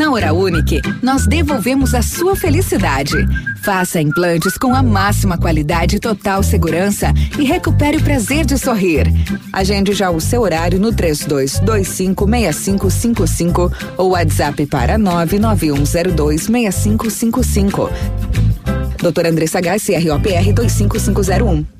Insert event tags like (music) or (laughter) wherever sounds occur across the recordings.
Na Hora Unique, nós devolvemos a sua felicidade. Faça implantes com a máxima qualidade e total segurança e recupere o prazer de sorrir. Agende já o seu horário no 32256555 ou WhatsApp para 991026555. Doutor Andressa Gás, CROPR 25501.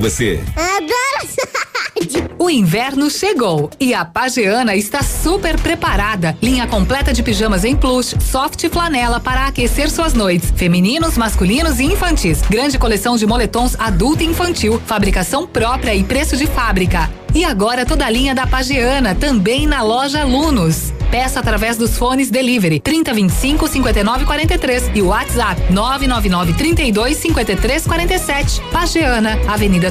você. Adoro O inverno chegou e a Pageana está super preparada. Linha completa de pijamas em plush, soft e flanela para aquecer suas noites. Femininos, masculinos e infantis. Grande coleção de moletons adulto e infantil. Fabricação própria e preço de fábrica. E agora toda a linha da Pageana também na loja Alunos. Peça através dos fones Delivery 3025 5943 e o WhatsApp 999 32 53 47. Pageana, Avenida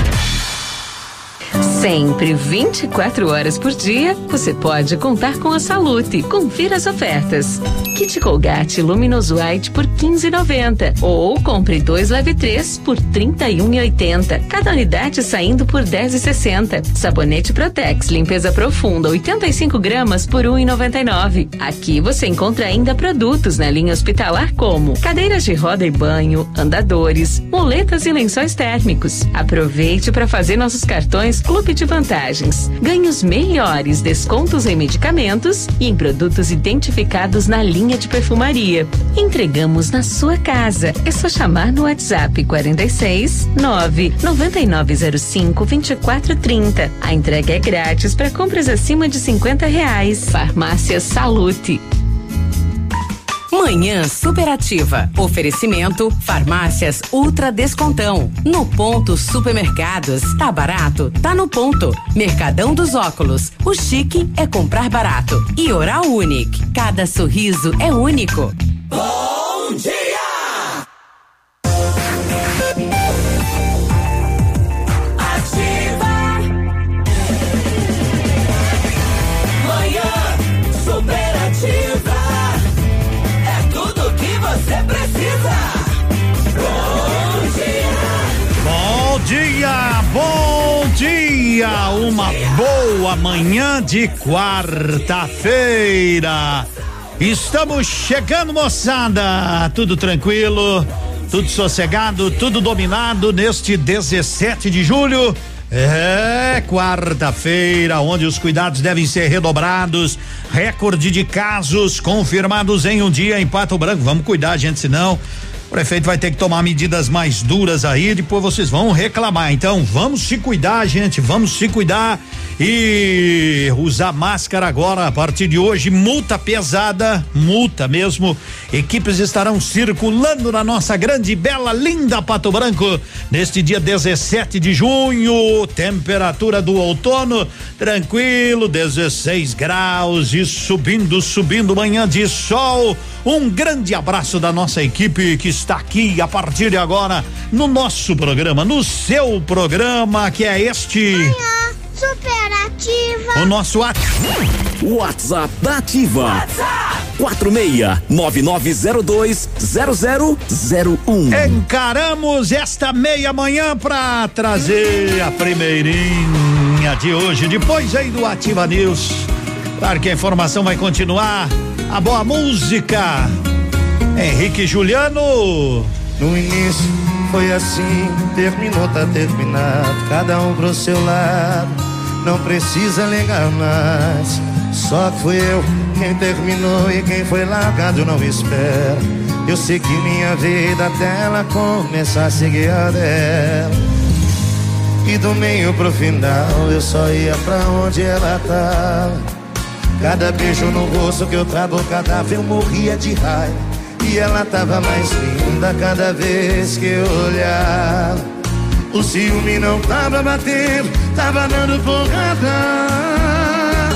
Sempre 24 horas por dia, você pode contar com a Salute. Confira as ofertas. Kit Colgate Luminous White por 15,90 ou compre dois leve três por 31,80. Cada unidade saindo por 10,60. Sabonete Protex limpeza profunda 85 gramas por 1,99. Aqui você encontra ainda produtos na linha hospitalar como cadeiras de roda e banho, andadores, muletas e lençóis térmicos. Aproveite para fazer nossos cartões Clube de vantagens. Ganhos melhores, descontos em medicamentos e em produtos identificados na linha de perfumaria. Entregamos na sua casa. É só chamar no WhatsApp 46 9 9905 2430. A entrega é grátis para compras acima de 50 reais. Farmácia Salute. Manhã superativa. Oferecimento Farmácias Ultra Descontão. No ponto Supermercados. Tá barato? Tá no ponto. Mercadão dos Óculos. O chique é comprar barato. E Oral Unique. Cada sorriso é único. Bom dia! Dia, uma boa manhã de quarta-feira. Estamos chegando, moçada. Tudo tranquilo, tudo sossegado, tudo dominado neste 17 de julho. É quarta-feira, onde os cuidados devem ser redobrados. Recorde de casos confirmados em um dia em Pato Branco. Vamos cuidar, gente, senão prefeito vai ter que tomar medidas mais duras aí, depois vocês vão reclamar. Então, vamos se cuidar, gente, vamos se cuidar e usar máscara agora a partir de hoje, multa pesada, multa mesmo. Equipes estarão circulando na nossa grande, bela, linda Pato Branco neste dia 17 de junho. Temperatura do outono tranquilo, 16 graus e subindo, subindo manhã de sol. Um grande abraço da nossa equipe que está aqui a partir de agora no nosso programa, no seu programa que é este. Manhã superativa. O nosso WhatsApp da Ativa. WhatsApp 4699020001. Encaramos esta meia manhã para trazer a primeirinha de hoje, depois aí do Ativa News. Claro que a informação vai continuar a boa música. Henrique Juliano. No início foi assim, terminou, tá terminado. Cada um pro seu lado, não precisa ligar mais. Só fui eu quem terminou e quem foi largado não espera. Eu sei que minha vida até ela começar a seguir a dela. E do meio pro final eu só ia pra onde ela tava. Cada beijo no rosto que eu trabucava eu morria de raiva. E ela tava mais linda cada vez que eu olhava. O ciúme não tava batendo, tava dando porrada.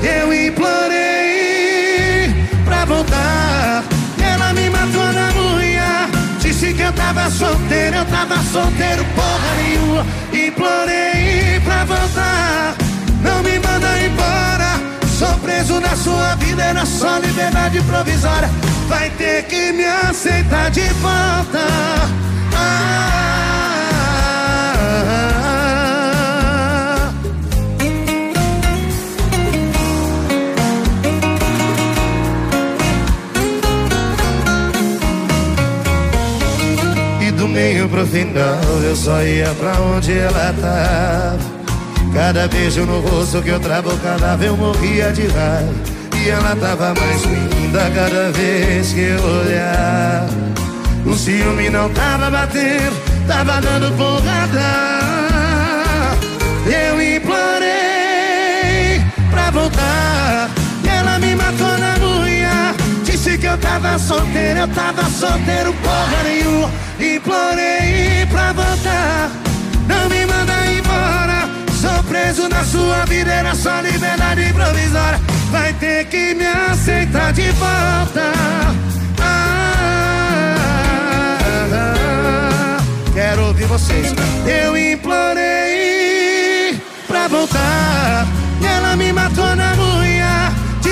Eu implorei pra voltar. Ela me matou na unha. Disse que eu tava solteiro, eu tava solteiro, porra nenhuma. Implorei pra voltar. Não me manda embora. Sou preso na sua vida, era só liberdade provisória. Vai ter que me aceitar de volta. Ah, Meio pro final eu só ia pra onde ela tava. Cada beijo no rosto que eu trabucava eu morria de raiva. E ela tava mais linda cada vez que eu olhava. O ciúme não tava batendo, tava dando porrada. Eu implorei pra voltar tava solteiro, eu tava solteiro porra nenhuma Implorei pra voltar Não me manda embora Sou preso na sua vida, era só liberdade provisória. Vai ter que me aceitar de volta. Ah, quero ouvir vocês. Eu implorei pra voltar. Ela me matou na unha.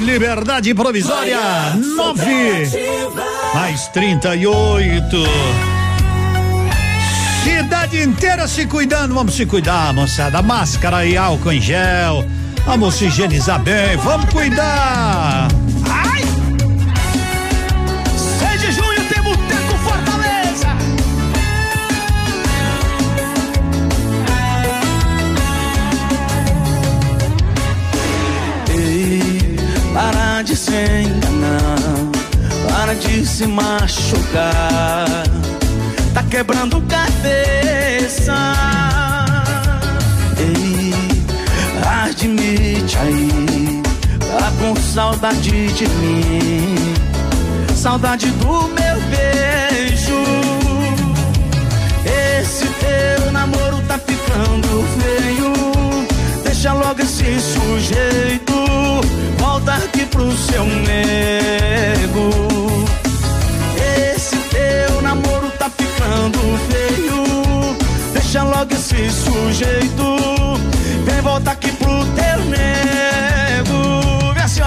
liberdade, provisória. Nove mais trinta e oito. Cidade inteira se cuidando, vamos se cuidar, moçada. Máscara e álcool em gel. Vamos se higienizar bem, vamos cuidar. Para de se enganar, para de se machucar. Tá quebrando cabeça. Ei, admite aí, tá com saudade de mim, saudade do meu beijo. Esse teu namoro tá ficando feio. Deixa logo esse sujeito. Volta aqui pro seu nego. Esse teu namoro tá ficando feio. Deixa logo esse sujeito. Vem voltar aqui pro teu nego. Vê assim,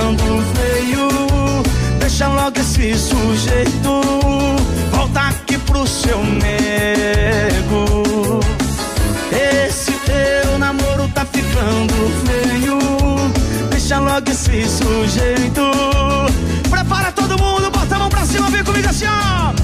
ficando feio. Deixa logo esse sujeito. Volta aqui pro seu nego. Esse teu namoro tá ficando feio. Deixa logo esse sujeito. Prepara todo mundo, bota a mão pra cima, vem comigo assim, ó.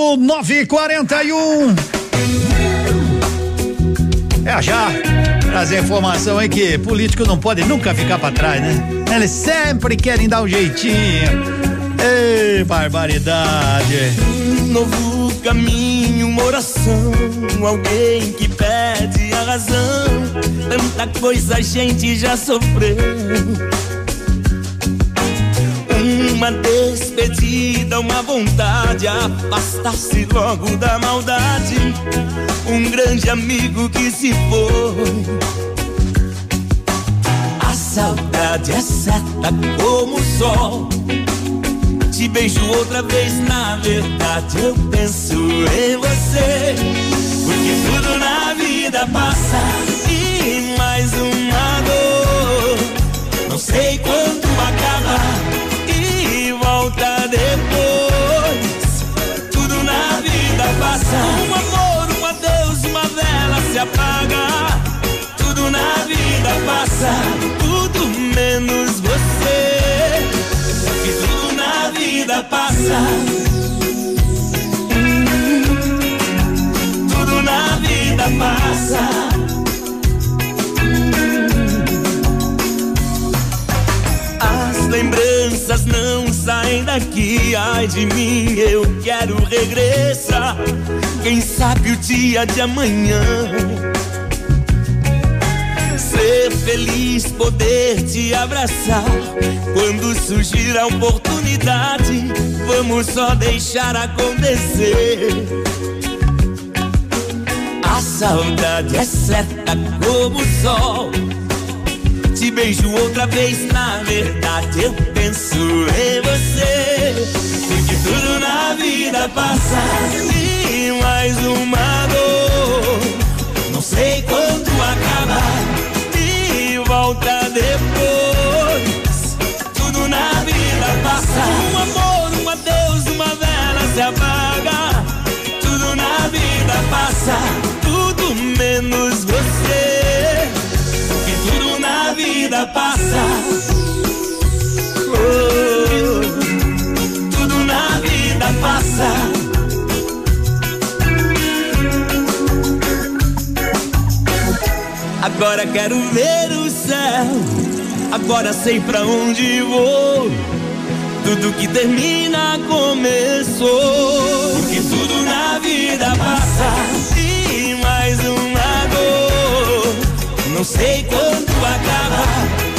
Mesmo, 941. É já trazer informação aí que político não pode nunca ficar para trás, né? Eles sempre querem dar um jeitinho. Ei, barbaridade. Um novo caminho, uma oração, alguém que pede a razão. Tanta coisa a gente já sofreu. Uma despedida, uma vontade, afastar-se logo da maldade. Um grande amigo que se foi. A saudade é certa como o sol. Te beijo outra vez, na verdade eu penso em você. Porque tudo na vida passa e mais uma dor. Não sei quando acaba volta depois. Tudo na vida passa. Um amor, um adeus, uma vela se apaga. Tudo na vida passa, tudo menos você. Porque tudo na vida passa. Tudo na vida passa. As lembranças não saem daqui, ai de mim, eu quero regressar. Quem sabe o dia de amanhã ser feliz, poder te abraçar. Quando surgir a oportunidade, vamos só deixar acontecer. A saudade é certa como o sol. Te beijo outra vez, na verdade eu penso em você. Porque tudo na vida passa e mais uma dor. Não sei quando acabar e volta depois. Tudo na vida passa. Um amor, um adeus, uma vela se apaga. Tudo na vida passa, vida passa. Oh, tudo na vida passa. Agora quero ver o céu. Agora sei pra onde vou. Tudo que termina começou. Porque tudo na vida passa. Não sei quando acaba.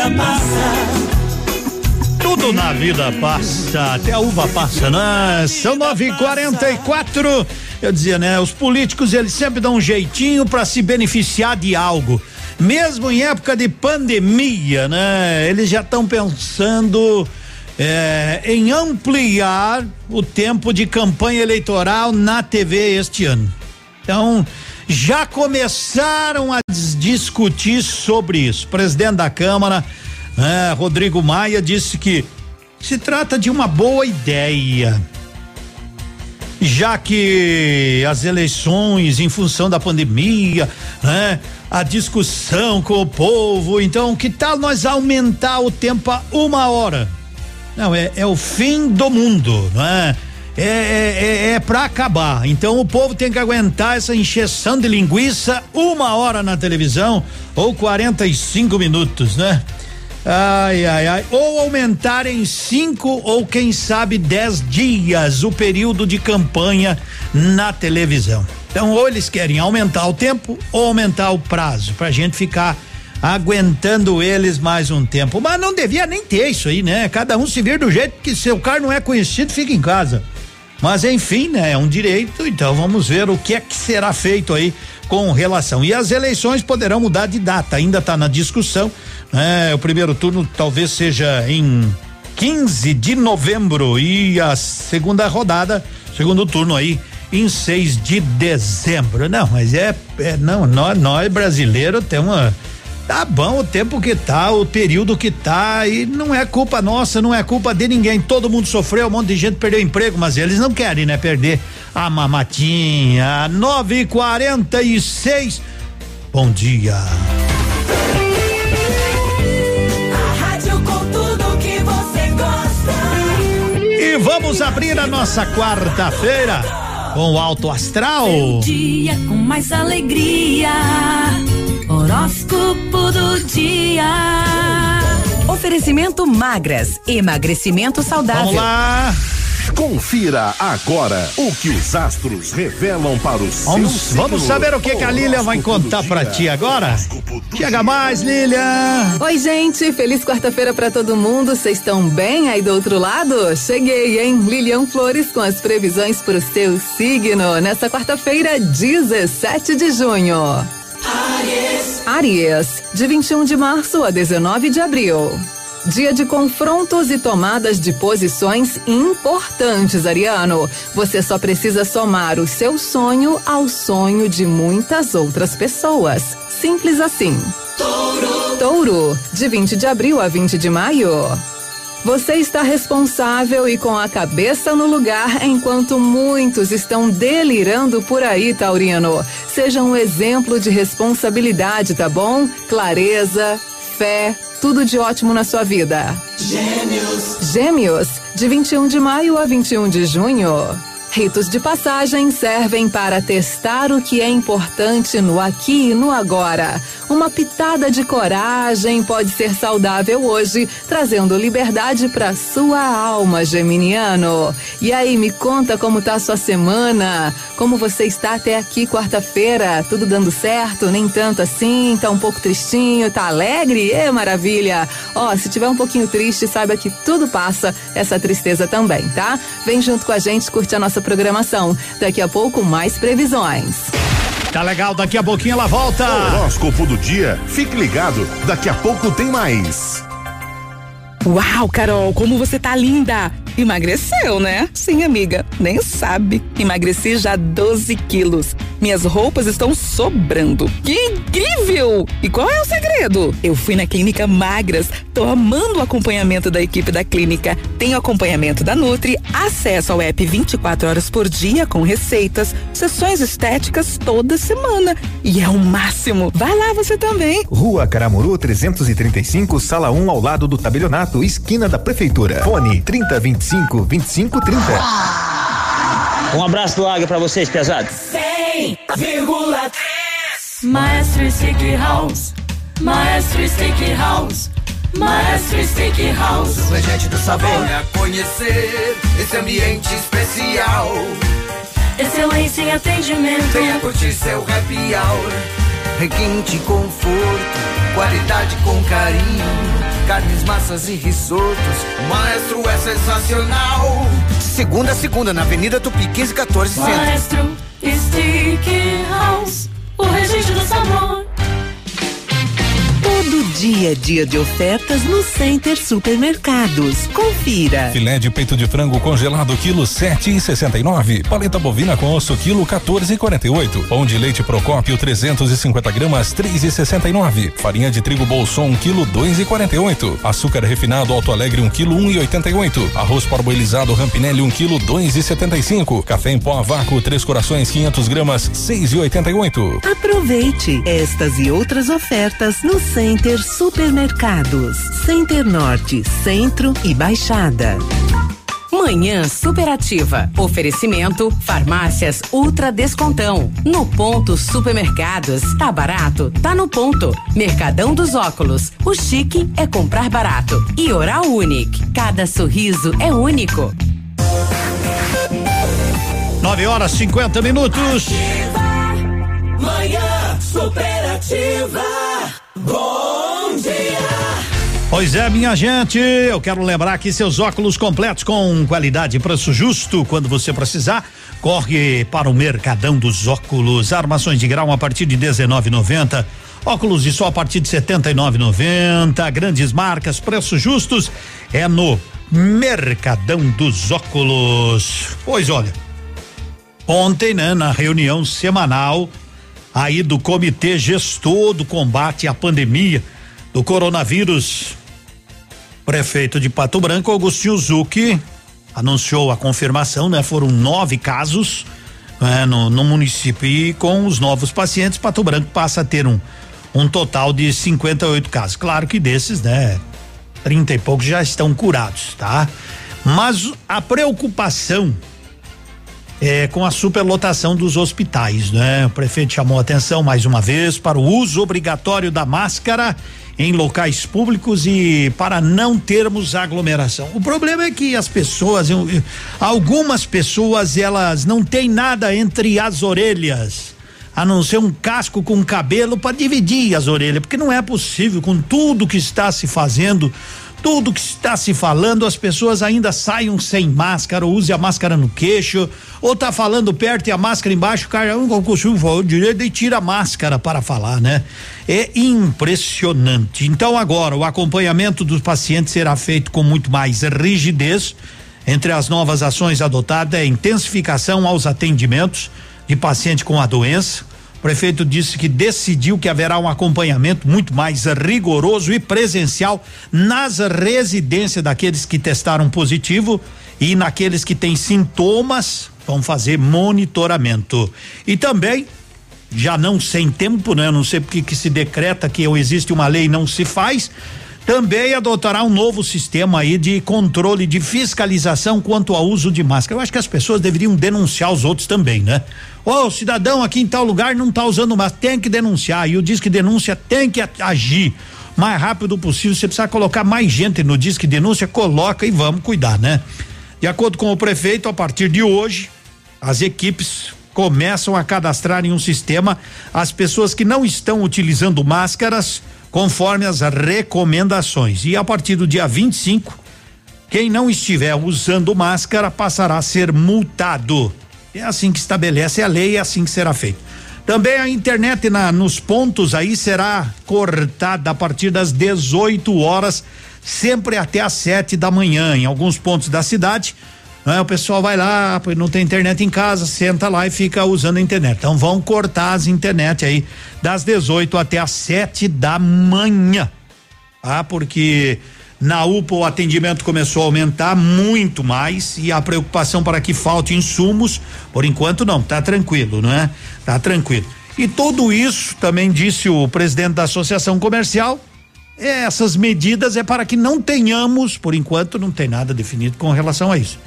Vida passa. Tudo na vida passa, até a uva passa, né? São nove e quarenta e quatro. Eu dizia, né? Os políticos, eles sempre dão um jeitinho para se beneficiar de algo. Mesmo em época de pandemia, né? Eles já estão pensando é, em ampliar o tempo de campanha eleitoral na TV este ano. Então, já começaram a discutir sobre isso. Presidente da Câmara, né, Rodrigo Maia, disse que se trata de uma boa ideia. Já que as eleições, em função da pandemia, né, a discussão com o povo, então que tal nós aumentar o tempo a uma hora? Não, é, é o fim do mundo, não é? É, é, é, é para acabar. Então o povo tem que aguentar essa encheção de linguiça uma hora na televisão ou 45 minutos, né? Ai, ai, ai. Ou aumentar em cinco ou quem sabe dez dias o período de campanha na televisão. Então, ou eles querem aumentar o tempo ou aumentar o prazo, pra gente ficar aguentando eles mais um tempo. Mas não devia nem ter isso aí, né? Cada um se vir do jeito que seu carro não é conhecido, fica em casa. Mas enfim, né? É um direito, então vamos ver o que é que será feito aí com relação. E as eleições poderão mudar de data, ainda está na discussão. Né? O primeiro turno talvez seja em 15 de novembro e a segunda rodada, segundo turno aí em 6 de dezembro. Não, mas é, é não, nós, nós brasileiros temos uma Tá bom o tempo que tá, o período que tá, e não é culpa nossa, não é culpa de ninguém. Todo mundo sofreu, um monte de gente perdeu emprego, mas eles não querem, né? Perder a mamatinha. 9 e 46 Bom dia. E vamos abrir a nossa quarta-feira com o Alto Astral. Seu dia com mais alegria Horóscopo do dia. Oferecimento magras, emagrecimento saudável. Vamos lá. Confira agora o que os astros revelam para os vamos, seus Vamos saber o que, que a Lilian vai contar para ti agora? Chega mais, Lilian! Oi, gente, feliz quarta-feira para todo mundo. Vocês estão bem aí do outro lado? Cheguei, hein? Lilian Flores com as previsões para o seu signo nesta quarta-feira, 17 de junho. Aries. Aries, de 21 de março a 19 de abril. Dia de confrontos e tomadas de posições importantes, Ariano. Você só precisa somar o seu sonho ao sonho de muitas outras pessoas. Simples assim. Touro. Touro, de 20 de abril a 20 de maio. Você está responsável e com a cabeça no lugar enquanto muitos estão delirando por aí, Taurino. Seja um exemplo de responsabilidade, tá bom? Clareza, fé, tudo de ótimo na sua vida. Gêmeos. Gêmeos, de 21 de maio a 21 de junho. Ritos de passagem servem para testar o que é importante no aqui e no agora. Uma pitada de coragem pode ser saudável hoje, trazendo liberdade para sua alma, Geminiano. E aí, me conta como tá sua semana? Como você está até aqui quarta-feira? Tudo dando certo? Nem tanto assim? Tá um pouco tristinho? Tá alegre? É maravilha! Ó, se tiver um pouquinho triste, saiba que tudo passa, essa tristeza também, tá? Vem junto com a gente curtir a nossa programação. Daqui a pouco mais previsões. Tá legal, daqui a pouquinho ela volta. Horóscopo do dia. Fique ligado, daqui a pouco tem mais. Uau, Carol, como você tá linda! Emagreceu, né? Sim, amiga, nem sabe. Emagreci já 12 quilos. Minhas roupas estão sobrando. Que incrível! E qual é o segredo? Eu fui na Clínica Magras. Tô amando o acompanhamento da equipe da clínica. Tenho acompanhamento da Nutri, acesso ao app 24 horas por dia com receitas, sessões estéticas toda semana. E é o máximo. Vai lá você também. Rua Caramuru 335, sala 1 ao lado do tabelionato, esquina da prefeitura. Fone 3025 2530. Um abraço do Águia pra vocês, pesados. 100,3 Maestro Stick House. Maestro Stick House. Maestro Stick House. Legende do sabor. Venha conhecer esse ambiente especial. Excelência em atendimento. Venha curtir seu happy hour. Requinte conforto, qualidade com carinho. Carnes, massas e risotos. Maestro é sensacional. Segunda a segunda na Avenida Tupi 1514 Centro. Maestro Stick House. O registro do sabor. Todo dia é dia de ofertas no Center Supermercados. Confira. Filé de peito de frango congelado quilo sete e sessenta e nove. Paleta bovina com osso quilo 14 e quarenta e oito. Pão de leite Procópio 350 gramas três e sessenta e nove. Farinha de trigo Bolson quilo dois e quarenta e oito. Açúcar refinado Alto Alegre um quilo um e oitenta e oito. Arroz parboilizado Rampinelli um quilo dois e setenta e cinco. Café em pó a vácuo três corações 500 gramas seis e oitenta e oito. Aproveite estas e outras ofertas no Center Supermercados. Center Norte, Centro e Baixada. Manhã superativa. Oferecimento Farmácias Ultra Descontão. No ponto Supermercados. Tá barato? Tá no ponto. Mercadão dos Óculos. O chique é comprar barato. E Oral Unique. Cada sorriso é único. 9 horas 50 minutos. Manhã superativa. Bom Pois é, minha gente, eu quero lembrar que seus óculos completos com qualidade e preço justo, quando você precisar, corre para o Mercadão dos Óculos. Armações de grau a partir de 19,90. Óculos de sol a partir de 79,90. Grandes marcas, preços justos é no Mercadão dos Óculos. Pois olha, ontem, né, na reunião semanal aí do Comitê Gestor do Combate à Pandemia do Coronavírus, prefeito de Pato Branco, Agostinho Zucchi, anunciou a confirmação, né? Foram nove casos né, no, no, município e com os novos pacientes, Pato Branco passa a ter um, um total de 58 casos. Claro que desses, né? 30 e poucos já estão curados, tá? Mas a preocupação é, com a superlotação dos hospitais, né? O prefeito chamou atenção mais uma vez para o uso obrigatório da máscara em locais públicos e para não termos aglomeração. O problema é que as pessoas, algumas pessoas, elas não têm nada entre as orelhas a não ser um casco com cabelo para dividir as orelhas, porque não é possível com tudo que está se fazendo tudo que está se falando, as pessoas ainda saiam sem máscara, use a máscara no queixo, ou tá falando perto e a máscara embaixo, o cara não consigo falar direito e tira a máscara para falar, né? É impressionante. Então agora o acompanhamento dos pacientes será feito com muito mais rigidez. Entre as novas ações adotadas é intensificação aos atendimentos de paciente com a doença, o prefeito disse que decidiu que haverá um acompanhamento muito mais rigoroso e presencial nas residências daqueles que testaram positivo e naqueles que têm sintomas, vão fazer monitoramento. E também já não sem tempo, né? Eu não sei porque que se decreta que existe uma lei e não se faz, também adotará um novo sistema aí de controle de fiscalização quanto ao uso de máscara. Eu acho que as pessoas deveriam denunciar os outros também, né? Ô, oh, cidadão aqui em tal lugar não está usando máscara, tem que denunciar. E o Disque Denúncia tem que agir mais rápido possível. Você precisa colocar mais gente no Disque Denúncia, coloca e vamos cuidar, né? De acordo com o prefeito, a partir de hoje, as equipes começam a cadastrar em um sistema as pessoas que não estão utilizando máscaras conforme as recomendações. E a partir do dia 25, quem não estiver usando máscara passará a ser multado. É assim que estabelece a lei, é assim que será feito. Também a internet na, nos pontos aí será cortada a partir das 18 horas, sempre até às 7 da manhã. Em alguns pontos da cidade, né, o pessoal vai lá, não tem internet em casa, senta lá e fica usando a internet. Então vão cortar as internet aí das 18 até às 7 da manhã. Ah, porque na UPA o atendimento começou a aumentar muito mais e a preocupação para que falte insumos, por enquanto não, tá tranquilo, não é? Tá tranquilo. E tudo isso, também disse o presidente da Associação Comercial, essas medidas é para que não tenhamos, por enquanto não tem nada definido com relação a isso.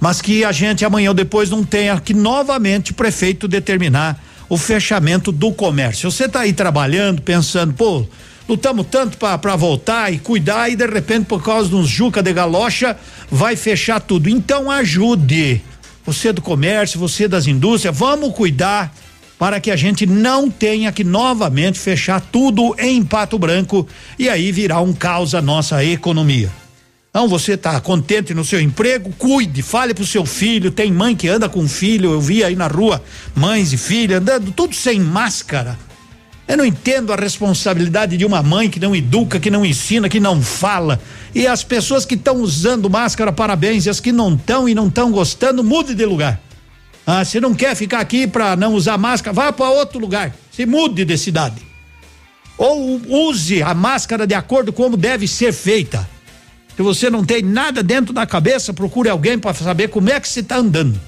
Mas que a gente amanhã ou depois não tenha que novamente o prefeito determinar o fechamento do comércio. Você está aí trabalhando, pensando, pô, lutamos tanto para voltar e cuidar e de repente por causa de uns juca de galocha vai fechar tudo. Então ajude. Você do comércio, você das indústrias, vamos cuidar para que a gente não tenha que novamente fechar tudo em Pato Branco e aí virar um caos a nossa economia. Então você está contente no seu emprego, cuide, fale pro seu filho, tem mãe que anda com filho, eu vi aí na rua mães e filhas andando tudo sem máscara. Eu não entendo a responsabilidade de uma mãe que não educa, que não ensina, que não fala. E as pessoas que estão usando máscara, parabéns. E as que não estão e não estão gostando, mude de lugar. Ah, se não quer ficar aqui para não usar máscara, vá para outro lugar. Se mude de cidade. Ou use a máscara de acordo com como deve ser feita. Se você não tem nada dentro da cabeça, procure alguém para saber como é que você está andando.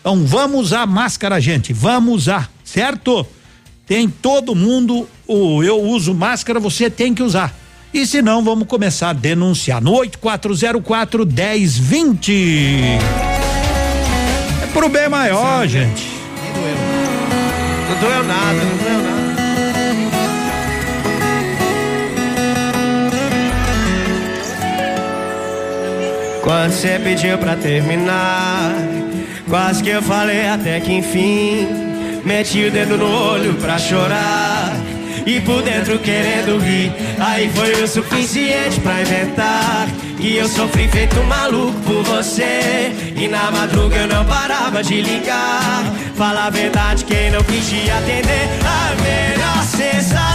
Então vamos usar máscara, gente. Vamos usar, certo? Tem todo mundo, o eu uso máscara, você tem que usar. E se não, vamos começar a denunciar no 8404 1020. É pro bem maior, gente. Não doeu. Não doeu nada, não doeu Quando você pediu pra terminar, quase que eu falei até que enfim. Meti o dedo no olho pra chorar. e por dentro querendo rir. Aí foi o suficiente pra inventar que eu sofri feito maluco por você. E na madruga eu não parava de ligar. Fala a verdade, quem não quis te atender, a melhor sensação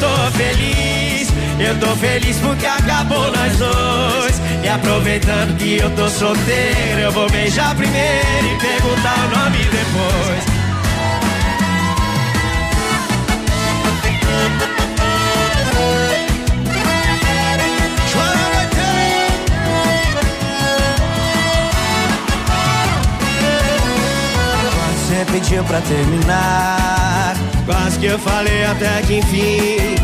tô feliz. Eu tô feliz porque acabou nós dois. E aproveitando que eu tô solteiro, eu vou beijar primeiro e perguntar o nome depois. Você pediu pra terminar. Quase que eu falei até que enfim.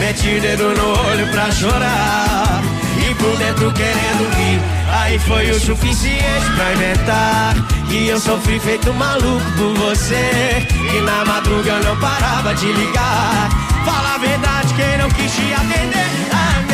Meti o dedo no olho pra chorar. E por dentro querendo rir. Aí foi o suficiente pra inventar. Que eu sofri feito maluco por você. E na madruga eu não parava de ligar. Fala a verdade, quem não quis te atender.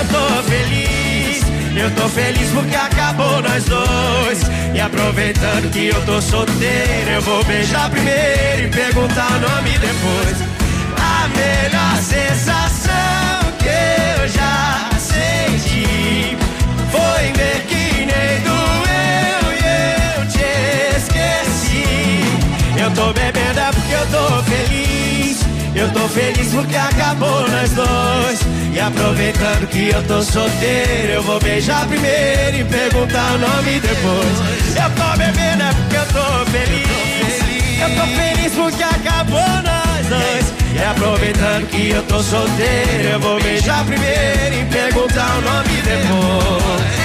Eu tô feliz. Eu tô feliz porque acabou nós dois. E aproveitando que eu tô solteiro, eu vou beijar primeiro e perguntar o nome depois. A melhor sensação que eu já senti foi ver que nem doeu e eu te esqueci. Eu tô bebendo é porque eu tô feliz. Eu tô feliz porque acabou nós dois. E aproveitando que eu tô solteiro, eu vou beijar primeiro e perguntar o nome depois. Eu tô bebendo é porque eu tô feliz. Eu tô feliz porque acabou nós dois. E aproveitando que eu tô solteiro, eu vou beijar primeiro e perguntar o nome depois.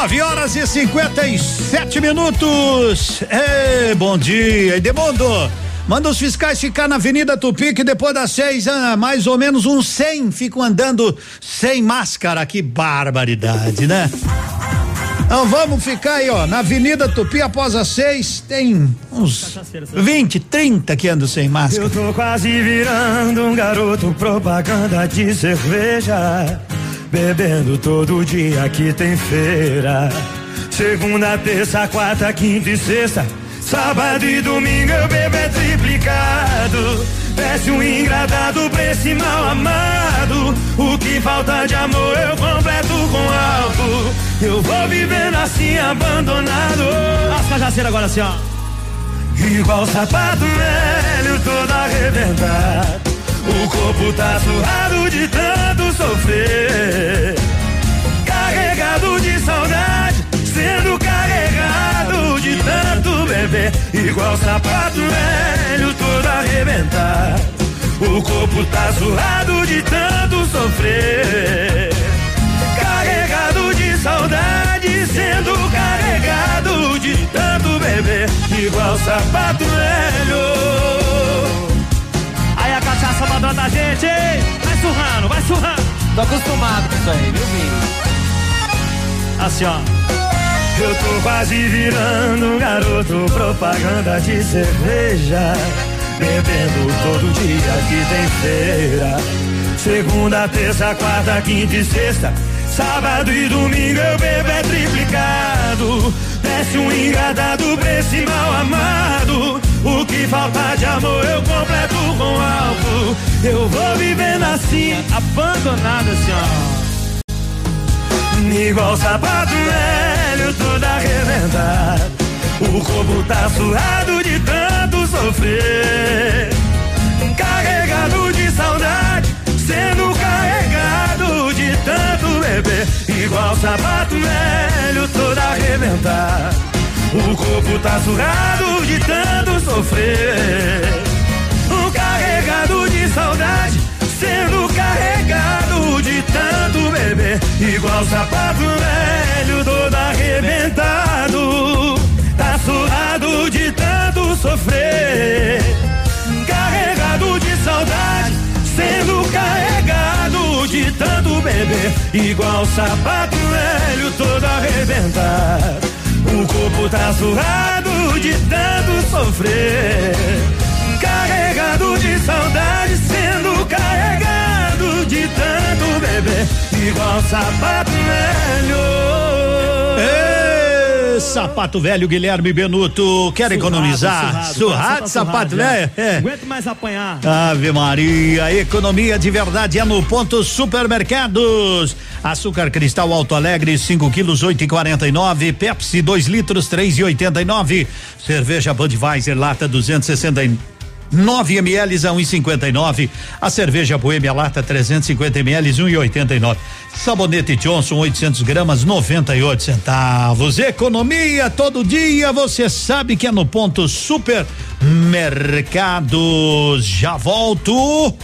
9 horas e 57 minutos. Ei, bom dia, Edemundo. Manda os fiscais ficar na Avenida Tupi, que depois das seis, ah, mais ou menos uns 100 ficam andando sem máscara. Que barbaridade, né? Então vamos ficar aí, ó, na Avenida Tupi após as seis, tem uns 20, 30 que andam sem máscara. Eu tô quase virando um garoto propaganda de cerveja. Bebendo todo dia que tem feira. Segunda, terça, quarta, quinta e sexta. Sábado e domingo eu bebo é triplicado. Desce um ingradado pra esse mal amado. O que falta de amor eu completo com álcool. Eu vou vivendo assim abandonado. As cajaceiras agora assim, ó. Igual sapato velho todo arrebentado. O corpo tá suado de tanto sofrer. Carregado de saudade, sendo carregado de tanto beber. Igual sapato velho todo arrebentado. O corpo tá suado de tanto sofrer. Carregado de saudade, sendo carregado de tanto beber. Igual sapato velho. Aí a cachaça mandando a gente? Vai surrando, vai surrando. Tô acostumado com isso aí, viu, Vini? Assim, ó. Eu tô quase virando um garoto propaganda de cerveja. Bebendo todo dia que tem feira. Segunda, terça, quarta, quinta e sexta. Sábado e domingo eu bebo é triplicado. Desce um engadado pra esse mal amado. O que falta de amor eu completo com álcool. Eu vou vivendo assim, abandonado assim. Igual sapato velho, todo arrebentado. O corpo tá suado de tanto sofrer. Carregado de saudade, sendo carregado de tanto beber. Igual sapato velho, todo arrebentado. O corpo tá surrado de tanto sofrer. Um carregado de saudade, sendo carregado de tanto beber. Igual sapato velho, todo arrebentado. Tá surrado de tanto sofrer. Carregado de saudade, sendo carregado de tanto beber, igual sapato velho todo arrebentado. O corpo tá surrado de tanto sofrer, carregado de saudade, sendo carregado de tanto beber, igual sapato velho. Sapato velho Guilherme Benuto, quer economizar? surrado, Surrado, tá sapato surrado, velho? né? É. Aguento mais apanhar. Ave Maria, economia de verdade é no ponto supermercados. Açúcar cristal Alto Alegre, 5 quilos, oito e quarenta e nove. Pepsi, 2 litros, três e oitenta e nove. Cerveja Budweiser, lata 269 9 ml a 1,59. A cerveja Boêmia Lata 350 ml 1,89. Sabonete Johnson 800 gramas 98 centavos. Economia todo dia, você sabe que é no ponto supermercados. Já volto.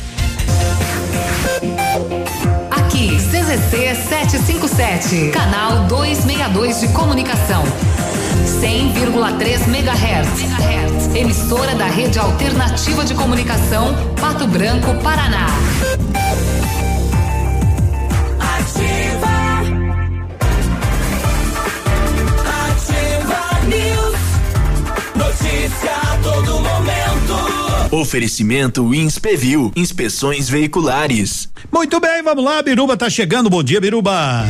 Aqui, CZC 757, canal 262 de comunicação. 100,3 MHz. Emissora da Rede Alternativa de Comunicação, Pato Branco, Paraná. Ativa. Ativa News. Notícia a todo momento. Oferecimento Inspevil, inspeções veiculares. Muito bem, vamos lá, Biruba tá chegando. Bom dia, Biruba.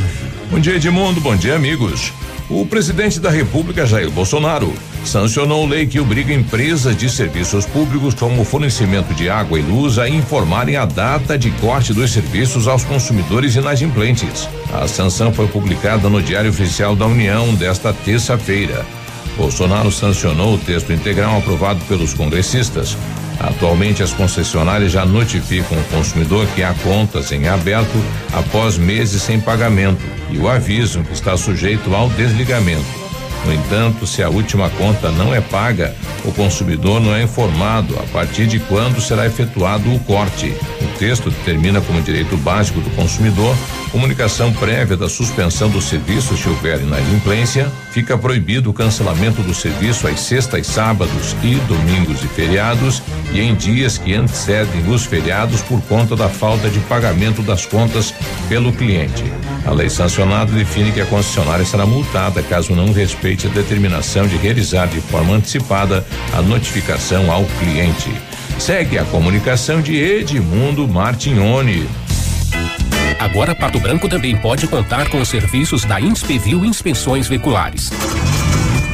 Bom dia, Edmundo. Bom dia, amigos. O presidente da República, Jair Bolsonaro, sancionou lei que obriga empresas de serviços públicos, como fornecimento de água e luz, a informarem a data de corte dos serviços aos consumidores inadimplentes. A sanção foi publicada no Diário Oficial da União desta terça-feira. Bolsonaro sancionou o texto integral aprovado pelos congressistas. Atualmente, as concessionárias já notificam o consumidor que há contas em aberto após meses sem pagamento e o avisam que está sujeito ao desligamento. No entanto, se a última conta não é paga, o consumidor não é informado a partir de quando será efetuado o corte. O texto determina como direito básico do consumidor comunicação prévia da suspensão do serviço se houver inadimplência, fica proibido o cancelamento do serviço às sextas, sábados e domingos e feriados e em dias que antecedem os feriados por conta da falta de pagamento das contas pelo cliente. A lei sancionada define que a concessionária será multada caso não respeite a determinação de realizar de forma antecipada a notificação ao cliente. Segue a comunicação de Edmundo Martignoni. Agora Pato Branco também pode contar com os serviços da Inspevil Inspeções Veiculares.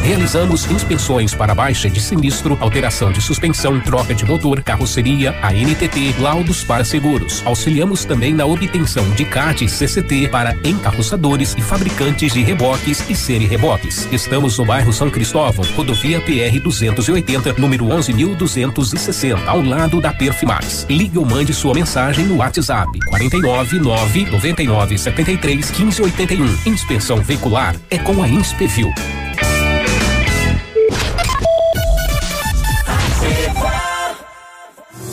Realizamos inspeções para baixa de sinistro, alteração de suspensão, troca de motor, carroceria, ANTT, laudos para seguros. Auxiliamos também na obtenção de CAT CCT para encarroçadores e fabricantes de reboques e semi-reboques. Estamos no bairro São Cristóvão, rodovia PR 280, número 11.260, ao lado da Perfimax. Ligue ou mande sua mensagem no WhatsApp 49 9 99 73 15 81. Inspeção veicular é com a Inspevil.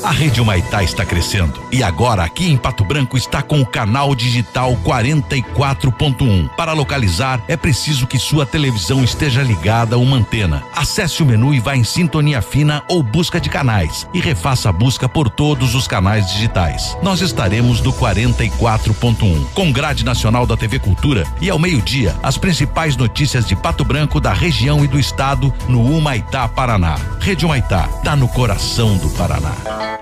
A Rede Humaitá está crescendo e agora aqui em Pato Branco está com o canal digital 44.1. Para localizar é preciso que sua televisão esteja ligada a uma antena. Acesse o menu e vá em sintonia fina ou busca de canais e refaça a busca por todos os canais digitais. Nós estaremos no 44.1 com grade nacional da TV Cultura e ao meio-dia as principais notícias de Pato Branco, da região e do estado no Humaitá, Paraná. Rede Humaitá, tá no coração do Paraná.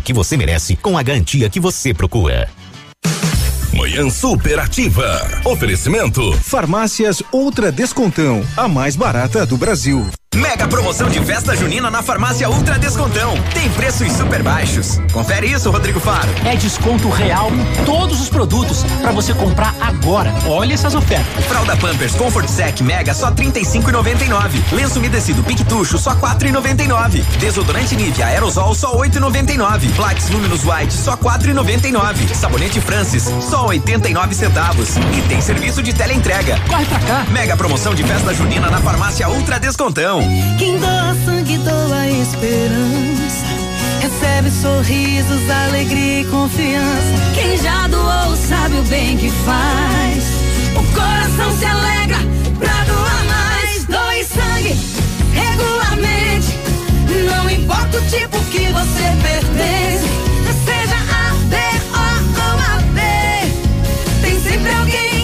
que você merece com a garantia que você procura. Manhã Superativa. Oferecimento. Farmácias Ultra Descontão, a mais barata do Brasil. Mega promoção de festa junina na farmácia Ultra Descontão. Tem preços super baixos. Confere isso, Rodrigo Faro. É desconto real em todos os produtos para você comprar agora. Olha essas ofertas. Fralda Pampers Comfort Sec Mega só 35,99. Lenço umedecido Piquetucho só 4,99. Desodorante Nivea Aerosol só 8,99. Plax Luminous White só 4,99. Sabonete Francis só 89 centavos. E tem serviço de teleentrega. Corre pra cá. Mega promoção de festa junina na farmácia Ultra Descontão. Quem doa sangue doa esperança. Recebe sorrisos, alegria e confiança. Quem já doou sabe o bem que faz. O coração se alegra pra doar mais. Doe sangue regularmente. Não importa o tipo que você pertence. Seja A, B, O ou AB. Tem sempre alguém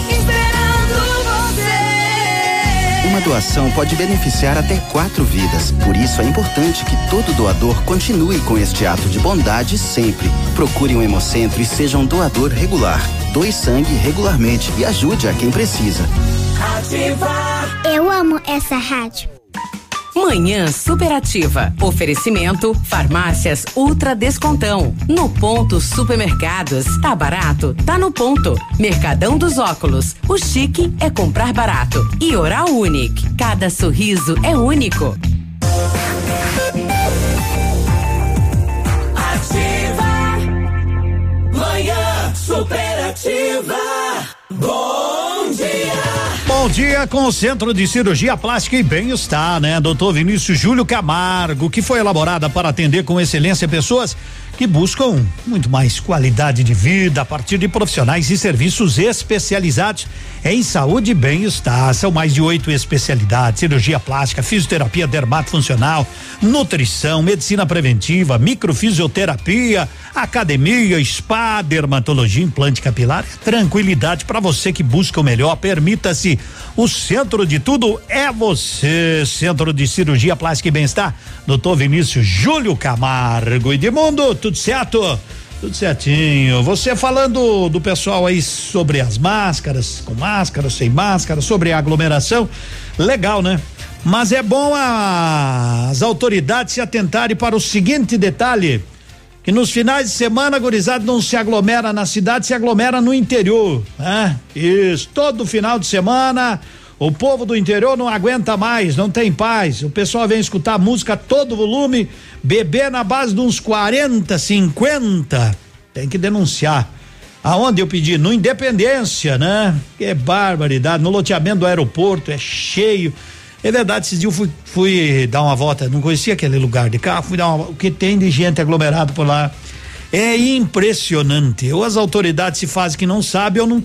Uma doação pode beneficiar até quatro vidas. Por isso é importante que todo doador continue com este ato de bondade sempre. Procure um hemocentro e seja um doador regular. Doe sangue regularmente e ajude a quem precisa. Eu amo essa rádio. Manhã Superativa. Oferecimento Farmácias Ultra Descontão. No ponto Supermercados. Tá barato? Tá no ponto. Mercadão dos Óculos. O chique é comprar barato. E Oral Unique. Cada sorriso é único. Ativa. Manhã superativa. Bom dia. Bom dia com o Centro de Cirurgia Plástica e Bem-Estar, né? Doutor Vinícius Júlio Camargo, que foi elaborada para atender com excelência pessoas que buscam muito mais qualidade de vida a partir de profissionais e serviços especializados em saúde e bem-estar. São mais de oito especialidades: cirurgia plástica, fisioterapia dermatofuncional, nutrição, medicina preventiva, microfisioterapia, academia, spa, dermatologia, implante capilar. Tranquilidade para você que busca o melhor. Permita-se. O centro de tudo é você. Centro de Cirurgia Plástica e Bem-Estar. Doutor Vinícius Júlio Camargo. Edmundo, tudo certo? Tudo certinho. Você falando do pessoal aí sobre as máscaras, com máscara, sem máscara, sobre a aglomeração. Legal, né? Mas é bom a- as autoridades se atentarem para o seguinte detalhe: que nos finais de semana, gurizada não se aglomera na cidade, se aglomera no interior, né? Isso, todo final de semana, o povo do interior não aguenta mais, não tem paz. O pessoal vem escutar música a todo volume, beber na base de uns 40, 50. Tem que denunciar. Aonde eu pedi? No Independência, né? Que barbaridade. No loteamento do aeroporto, é cheio. É verdade, esses dias eu fui, fui dar uma volta, não conhecia aquele lugar de carro, fui dar uma, o que tem de gente aglomerado por lá. É impressionante. Ou as autoridades se fazem que não sabem ou não,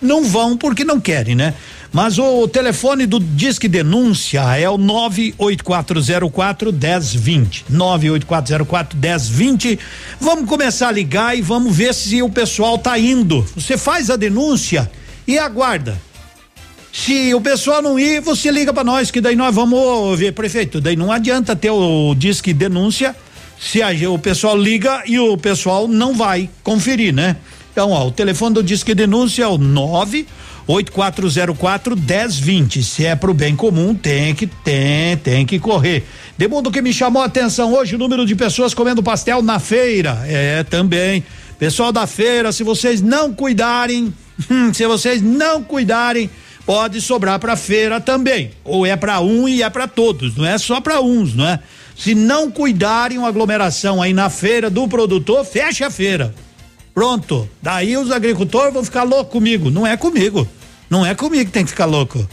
não vão porque não querem, né? Mas o telefone do Disque Denúncia é o 98404 1020. 98404 1020. Vamos começar a ligar e vamos ver se o pessoal tá indo. Você faz a denúncia e aguarda. Se o pessoal não ir, você liga para nós, que daí nós vamos ver, prefeito. Daí não adianta ter o disque denúncia se a, o pessoal liga e o pessoal não vai conferir, né? Então, ó, o telefone do disque denúncia é o 98404 1020. Se é pro bem comum, tem que tem, tem que correr. De mundo que me chamou a atenção hoje, o número de pessoas comendo pastel na feira. É, também. Pessoal da feira, se vocês não cuidarem, (laughs) se vocês não cuidarem, pode sobrar para feira também. Ou é para um e é para todos, não é só para uns, não é? Se não cuidarem uma aglomeração aí na feira do produtor, fecha a feira. Pronto. Daí os agricultores vão ficar loucos comigo. Não é comigo. Não é comigo que tem que ficar louco.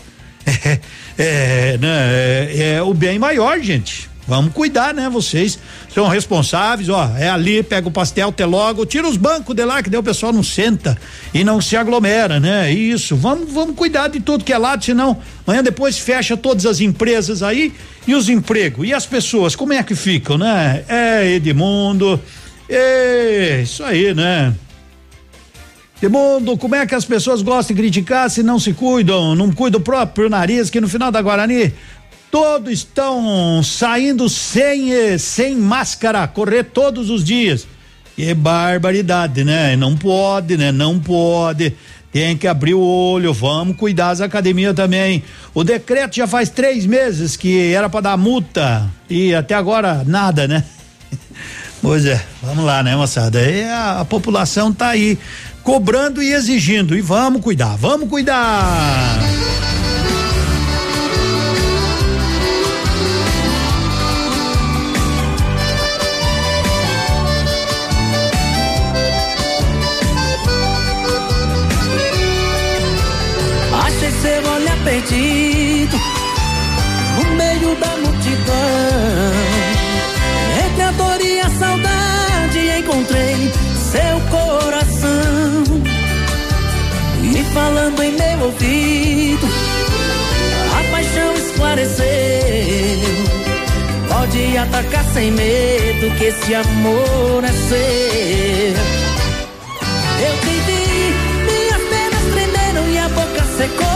(laughs) É, é, né, é, é o bem maior, gente. Vamos cuidar, né? Vocês são responsáveis, ó. É ali, pega o pastel, até logo, tira os bancos de lá, que daí o pessoal não senta e não se aglomera, né? Isso. Vamos, vamos cuidar de tudo que é lado, senão amanhã depois fecha todas as empresas aí e os empregos. E as pessoas, como é que ficam, né? É, Edmundo. É, isso aí, né? Edmundo, como é que as pessoas gostam de criticar se não se cuidam, não cuidam do próprio nariz, que no final da Guarani todos estão saindo sem sem máscara, correr todos os dias. Que barbaridade, né? Não pode, né? Não pode. Tem que abrir o olho, vamos cuidar das academias também. O decreto já faz três meses que era para dar multa e até agora nada, né? (laughs) Pois é, vamos lá, né, moçada? E a, a população tá aí cobrando e exigindo. E vamos cuidar, vamos cuidar. Achei seu olhar perdido Atacar sem medo, que esse amor é seu. Eu te vi, minhas pernas tremeram e a boca secou.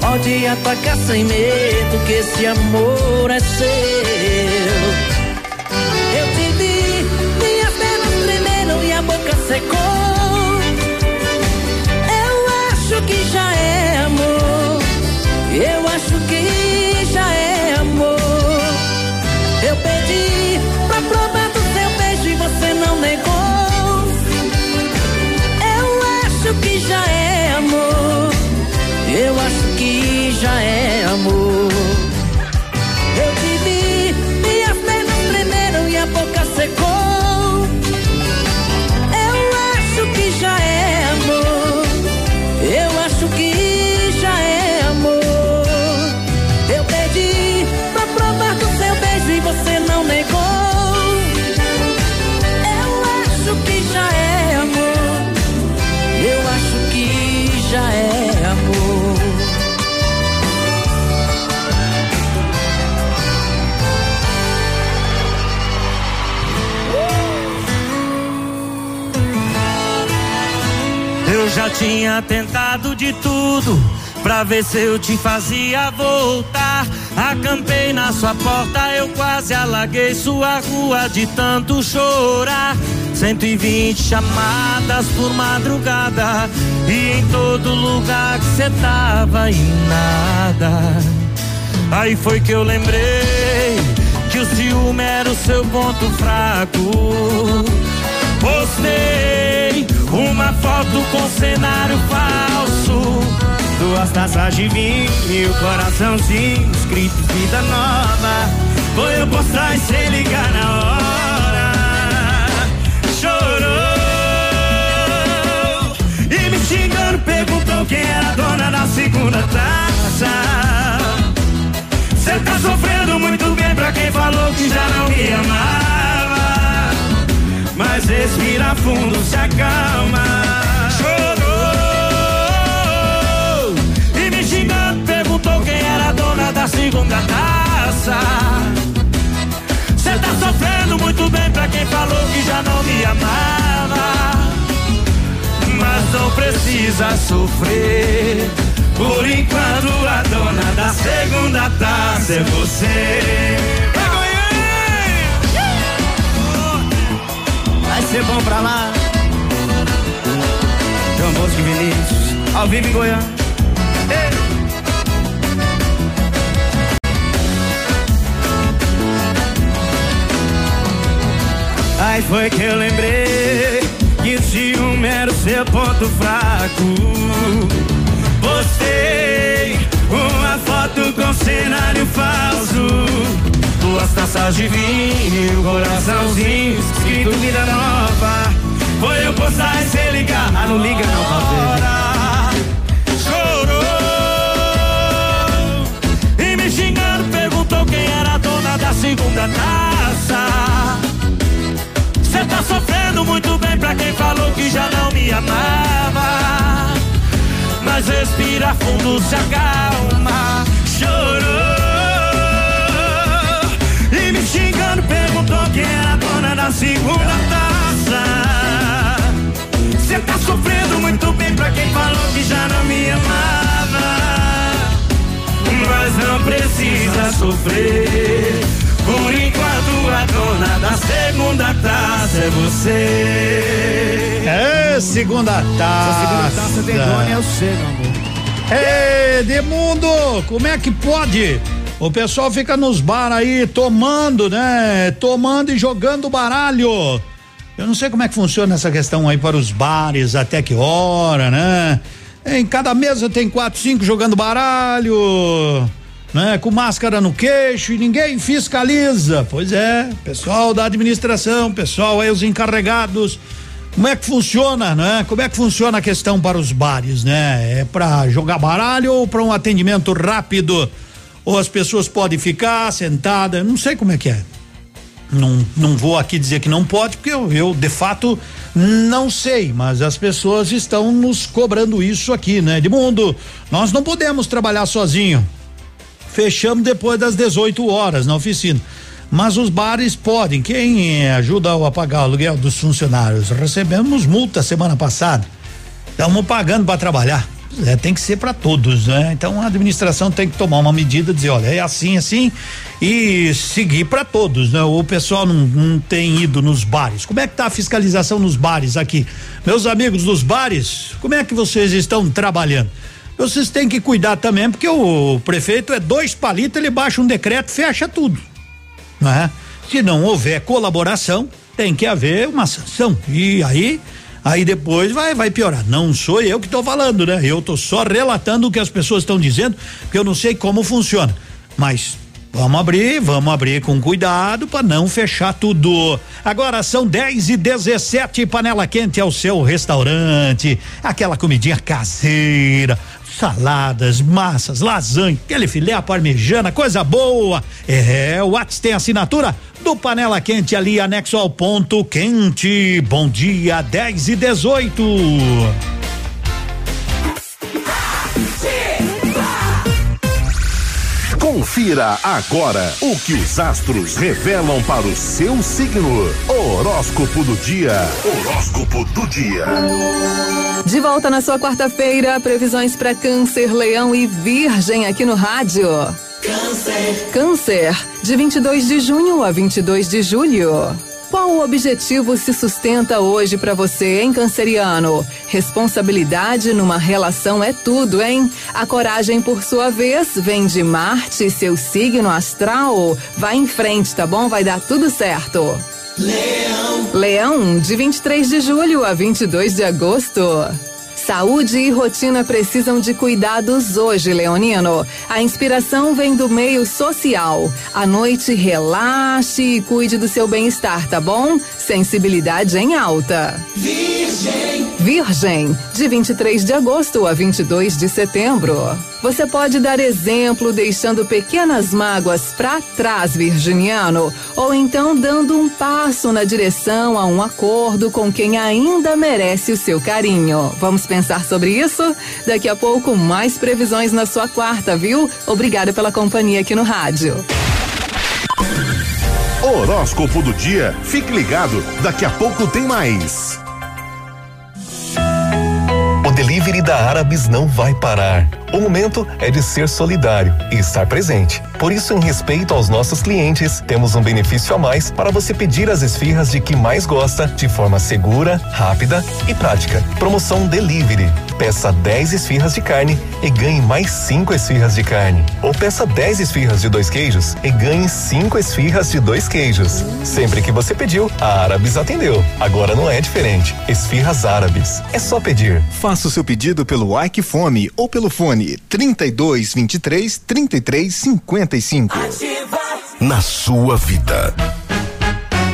Pode atacar sem medo, que esse amor é seu. Que já tinha tentado de tudo pra ver se eu te fazia voltar. Acampei na sua porta, eu quase alaguei sua rua de tanto chorar. 120 chamadas por madrugada e em todo lugar que cê tava e nada. Aí foi que eu lembrei que o ciúme era o seu ponto fraco. Postei uma foto com cenário falso. Duas taças de vinho e o coraçãozinho escrito vida nova. Foi eu postar e sem ligar na hora. Chorou e me xingando perguntou quem era a dona da segunda taça. Cê tá sofrendo muito bem pra quem falou que já não me amava. Mas respira fundo, se acalma. Chorou E me xingando, perguntou quem era a dona da segunda taça. Cê tá sofrendo muito bem pra quem falou que já não me amava. Mas não precisa sofrer. Por enquanto a dona da segunda taça é você. Ser bom pra lá. João Bosco e Vinícius, ao vivo em Goiânia. Ei. Aí foi que eu lembrei que ciúme era o seu ponto fraco. Postei uma foto com cenário falso. Duas taças de vinho, coraçãozinho, escrito vida nova. Foi eu postar e cê ligar. Ah, não liga não, hora. Chorou e me xingando, perguntou quem era a dona da segunda taça. Cê tá sofrendo muito bem pra quem falou que já não me amava. Mas respira fundo, se acalma. Chorou era a dona da segunda taça. Cê tá sofrendo muito bem pra quem falou que já não me amava. Mas não precisa sofrer. Por enquanto a dona da segunda taça é você. É, segunda taça. Essa segunda taça de Dona é o seu, meu amor. Ei, Demundo, como é que pode? O pessoal fica nos bar aí tomando, né? Tomando e jogando baralho. Eu não sei como é que funciona essa questão aí para os bares, até que hora, né? Em cada mesa tem quatro, cinco jogando baralho, né? Com máscara no queixo e ninguém fiscaliza. Pois é, pessoal da administração, pessoal aí os encarregados. Como é que funciona, né? Como é que funciona a questão para os bares, né? É para jogar baralho ou para um atendimento rápido? Ou as pessoas podem ficar sentadas? Não sei como é que é. Não, não vou aqui dizer que não pode, porque eu, eu de fato não sei, mas as pessoas estão nos cobrando isso aqui, né? De mundo, nós não podemos trabalhar sozinho. Fechamos depois das 18 horas na oficina. Mas os bares podem. Quem ajuda a pagar o aluguel dos funcionários? Recebemos multa semana passada. Estamos pagando para trabalhar. É, tem que ser para todos, né? Então a administração tem que tomar uma medida, dizer, olha, é assim, assim e seguir para todos, né? O pessoal não, não tem ido nos bares. Como é que tá a fiscalização nos bares aqui? Meus amigos dos bares, como é que vocês estão trabalhando? Vocês têm que cuidar também, porque o prefeito é dois palitos, ele baixa um decreto, fecha tudo, né? Se não houver colaboração, tem que haver uma sanção. E aí aí depois vai vai piorar. Não sou eu que estou falando, né? Eu tô só relatando o que as pessoas estão dizendo, porque eu não sei como funciona. Mas Vamos abrir, vamos abrir com cuidado para não fechar tudo. Agora são 10 e 17 panela quente é o seu restaurante. Aquela comidinha caseira, saladas, massas, lasanha, aquele filé à parmejana, coisa boa. É, o Whats tem assinatura do Panela Quente ali anexo ao ponto quente. Bom dia, 10 e 18. Confira agora o que os astros revelam para o seu signo. Horóscopo do dia. Horóscopo do dia. De volta na sua quarta-feira, previsões para Câncer, Leão e Virgem aqui no rádio. Câncer. Câncer, de 22 de junho a 22 de julho. Qual o objetivo se sustenta hoje para você, hein, canceriano? Responsabilidade numa relação é tudo, hein? A coragem, por sua vez, vem de Marte, seu signo astral. Vai em frente, tá bom? Vai dar tudo certo. Leão. Leão, de 23 de julho a 22 de agosto. Saúde e rotina precisam de cuidados hoje, Leonino. A inspiração vem do meio social. À noite, relaxe e cuide do seu bem-estar, tá bom? Sensibilidade em alta. Virgem. Virgem, de 23 de agosto a 22 de setembro. Você pode dar exemplo deixando pequenas mágoas para trás, virginiano, ou então dando um passo na direção a um acordo com quem ainda merece o seu carinho. Vamos pensar sobre isso? Daqui a pouco, mais previsões na sua quarta, viu? Obrigada pela companhia aqui no rádio. Horóscopo do dia. Fique ligado, daqui a pouco tem mais. Delivery da Árabes não vai parar. O momento é de ser solidário e estar presente. Por isso, em respeito aos nossos clientes, temos um benefício a mais para você pedir as esfirras de que mais gosta de forma segura, rápida e prática. Promoção Delivery. Peça 10 esfirras de carne e ganhe mais 5 esfirras de carne. Ou peça 10 esfirras de dois queijos e ganhe 5 esfirras de dois queijos. Sempre que você pediu, a Árabes atendeu. Agora não é diferente. Esfirras Árabes. É só pedir. Faça o seu pedido pelo Ike Fome ou pelo fone 32 23 33 55. Na sua vida.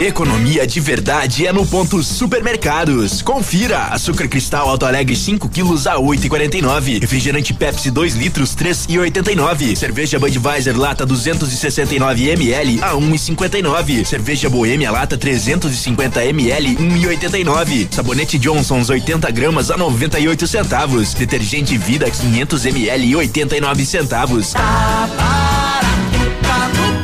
Economia de verdade é no ponto supermercados. Confira: açúcar cristal Alto Alegre 5 quilos a 8,49. Refrigerante Pepsi 2 litros 3,89. Cerveja Budweiser lata 269 ml a 1,59. Cerveja Boêmia lata 350 ml 1,89. Sabonete Johnson's 80 gramas a 98 centavos. Detergente Vida 500 ml 89 centavos tá no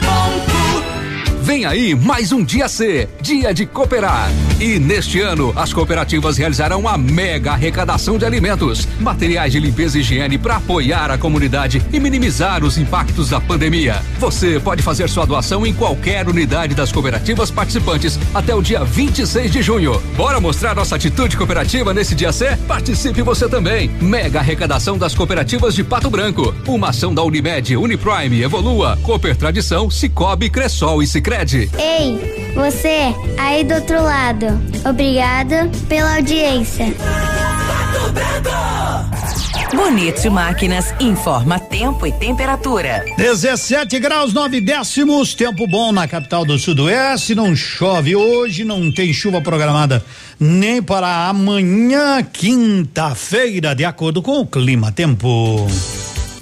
Vem aí mais um dia C, dia de cooperar. E neste ano, as cooperativas realizarão uma mega arrecadação de alimentos, materiais de limpeza e higiene para apoiar a comunidade e minimizar os impactos da pandemia. Você pode fazer sua doação em qualquer unidade das cooperativas participantes até o dia 26 de junho. Bora mostrar nossa atitude cooperativa nesse dia C? Participe você também. Mega arrecadação das cooperativas de Pato Branco. Uma ação da Unimed, Uniprime, Evolua, Cooper Tradição, Cicobi, Cressol e Sicredi. Ei, você aí do outro lado, obrigada pela audiência. Bonito Máquinas informa tempo e temperatura. 17 graus 9 décimos, tempo bom na capital do Sudoeste. Não chove hoje, não tem chuva programada nem para amanhã, quinta-feira, de acordo com o clima tempo.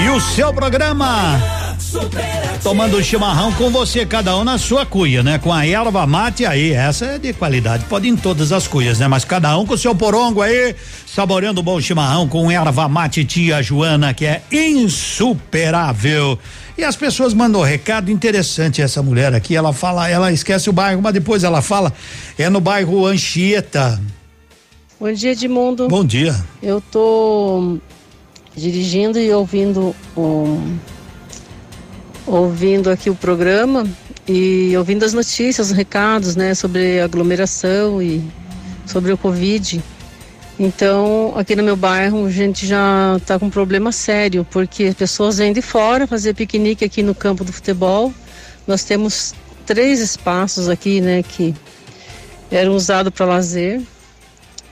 e o seu programa? Tomando chimarrão com você, cada um na sua cuia, né? Com a erva mate aí, essa é de qualidade, pode em todas as cuias, né? Mas cada um com o seu porongo aí, saboreando bom chimarrão com erva mate tia Joana, que é insuperável. E as pessoas mandam um recado interessante essa mulher aqui, ela fala, ela esquece o bairro, mas depois ela fala, é no bairro Anchieta. Bom dia, Edmundo. Bom dia. Eu tô dirigindo e ouvindo um, ouvindo aqui o programa e ouvindo as notícias, os recados, né, sobre aglomeração e sobre o Covid. Então, aqui no meu bairro, a gente já está com um problema sério, porque pessoas vêm de fora fazer piquenique aqui no campo do futebol. Nós temos três espaços aqui, né, que eram usados para lazer.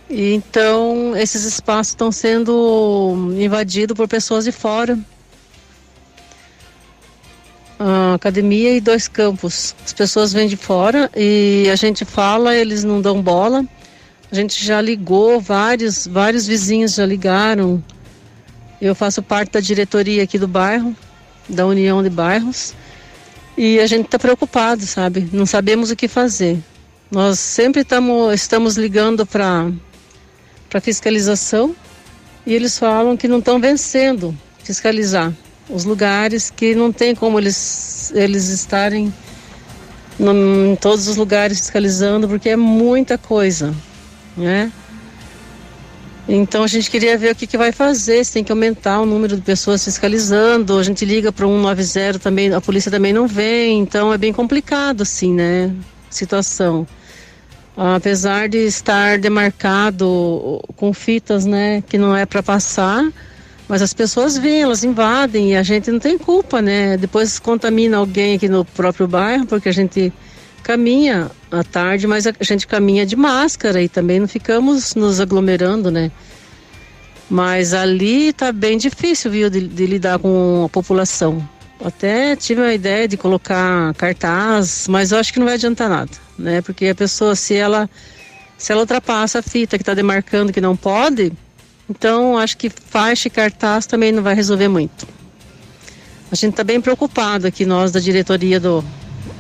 E então, esses espaços estão sendo invadidos por pessoas de fora. A academia e dois campos. As pessoas vêm de fora e a gente fala, eles não dão bola. A gente já ligou, vários, vários vizinhos já ligaram. Eu faço parte da diretoria aqui do bairro, da União de Bairros. E a gente está preocupado, sabe? Não sabemos o que fazer. Nós sempre tamo, estamos ligando para para fiscalização e eles falam que não estão vencendo fiscalizar os lugares que não tem como eles eles estarem no, em todos os lugares fiscalizando porque é muita coisa, né? Então a gente queria ver o que, que vai fazer, se tem que aumentar o número de pessoas fiscalizando, a gente liga para 190 também, a polícia também não vem, então é bem complicado assim, né? Situação apesar de estar demarcado com fitas, né, que não é para passar, mas as pessoas vêm, elas invadem e a gente não tem culpa, né? Depois contamina alguém aqui no próprio bairro, porque a gente caminha à tarde, mas a gente caminha de máscara e também não ficamos nos aglomerando, né? Mas ali tá bem difícil, viu, de, de lidar com a população. Até tive a ideia de colocar cartaz, mas eu acho que não vai adiantar nada, né? Porque a pessoa, se ela Se ela ultrapassa a fita que está demarcando que não pode, então acho que faixa e cartaz também não vai resolver muito. A gente está bem preocupado aqui, nós da diretoria do,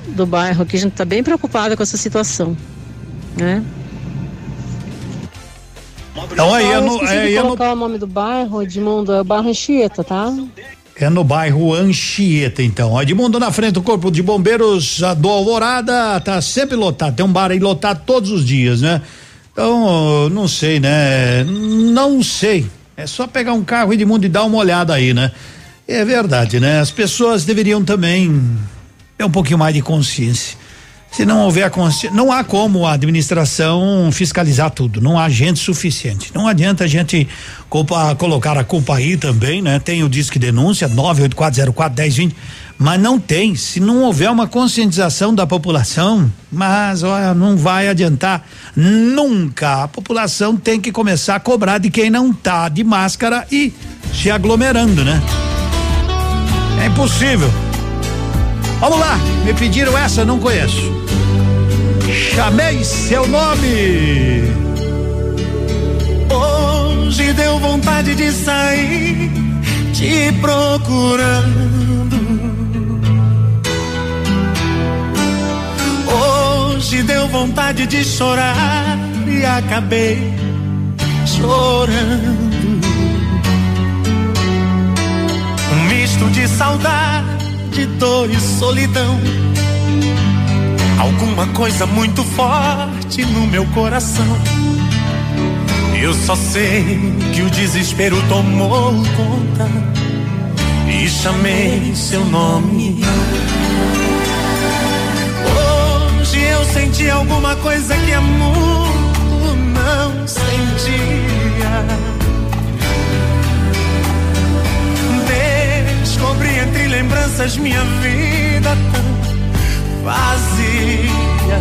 do bairro, aqui a gente está bem preocupado com essa situação, né? Então aí eu não esqueci é, é no, colocar o nome do bairro, Edmundo, é o bairro Anchieta, tá? É no bairro Anchieta, então. Edmundo na frente do Corpo de Bombeiros a do Alvorada tá sempre lotado. Tem um bar aí lotado todos os dias, né? Então, não sei, né? Não sei. É só pegar um carro Edmundo e dar uma olhada aí, né? É verdade, né? As pessoas deveriam também ter um pouquinho mais de consciência. Se não houver não há como a administração fiscalizar tudo, não há gente suficiente. Não adianta a gente culpa, colocar a culpa aí também, né? Tem o disque denúncia 984041020, mas não tem. Se não houver uma conscientização da população, mas olha, não vai adiantar nunca. A população tem que começar a cobrar de quem não tá de máscara e se aglomerando, né? É impossível. Vamos lá, me pediram essa, não conheço. Chamei seu nome. Hoje deu vontade de sair te procurando. Hoje deu vontade de chorar e acabei chorando. Um misto de saudade, dor e solidão. Alguma coisa muito forte no meu coração. Eu só sei que o desespero tomou conta e chamei seu nome. Hoje eu senti alguma coisa que há muito não sentia. Entre lembranças minha vida tão vazia.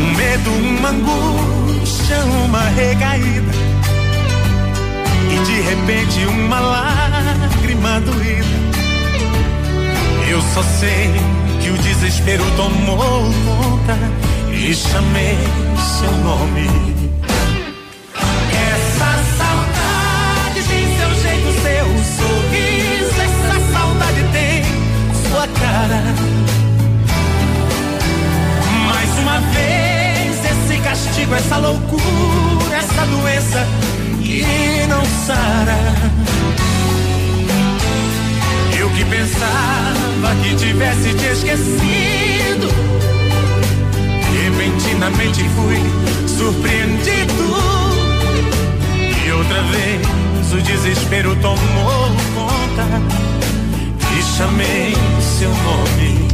Um medo, uma angústia, uma recaída. E de repente uma lágrima doída. Eu só sei que o desespero tomou conta e chamei seu nome. Cara. Mais uma vez esse castigo, essa loucura, essa doença que não sara. Eu que pensava que tivesse te esquecido, repentinamente fui surpreendido. E outra vez o desespero tomou conta chamei seu nome.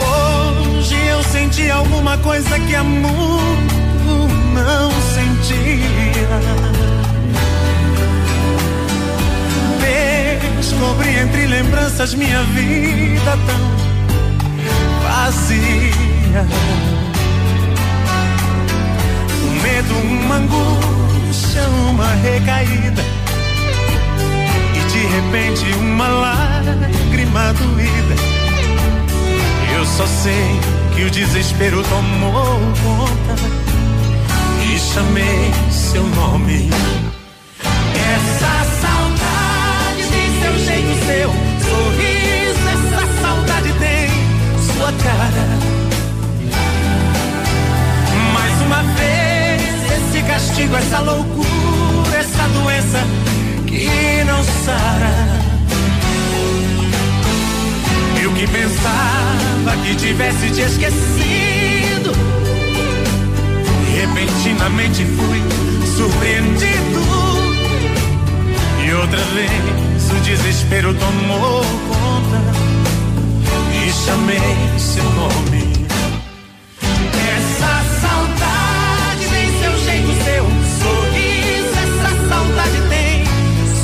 Hoje eu senti alguma coisa que muito Descobri entre lembranças minha vida tão vazia. Um medo, uma angústia, uma recaída. E de repente uma lágrima doída. Eu só sei que o desespero tomou conta e chamei seu nome. Seu jeito, seu sorriso. Essa saudade tem sua cara. Mais uma vez esse castigo, essa loucura, essa doença que não sara. Eu que pensava que tivesse te esquecido. Repentinamente fui surpreendido. E outra vez mas o desespero tomou conta e chamei seu nome. Essa saudade tem seu jeito, seu sorriso. Essa saudade tem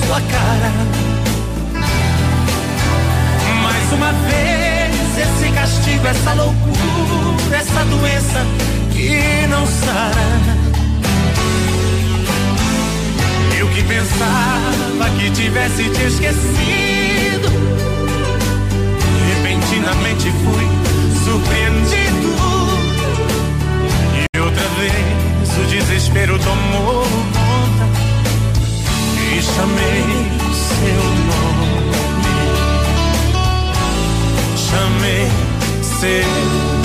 sua cara. Mais uma vez, esse castigo, essa loucura, essa doença que não sara. Que pensava que tivesse te esquecido, repentinamente fui surpreendido. E outra vez o desespero tomou conta e chamei seu nome. Chamei seu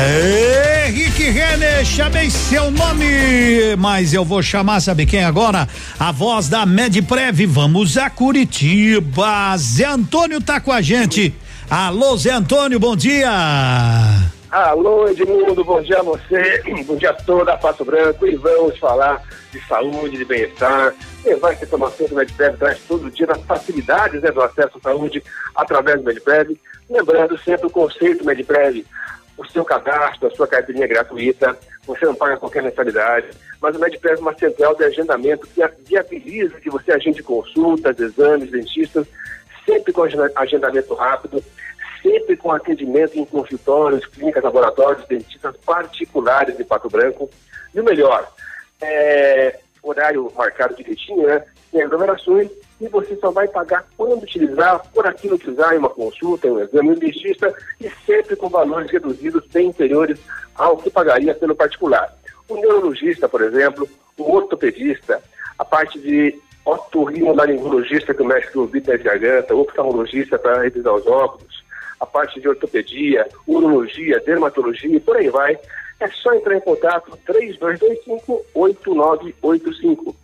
Henrique Renner, chamei seu nome, mas eu vou chamar, sabe quem agora? A voz da Medprev, vamos a Curitiba. Zé Antônio tá com a gente. Alô, Zé Antônio, bom dia. Alô, Edmundo, bom dia a você, (clears throat) bom dia a toda a Passo Branco e vamos falar de saúde, de bem-estar, levar essa informação que o Medprev traz todo dia das facilidades né, do acesso à saúde através do Medprev. Lembrando sempre o conceito Medprev, o seu cadastro, a sua carteirinha gratuita, você não paga qualquer mensalidade, mas o Medprev é uma central de agendamento que viabiliza que você agende consultas, exames, dentistas, sempre com agendamento rápido, sempre com atendimento em consultórios, clínicas, laboratórios, dentistas particulares de Pato Branco. E o melhor, é, horário marcado direitinho, né? Sem aglomerações e você só vai pagar quando utilizar, por aquilo que usar em uma consulta, em um exame de dentista e sempre com valores reduzidos bem inferiores ao que pagaria pelo particular. O neurologista, por exemplo, o ortopedista, a parte de otorrinolaringologista que mexe com o ouvido garganta, o oftalmologista para revisar os óculos, a parte de ortopedia, urologia, dermatologia e por aí vai, é só entrar em contato 3225-8985.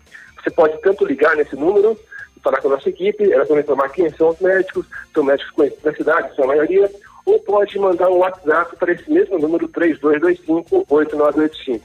Você pode tanto ligar nesse número falar com a nossa equipe, ela vai informar quem são os médicos, são médicos conhecidos da cidade, são a maioria, ou pode mandar um WhatsApp para esse mesmo número 3225-8985.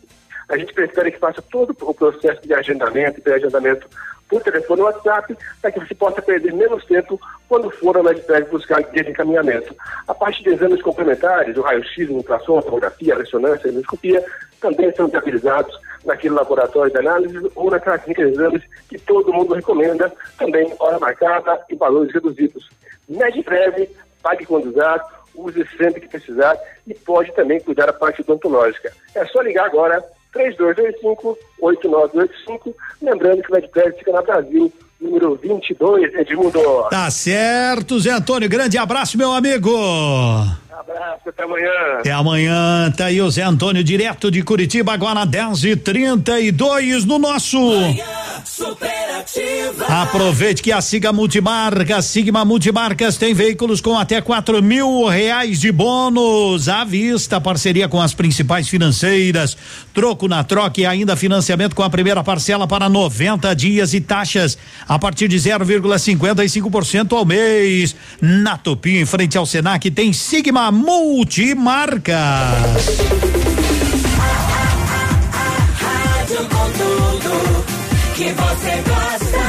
A gente prefere que faça todo o processo de agendamento e pré-agendamento por telefone ou WhatsApp, para que você possa perder menos tempo quando for ao médico buscar desencaminhamento. A parte de exames complementares, o raio-x, ultrassom, a tomografia, a ressonância, a endoscopia, também são viabilizados naquele laboratório de análise ou naquela clínica de exames que todo mundo recomenda, também hora marcada e valores reduzidos. Mede breve, pague quando usar, use sempre que precisar e pode também cuidar da parte odontológica. É só ligar agora 3225-8985, lembrando que o Medicare fica na Brasil, número 22, Edmundo. Tá certo, Zé Antônio, grande abraço, meu amigo. Abraço, até amanhã. Até amanhã, tá aí o Zé Antônio, direto de Curitiba, agora 10 e 32 no nosso. Manhã superativa. Aproveite que a Siga Multimarcas, Sigma Multimarcas tem veículos com até quatro mil reais de bônus à vista, parceria com as principais financeiras, troco na troca e ainda financiamento com a primeira parcela para 90 dias e taxas a partir de 0,55% ao mês. Na Tupi, em frente ao Senac, tem Sigma Multimarcas. Com tudo que você gosta.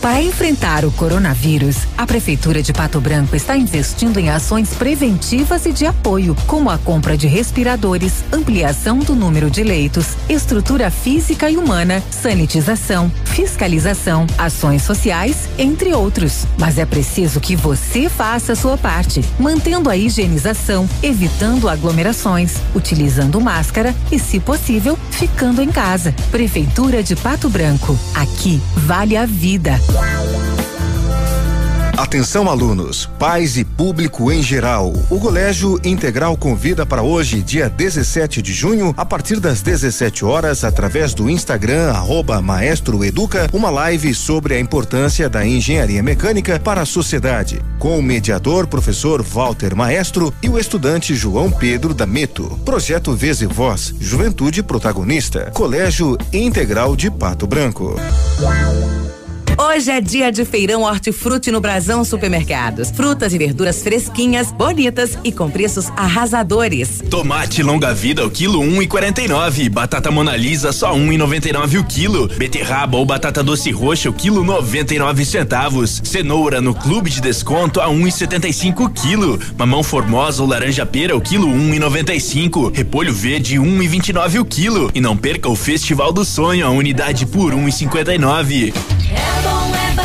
Para enfrentar o coronavírus, a Prefeitura de Pato Branco está investindo em ações preventivas e de apoio, como a compra de respiradores, ampliação do número de leitos, estrutura física e humana, sanitização, fiscalização, ações sociais, entre outros. Mas é preciso que você faça a sua parte, mantendo a higienização, evitando aglomerações, utilizando máscara e, se possível, ficando em casa. Prefeitura de Pato Branco. Aqui vale a vida. Atenção alunos, pais e público em geral. O Colégio Integral convida para hoje, dia 17 de junho, a partir das 17 horas, através do Instagram arroba Maestro Educa, uma live sobre a importância da engenharia mecânica para a sociedade, com o mediador professor Walter Maestro e o estudante João Pedro da Meto. Projeto Vez e Voz, Juventude Protagonista. Colégio Integral de Pato Branco. Hoje é dia de feirão hortifruti no Brasão Supermercados. Frutas e verduras fresquinhas, bonitas e com preços arrasadores. Tomate longa vida o quilo um e quarenta e nove. Batata monalisa só um e noventa e nove o quilo. Beterraba ou batata doce roxa o quilo noventa e nove centavos. Cenoura no clube de desconto a um e setenta e cinco o quilo. Mamão formosa ou laranja pera o quilo um e noventa e cinco. Repolho verde um e vinte e nove o quilo. E não perca o Festival do Sonho a unidade por um e cinquenta e nove. Don't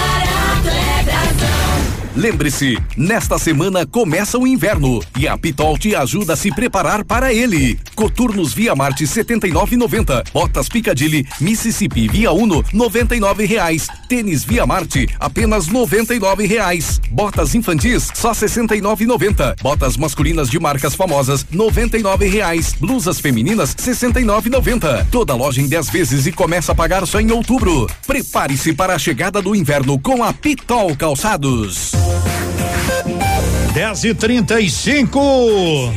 Lembre-se, nesta semana começa o inverno e a Pitol te ajuda a se preparar para ele. Coturnos Via Marte 79,90. Botas Picadilly Mississippi Via Uno 99 reais. Tênis Via Marte apenas 99 reais. Botas infantis só 69,90. Botas masculinas de marcas famosas 99 reais. Blusas femininas 69,90. Toda loja em 10 vezes e começa a pagar só em outubro. Prepare-se para a chegada do inverno com a Pitol Calçados. 10 e 35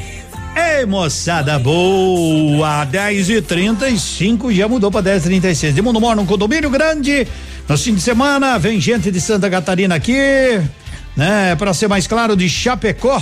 Ei, moçada boa! 10 e 35 já mudou para 10 e 36 De mundo mora num condomínio grande. No fim de semana, vem gente de Santa Catarina aqui, né? Para ser mais claro, de Chapecó.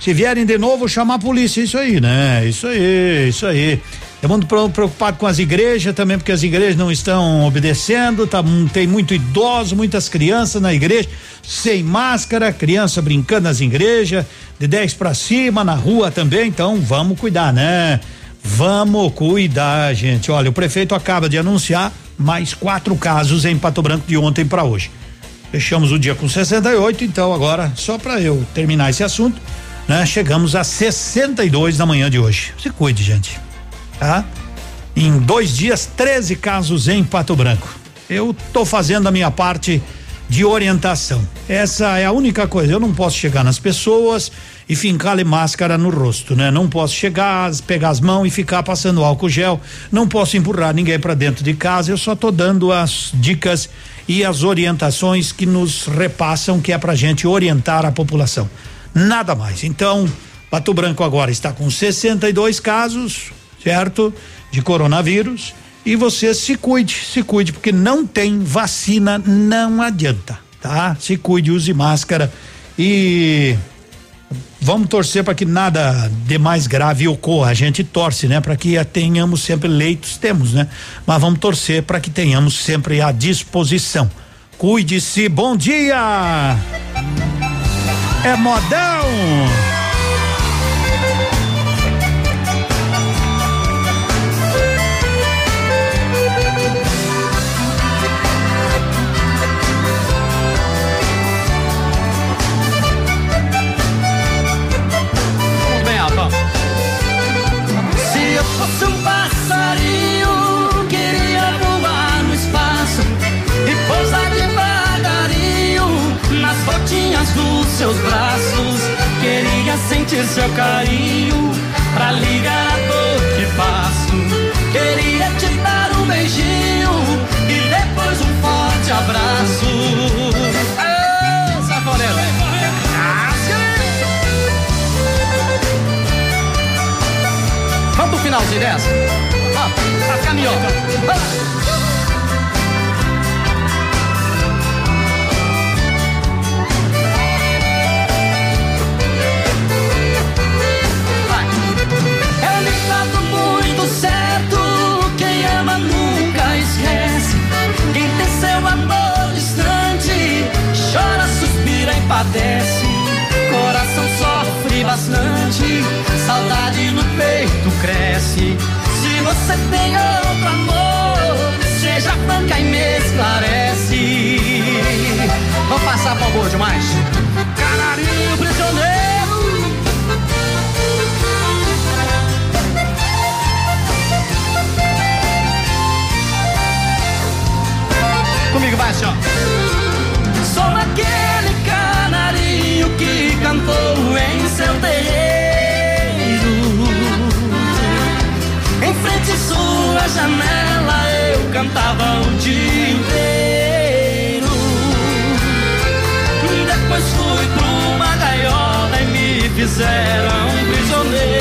Se vierem de novo, chamar a polícia. Isso aí, né? Isso aí, isso aí. É muito preocupado com as igrejas também, porque as igrejas não estão obedecendo, tá, tem muito idoso, muitas crianças na igreja, sem máscara, criança brincando nas igrejas, de 10 para cima, na rua também, então vamos cuidar, né? Vamos cuidar, gente. Olha, o prefeito acaba de anunciar mais quatro casos em Pato Branco de ontem para hoje. Fechamos o dia com 68, então agora, só para eu terminar esse assunto, né? Chegamos a 62 da manhã de hoje. Se cuide, gente tá? Em dois dias, 13 casos em Pato Branco. Eu tô fazendo a minha parte de orientação. Essa é a única coisa. Eu não posso chegar nas pessoas e fincar máscara no rosto, né? Não posso chegar, pegar as mãos e ficar passando álcool gel. Não posso empurrar ninguém para dentro de casa. Eu só tô dando as dicas e as orientações que nos repassam, que é pra gente orientar a população. Nada mais. Então, Pato Branco agora está com 62 casos, certo? De coronavírus. E você se cuide, se cuide, porque não tem vacina, não adianta, tá? Se cuide, use máscara e vamos torcer para que nada de mais grave ocorra. A gente torce, né? Para que tenhamos sempre leitos, temos, né? Mas vamos torcer para que tenhamos sempre à disposição. Cuide-se, bom dia! É modão! Seu carinho pra ligar a dor que passo. Queria te dar um beijinho e depois um forte abraço. Vamos pro finalzinho dessa? Ó, a caminhota. Padece, coração sofre bastante, saudade no peito cresce. Se você tem outro amor, seja franca e me esclarece. Vamos passar para o demais? Canarinho prisioneiro. Comigo vai assim, cantava o dia inteiro. Depois fui pra uma gaiola e me fizeram prisioneiro.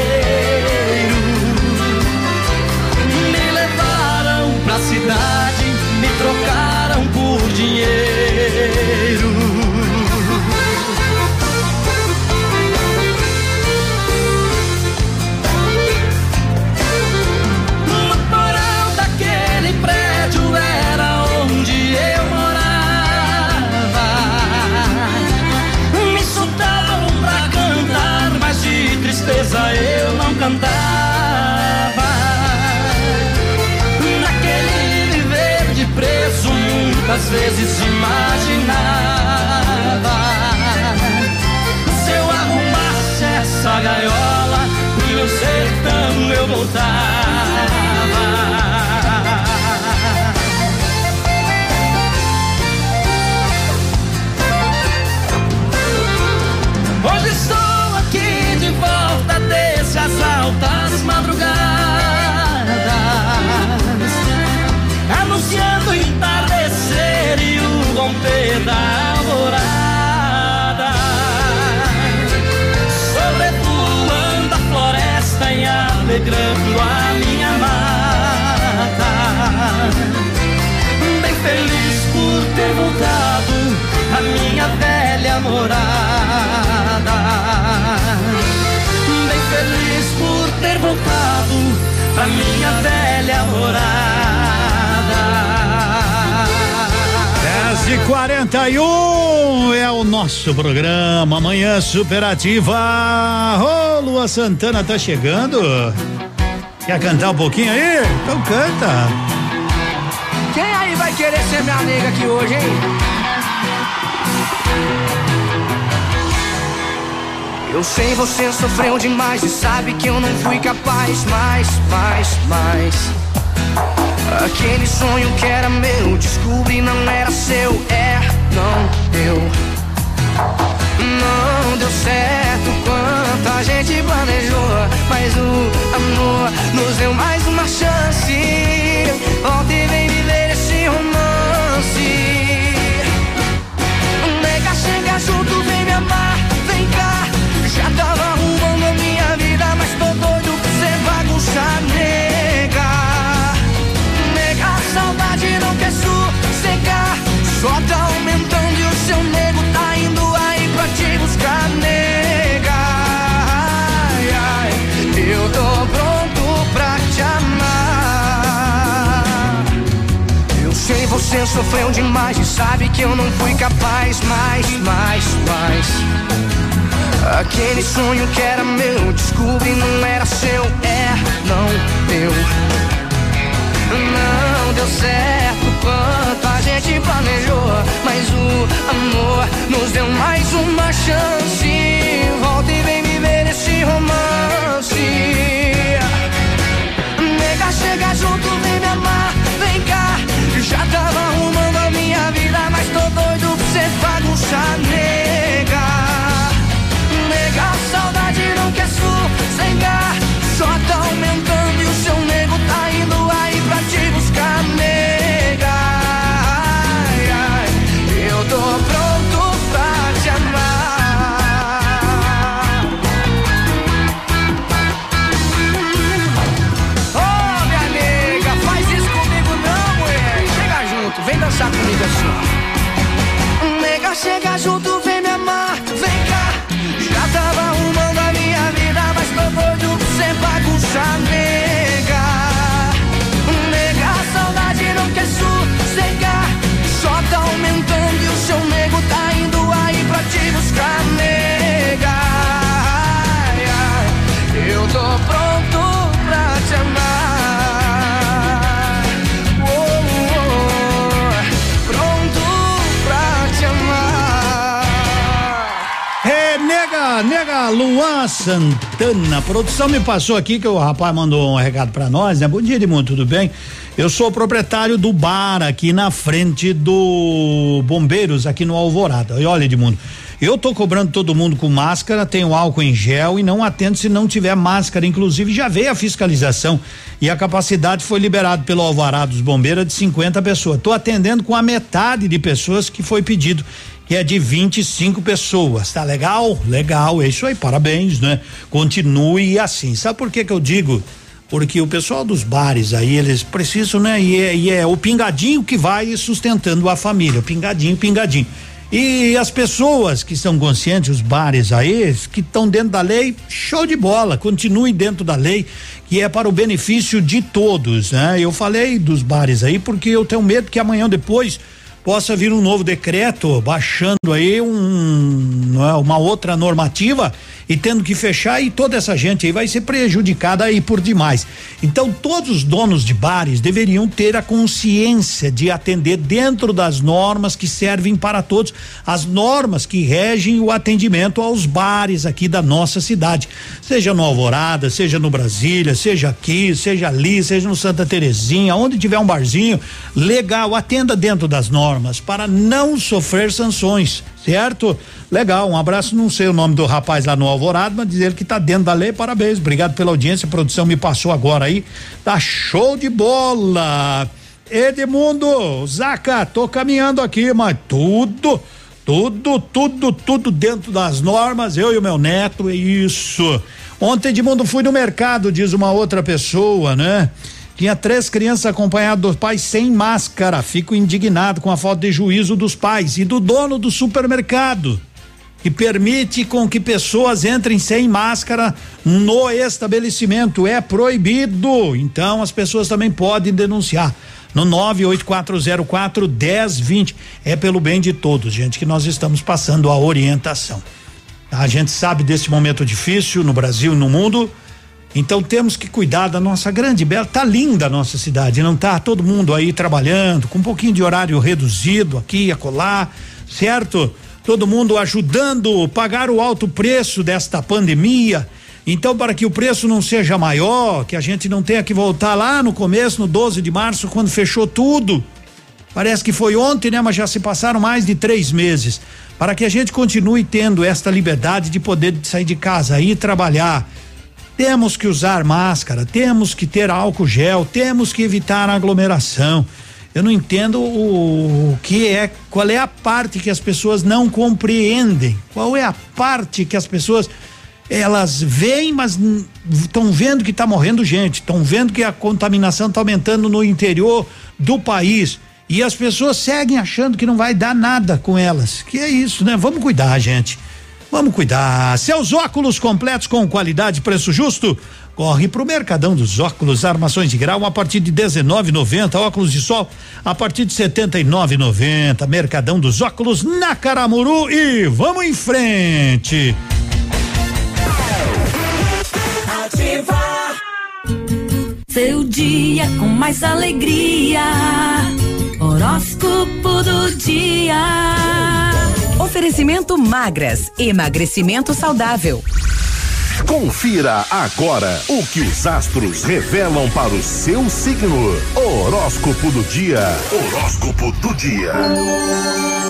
Me levaram pra cidade, muitas vezes imaginava. Se eu arrumasse essa gaiola, pro meu sertão eu voltava. Velha morada. Bem feliz por ter voltado à minha velha morada. 10 e 41 é o nosso programa. Amanhã superativa. Ô, Lua Santana tá chegando. Quer cantar um pouquinho aí? Então canta. Quem aí vai querer ser minha nega aqui hoje, hein? Eu sei você sofreu demais e sabe que eu não fui capaz mais, mais, mais. Aquele sonho que era meu, descobri não era seu, é, não deu. Não deu certo quanto a gente planejou, mas o amor nos deu mais uma chance. Volta e vem tá aumentando e o seu nego tá indo aí pra te buscar, nega. Ai, ai, eu tô pronto pra te amar. Eu sei você sofreu demais e sabe que eu não fui capaz mais, mais, mais. Aquele sonho que era meu, descobri não era seu, é, não deu. Não deu certo quanto a gente planejou, mas o amor nos deu mais uma chance. Volta e vem viver esse romance. Nega, chega junto, vem me amar, vem cá. Já tava arrumando a minha vida, mas tô doido pra você bagunçar, nega. Nega, saudade não quer sossegar. Só tá aumentando chega junto, vem me amar, vem cá. Já tava arrumando a minha vida, mas tô doido pra você bagunçar, nega Luan Santana. A produção me passou aqui que o rapaz mandou um recado pra nós, né? Bom dia, Edmundo, tudo bem? Eu sou proprietário do bar aqui na frente do Bombeiros, aqui no Alvorada. E olha, Edmundo, Eu tô cobrando todo mundo com máscara, tenho álcool em gel e não atendo se não tiver máscara. Inclusive já veio a fiscalização e a capacidade foi liberada pelo alvará dos bombeiros de 50 pessoas. Tô atendendo com a metade de pessoas que foi pedido que é de 25 pessoas. Tá legal? Legal, é isso aí, parabéns, né? Continue assim. Sabe por que que eu digo? Porque o pessoal dos bares aí, eles precisam, né? E é, e é o pingadinho que vai sustentando a família, pingadinho, pingadinho. E as pessoas que são conscientes, os bares aí, que estão dentro da lei, show de bola, continue dentro da lei, que é para o benefício de todos, né? Eu falei dos bares aí porque eu tenho medo que amanhã depois possa vir um novo decreto baixando aí um, é, uma outra normativa e tendo que fechar e toda essa gente aí vai ser prejudicada aí por demais. Então todos os donos de bares deveriam ter a consciência de atender dentro das normas que servem para todos, as normas que regem o atendimento aos bares aqui da nossa cidade, seja no Alvorada, seja no Brasília, seja aqui, seja ali, seja no Santa Terezinha, onde tiver um barzinho, legal, atenda dentro das normas para não sofrer sanções, certo? Legal, um abraço, não sei o nome do rapaz lá no Alvorado, mas dizer que tá dentro da lei, parabéns, obrigado pela audiência, a produção me passou agora aí, tá show de bola. Edmundo, Zaca, tô caminhando aqui, mas tudo, tudo, tudo, tudo dentro das normas, eu e o meu neto, é isso. Ontem, Edmundo, fui no mercado, diz uma outra pessoa, né? Tinha três crianças acompanhadas dos pais sem máscara. Fico indignado com a falta de juízo dos pais e do dono do supermercado, que permite com que pessoas entrem sem máscara no estabelecimento. É proibido. Então as pessoas também podem denunciar no 98404 1020. É pelo bem de todos, gente, que nós estamos passando a orientação. A gente sabe desse momento difícil no Brasil e no mundo então temos que cuidar da nossa grande bela. Tá linda a nossa cidade, não tá? Todo mundo aí trabalhando, com um pouquinho de horário reduzido aqui acolá, certo? Todo mundo ajudando a pagar o alto preço desta pandemia. Então, para que o preço não seja maior, que a gente não tenha que voltar lá no começo, no 12 de março, quando fechou tudo. Parece que foi ontem, né? Mas já se passaram mais de três meses. Para que a gente continue tendo esta liberdade de poder sair de casa, ir trabalhar, temos que usar máscara, temos que ter álcool gel, temos que evitar aglomeração. Eu não entendo o, o que é, qual é a parte que as pessoas não compreendem. Qual é a parte que as pessoas elas veem, mas estão vendo que está morrendo gente, estão vendo que a contaminação está aumentando no interior do país. E as pessoas seguem achando que não vai dar nada com elas. Que é isso, né? Vamos cuidar, gente. Vamos cuidar. Seus óculos completos com qualidade e preço justo? Corre pro Mercadão dos Óculos, armações de grau a partir de 19,90, óculos de sol a partir de 79,90. Mercadão dos Óculos na Caramuru e vamos em frente. Ativa. Seu dia com mais alegria. Horóscopo do dia. Oferecimento magras, emagrecimento saudável. Confira agora o que os astros revelam para o seu signo. Horóscopo do dia. Horóscopo do dia.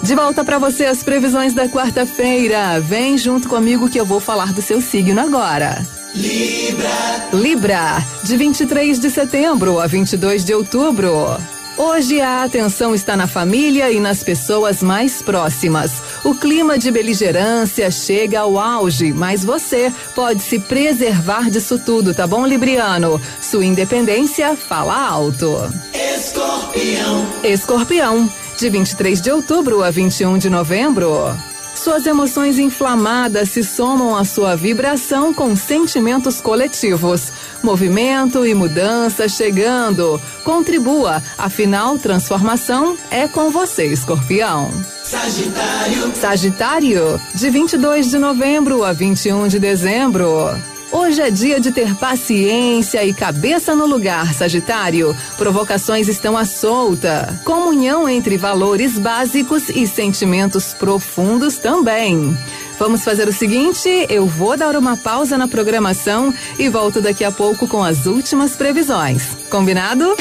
De volta para você as previsões da quarta-feira. Vem junto comigo que eu vou falar do seu signo agora. Libra. Libra, de 23 de setembro a 22 de outubro. Hoje a atenção está na família e nas pessoas mais próximas. O clima de beligerância chega ao auge, mas você pode se preservar disso tudo, tá bom, Libriano? Sua independência fala alto. Escorpião. Escorpião, de 23 de outubro a 21 de novembro. Suas emoções inflamadas se somam à sua vibração com sentimentos coletivos. Movimento e mudança chegando. Contribua, afinal, transformação é com você, escorpião. Sagitário. Sagitário, de 22 de novembro a 21 de dezembro. Hoje é dia de ter paciência e cabeça no lugar, Sagitário. Provocações estão à solta. Comunhão entre valores básicos e sentimentos profundos também. Vamos fazer o seguinte: eu vou dar uma pausa na programação e volto daqui a pouco com as últimas previsões. Combinado?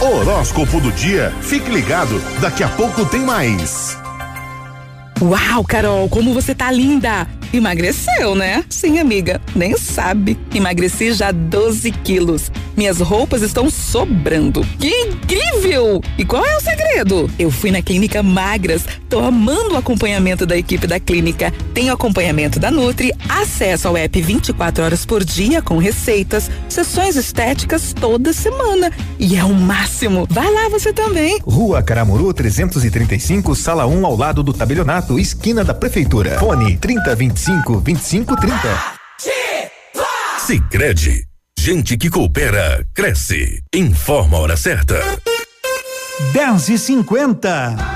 Horóscopo do dia. Fique ligado, daqui a pouco tem mais. Uau, Carol, como você tá linda! Emagreceu, né? Sim, amiga, nem sabe. Emagreci já 12 quilos. Minhas roupas estão sobrando. Que incrível! E qual é o segredo? Eu fui na Clínica Magras. Tô amando o acompanhamento da equipe da clínica. Tenho acompanhamento da Nutri, acesso ao app 24 horas por dia com receitas, sessões estéticas toda semana. E é o máximo. Vai lá você também. Rua Caramuru 335, sala 1 ao lado do tabelionato, esquina da prefeitura. Fone 3025 2530. Sicredi, gente que coopera cresce. Informa a hora certa. 10 e 50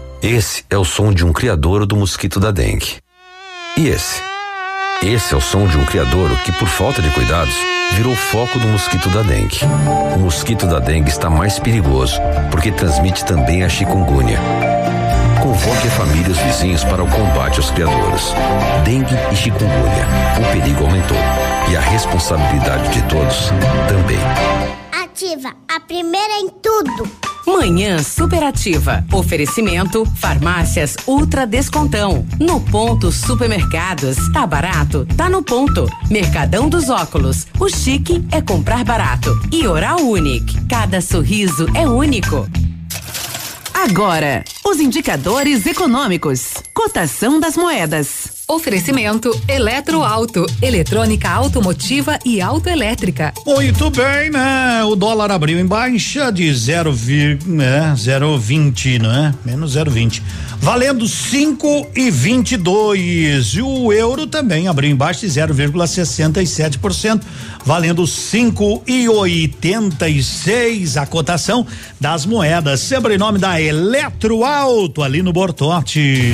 Esse é o som de um criadouro do mosquito da dengue. E esse? Esse é o som de um criadouro que, por falta de cuidados, virou foco do mosquito da dengue. O mosquito da dengue está mais perigoso porque transmite também a chikungunya. Convoque a família os vizinhos para o combate aos criadouros. Dengue e chikungunya. O perigo aumentou. E a responsabilidade de todos também. Ativa, a primeira em tudo. Manhã superativa. Oferecimento Farmácias Ultra Descontão. No ponto Supermercados. Tá barato? Tá no ponto. Mercadão dos Óculos. O chique é comprar barato. E Oral Unique. Cada sorriso é único. Agora, os indicadores econômicos. Cotação das moedas. Oferecimento Eletroauto, eletrônica automotiva e autoelétrica. Muito bem, né? O dólar abriu em baixa de 0, né? 0,20, né? Menos 0,20. Valendo 5 e 22. E o euro também abriu em baixa de 0,67%, valendo 5 e 86 a cotação das moedas. Sempre em nome da Eletroauto ali no Bortote.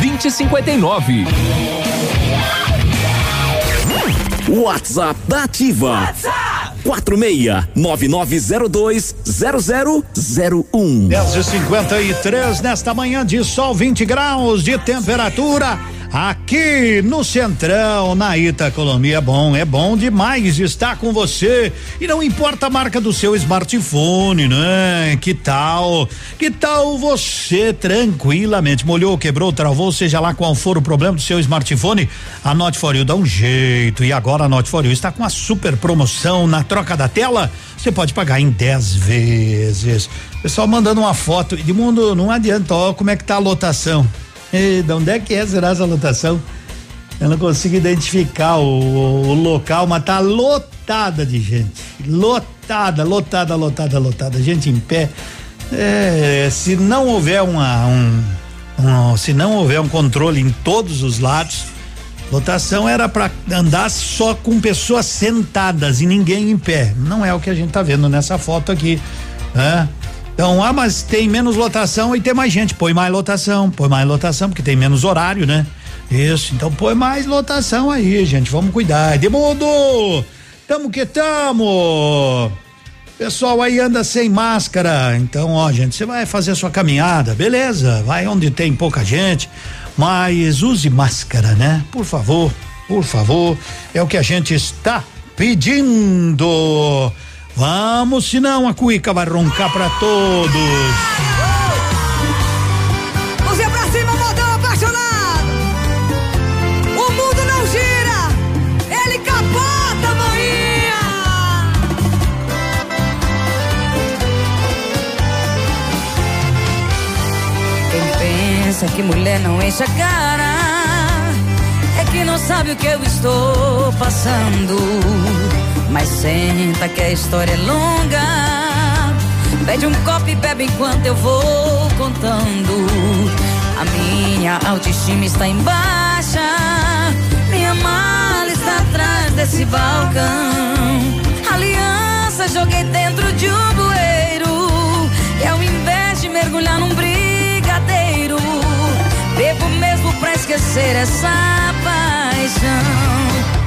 2059. WhatsApp da Ativa. WhatsApp 46 9902 0001. 10 e 53 nesta manhã de sol, 20 graus de temperatura. Aqui no Centrão, na Itacolombia, é bom, é bom demais estar com você. E não importa a marca do seu smartphone, né? Que tal? Que tal você tranquilamente molhou, quebrou, travou, seja lá qual for o problema do seu smartphone, a Note for You dá um jeito. E agora a Note for You está com a super promoção na troca da tela. Você pode pagar em 10 vezes. Pessoal mandando uma foto. De mundo, não adianta, ó, como é que tá a lotação. De onde é que é será essa lotação? Eu não consigo identificar o, o, o, local, mas tá lotada de gente. Lotada, lotada, lotada, lotada. Gente em pé. É, se não houver uma, um, um, se não houver um controle em todos os lados, lotação era para andar só com pessoas sentadas e ninguém em pé. Não é o que a gente tá vendo nessa foto aqui. Né? Então, ah, mas tem menos lotação e tem mais gente. Põe mais lotação, põe mais lotação, porque tem menos horário, né? Isso, então põe mais lotação aí, gente. Vamos cuidar. Edmundo! Tamo que tamo! Pessoal aí anda sem máscara. Então, ó, gente, você vai fazer sua caminhada, beleza? Vai onde tem pouca gente, mas use máscara, né? Por favor, por favor. É o que a gente está pedindo. Vamos, senão a cuica vai roncar pra todos. Você pra cima, modão apaixonado. O mundo não gira, ele capota, manhinha. Quem pensa que mulher não enche a cara. É que não sabe o que eu estou passando. Mas senta que a história é longa. Pede um copo e bebe enquanto eu vou contando. A minha autoestima está em baixa. Minha mala está atrás desse balcão. Aliança joguei dentro de um bueiro. E ao invés de mergulhar num brigadeiro, bebo mesmo pra esquecer essa paixão.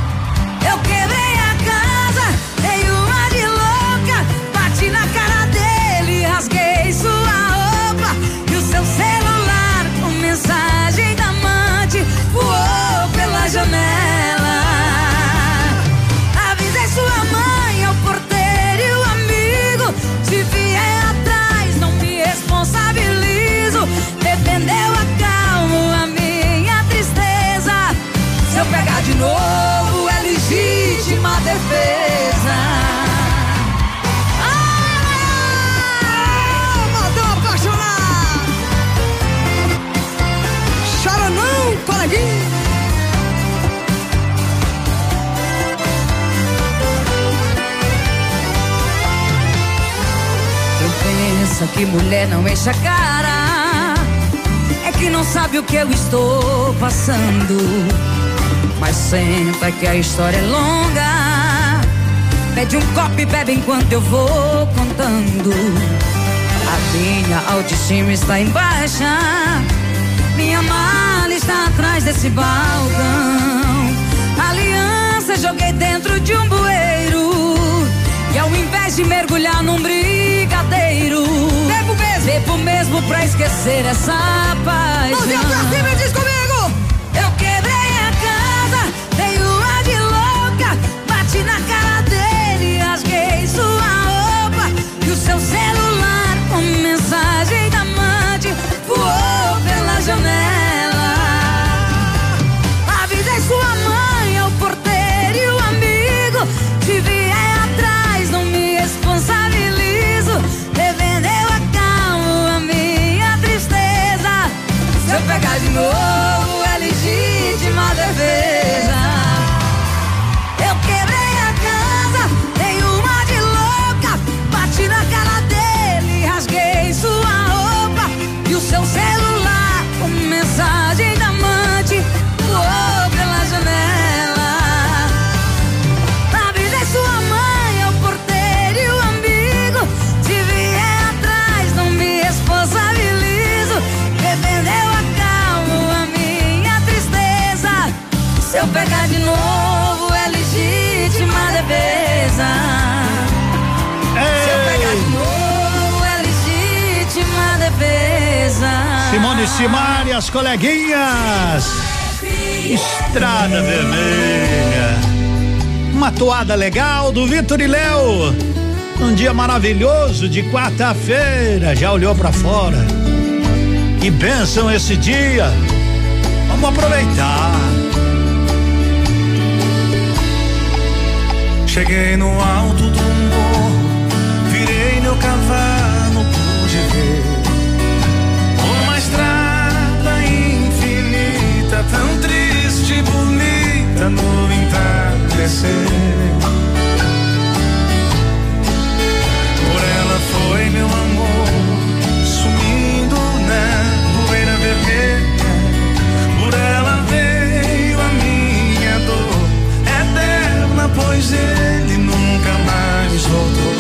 Novo, é legítima defesa. Ah, Modão apaixonado. Chora não, coleguinha. Pensa que mulher não enche a cara É que não sabe o que eu estou passando Mas senta que a história é longa. Pede um copo e bebe enquanto eu vou contando. A minha autoestima está em baixa. Minha mala está atrás desse balcão Aliança joguei dentro de um bueiro. E ao invés de mergulhar num brigadeiro, bebo mesmo, bebo mesmo pra esquecer essa paixão. Mãozinha pra cima e diz comigo! Seu celular com mensagem da amante voou pela janela. Avisei sua mãe, ao porteiro e o amigo. Se vier atrás, não me responsabilizo. Defendeu a calma, a minha tristeza. Se eu pegar de novo, Simone Simari, as coleguinhas. Estrada Vermelha. Uma toada legal do Vitor e Léo. Um dia maravilhoso de quarta-feira. Já olhou pra fora? Que bênção esse dia. Vamos aproveitar. Cheguei no alto do entardecer. Por ela foi meu amor, sumindo na poeira vermelha. Por ela veio a minha dor eterna, pois ele nunca mais voltou.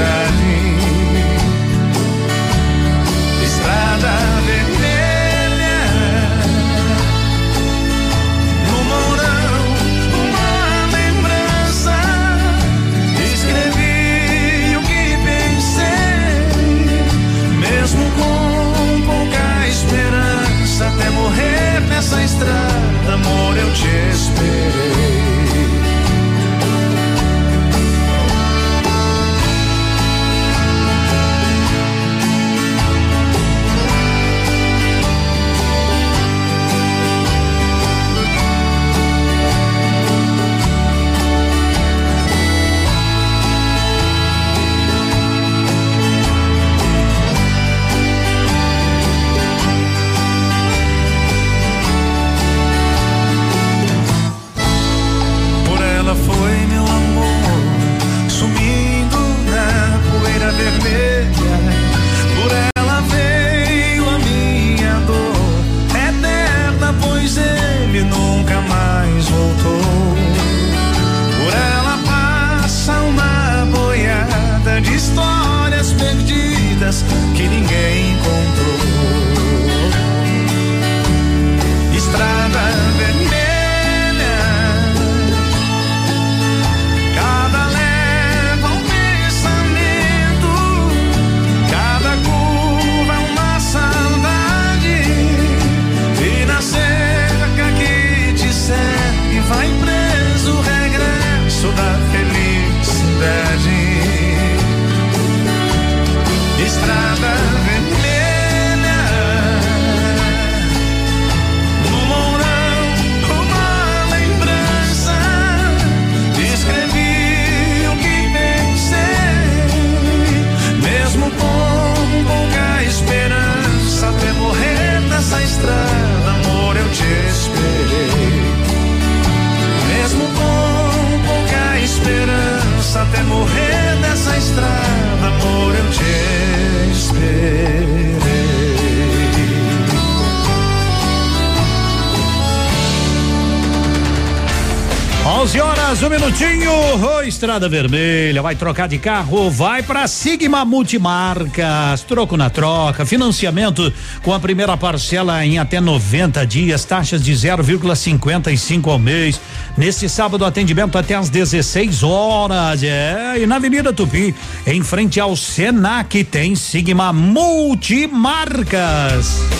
that Estrada Vermelha, vai trocar de carro, vai pra Sigma Multimarcas. Troco na troca, financiamento com a primeira parcela em até 90 dias, taxas de 0,55 ao mês. Neste sábado, atendimento até às 16 horas. É, e na Avenida Tupi, em frente ao Senac, tem Sigma Multimarcas.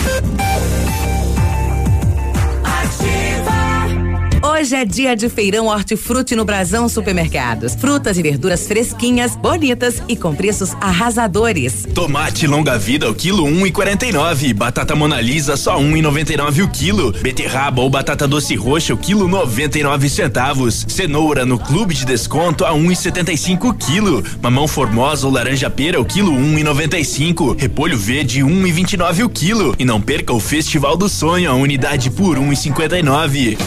Hoje é dia de feirão hortifruti no Brasão Supermercados. Frutas e verduras fresquinhas, bonitas e com preços arrasadores. Tomate longa vida o quilo um e quarenta e nove. Batata monalisa só um e noventa e nove o quilo. Beterraba ou batata doce roxa o quilo noventa e nove centavos. Cenoura no clube de desconto a um e setenta e cinco o quilo. Mamão formosa ou laranja pera o quilo um e noventa e cinco. Repolho verde um e vinte e nove o quilo. E não perca o Festival do Sonho a unidade por um e cinquenta e nove.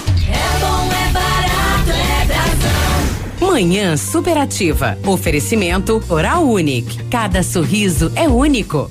Manhã superativa. Oferecimento Oral Unique. Cada sorriso é único.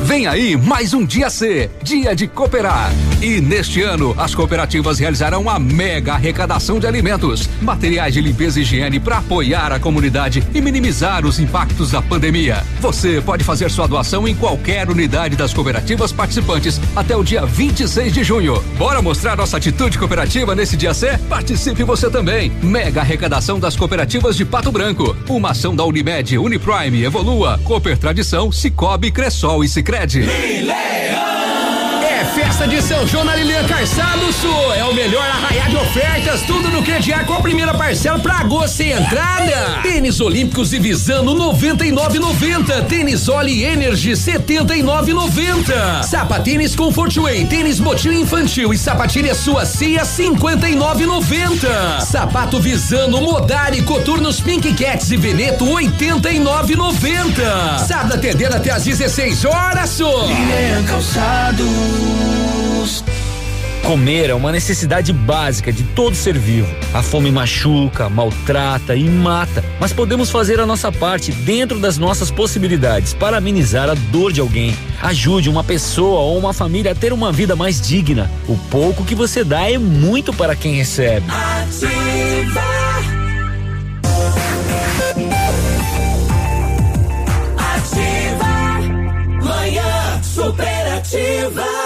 Vem aí mais um dia C, dia de cooperar. E neste ano, as cooperativas realizarão uma mega arrecadação de alimentos, materiais de limpeza e higiene para apoiar a comunidade e minimizar os impactos da pandemia. Você pode fazer sua doação em qualquer unidade das cooperativas participantes até o dia 26 de junho. Bora mostrar nossa atitude cooperativa nesse dia C? Participe você também. Mega arrecadação das cooperativas de Pato Branco. Uma ação da Unimed, Uniprime, Evolua, Cooper Tradição, Cicobi, Cressol e Sicredi. É festa de São João na Lilian Calçado Sul. É o melhor arraiar de ofertas, tudo no crediário com a primeira parcela pra agosto sem entrada. Tênis Olímpicos e Visano 99,90. Tênis Oli Energy 79,90. Sapatênis Comfort Way, tênis motil infantil e sapatilha sua cia 59,90. Sapato Visano Modari Coturnos Pink Cats e Veneto 89,90. Sábado atendendo até às 16 horas, só. Lilian Comer é uma necessidade básica de todo ser vivo. A fome machuca, maltrata e mata, mas podemos fazer a nossa parte dentro das nossas possibilidades para amenizar a dor de alguém. Ajude uma pessoa ou uma família a ter uma vida mais digna. O pouco que você dá é muito para quem recebe. Ativa. Manhã superativa.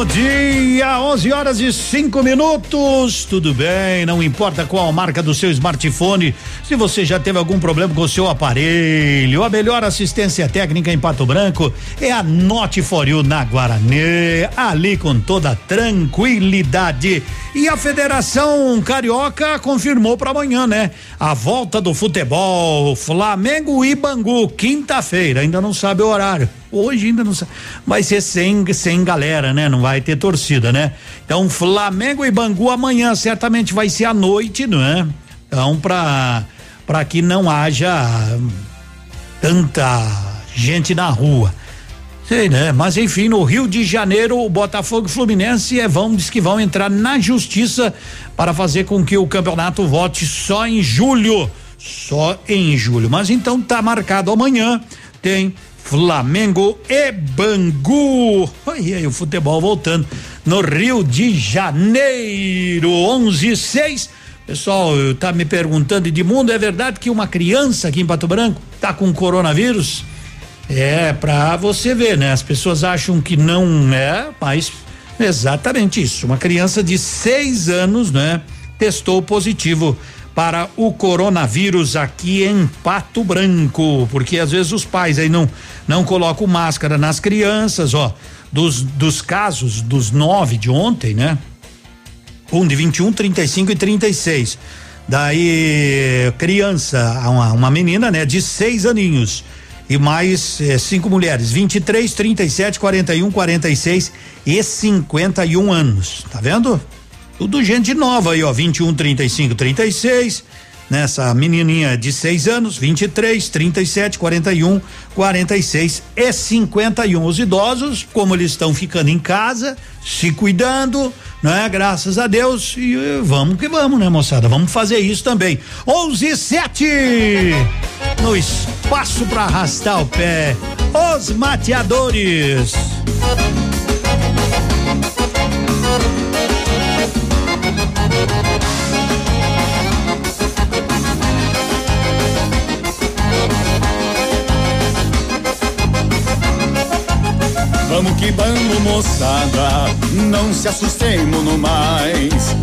Bom dia, 11 horas e 5 minutos. Tudo bem? Não importa qual a marca do seu smartphone, se você já teve algum problema com o seu aparelho, a melhor assistência técnica em Pato Branco é a Note for You na Guarani, ali com toda tranquilidade. E a Federação Carioca confirmou para amanhã, né? A volta do futebol, Flamengo e Bangu, quinta-feira, ainda não sabe o horário. Hoje ainda não sabe. Vai ser sem, sem galera, né? Não vai ter torcida, né? Então, Flamengo e Bangu amanhã certamente vai ser à noite, não é? Então, para para que não haja tanta gente na rua. Sei, né? Mas enfim, no Rio de Janeiro, o Botafogo e Fluminense é, vão, diz que vão entrar na justiça para fazer com que o campeonato volte só em julho. Só em julho. Mas então tá marcado amanhã. Tem Flamengo e Bangu. Olha aí o futebol voltando no Rio de Janeiro. 11 e 6. Pessoal, tá me perguntando, Edmundo, é verdade que uma criança aqui em Pato Branco tá com coronavírus? É, pra você ver, né? As pessoas acham que não é, mas exatamente isso. Uma criança de seis anos, né? Testou positivo para o coronavírus aqui em Pato Branco, porque às vezes os pais aí não não colocam máscara nas crianças, ó. Dos, dos casos dos nove de ontem, né? Um de 21, 35 e 36. Daí, criança, uma, uma menina, né, de seis aninhos. E mais eh, cinco mulheres, 23, 37, 41, 46 e 51 anos. Tá vendo? Tudo gente nova aí, ó. 21, 35, 36. Nessa menininha de 6 anos, 23, 37, 41, 46 e 51. Os idosos, como eles estão ficando em casa, se cuidando, né? Graças a Deus. E vamos que vamos, né, moçada? Vamos fazer isso também. 11 e 7 no espaço para arrastar o pé. Os mateadores. Vamos que vamos, moçada, não se assustemos no mais.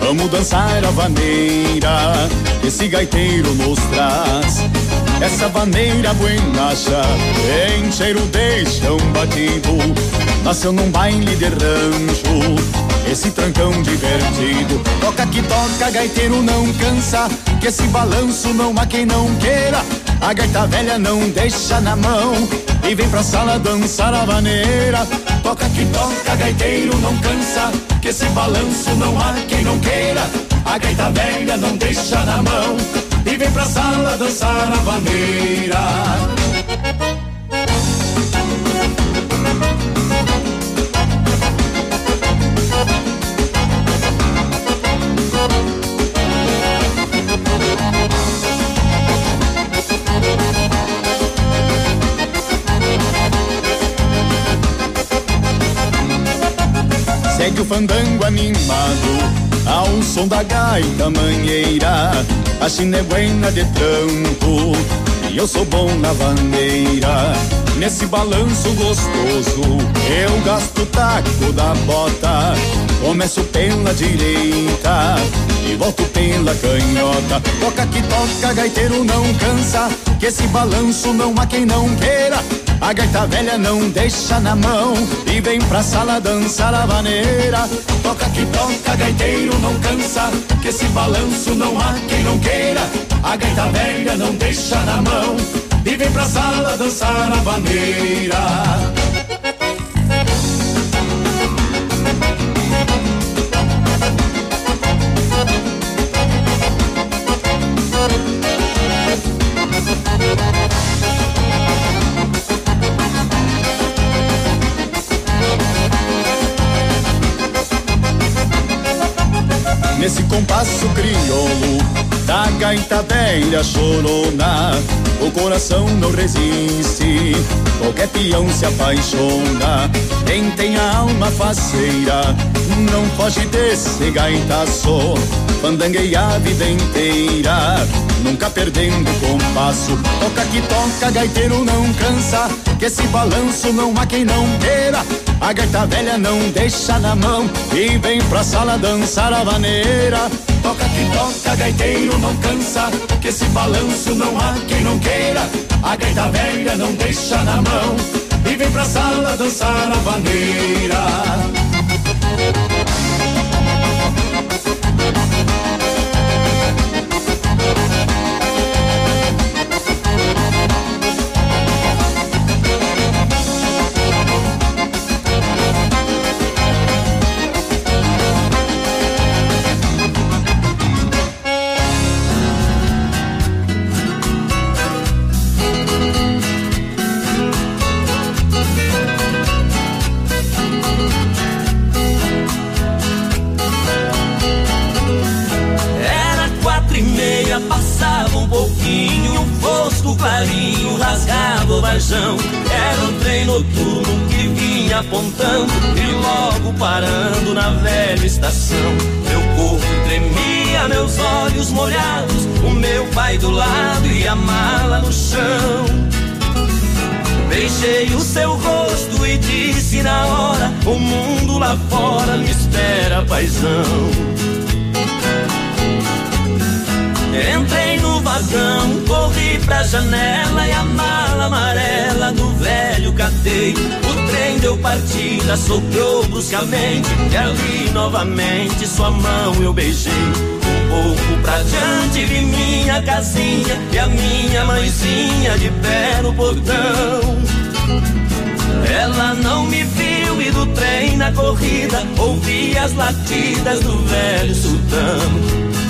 Vamos dançar a vaneira, esse gaiteiro nos traz. Essa vaneira buenacha, em cheiro de chão batido. Nasceu num baile de rancho, esse trancão divertido. Toca que toca, gaiteiro não cansa, que esse balanço não há quem não queira. A gaita velha não deixa na mão e vem pra sala dançar a vaneira. Toca que toca, gaiteiro não cansa, que esse balanço não há quem não queira. A gaita velha não deixa na mão e vem pra sala dançar a vaneira. Fandango animado ao som da gaita manheira. A china é buena de tranco e eu sou bom na vaneira. Nesse balanço gostoso, eu gasto o taco da bota. Começo pela direita e volto pela canhota. Toca que toca, gaiteiro não cansa. Que esse balanço não há quem não queira. A gaita velha não deixa na mão e vem pra sala dançar a vaneira. Toca que toca, gaiteiro não cansa, que esse balanço não há quem não queira. A gaita velha não deixa na mão e vem pra sala dançar a vaneira. Compasso crioulo da gaita velha chorona, o coração não resiste, qualquer peão se apaixona. Quem tem a alma faceira não foge desse gaitaço, fandanguei a vida inteira, nunca perdendo compasso. Toca que toca, gaiteiro não cansa, que esse balanço não há quem não queira. A gaita velha não deixa na mão e vem pra sala dançar a vaneira. Toca que toca, gaiteiro não cansa, que esse balanço não há quem não queira. A gaita velha não deixa na mão e vem pra sala dançar a vaneira. Paisão. Entrei no vagão, corri pra janela e a mala amarela do velho catei. O trem deu partida, soprou bruscamente e ali novamente sua mão eu beijei. Um pouco pra diante vi minha casinha e a minha mãezinha de pé no portão. Ela não me viu do trem na corrida ouvi as latidas do velho sultão.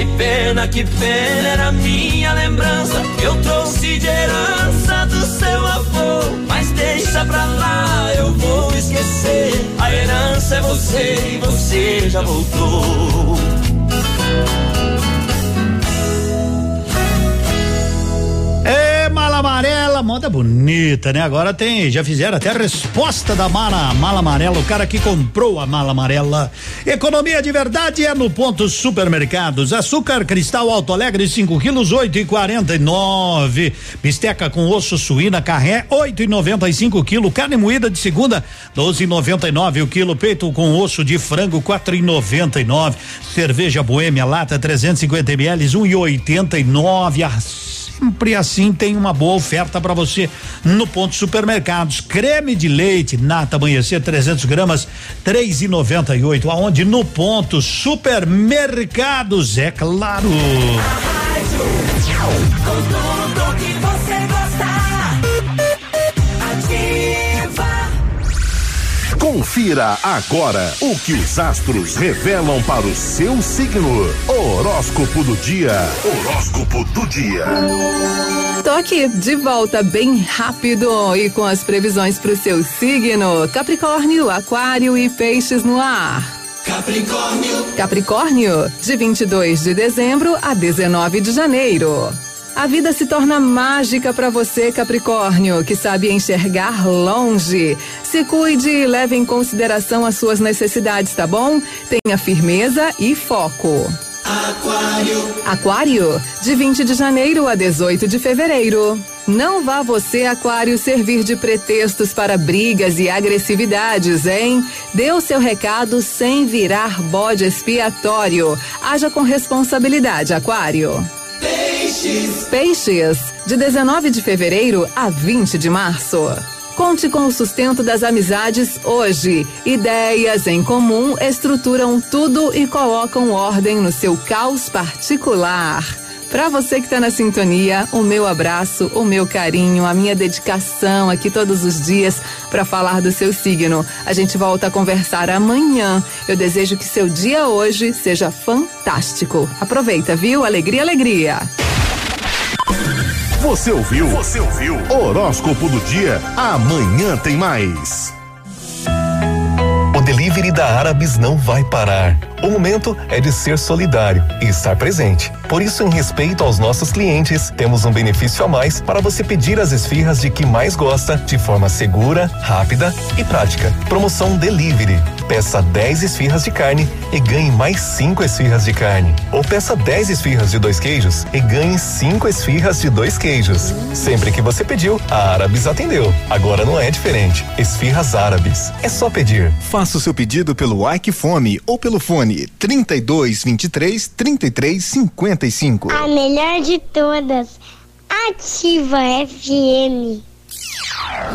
Que pena, que pena era minha lembrança. Eu trouxe de herança do seu avô. Mas deixa pra lá, eu vou esquecer. A herança é você e você já voltou. Amarela, moda bonita, né? Agora tem, já fizeram até a resposta da mala, mala amarela, o cara que comprou a mala amarela. Economia de verdade é no ponto supermercados. Açúcar cristal Alto Alegre 5 quilos, oito e quarenta e nove. Bisteca com osso suína carré, oito e noventa e cinco quilo. Carne moída de segunda, doze e noventa e nove o quilo. Peito com osso de frango, quatro e noventa e nove. Cerveja Boêmia lata 350 ml, um e oitenta e nove. Sempre assim tem uma boa oferta para você no ponto supermercados. Creme de leite nata amanhecer 300 gramas 3,98. Aonde no ponto supermercados é claro. Confira agora o que os astros revelam para o seu signo. Horóscopo do dia. Horóscopo do dia. Tô aqui de volta bem rápido e com as previsões para o seu signo: Capricórnio, Aquário e Peixes no ar. Capricórnio. Capricórnio, de 22 de dezembro a 19 de janeiro. A vida se torna mágica para você, Capricórnio, que sabe enxergar longe. Se cuide e leve em consideração as suas necessidades, tá bom? Tenha firmeza e foco. Aquário. Aquário, de 20 de janeiro a 18 de fevereiro. Não vá você, Aquário, servir de pretextos para brigas e agressividades, hein? Dê o seu recado sem virar bode expiatório. Haja com responsabilidade, Aquário. Peixes. Peixes, de 19 de fevereiro a 20 de março. Conte com o sustento das amizades hoje. Ideias em comum estruturam tudo e colocam ordem no seu caos particular. Para você que está na sintonia, o meu abraço, o meu carinho, a minha dedicação aqui todos os dias para falar do seu signo. A gente volta a conversar amanhã. Eu desejo que seu dia hoje seja fantástico. Aproveita, viu? Alegria, alegria. Você ouviu? Você ouviu? Horóscopo do dia. Amanhã tem mais. Delivery da Árabes não vai parar. O momento é de ser solidário e estar presente. Por isso, em respeito aos nossos clientes, temos um benefício a mais para você pedir as esfirras de que mais gosta de forma segura, rápida e prática. Promoção Delivery. Peça 10 esfirras de carne e ganhe mais 5 esfirras de carne. Ou peça 10 esfirras de dois queijos e ganhe 5 esfirras de dois queijos. Sempre que você pediu, a Árabes atendeu. Agora não é diferente. Esfirras Árabes. É só pedir. Faça o seu pedido pelo Ike Fome ou pelo fone 32 23 33 55. A melhor de todas. Ativa FM.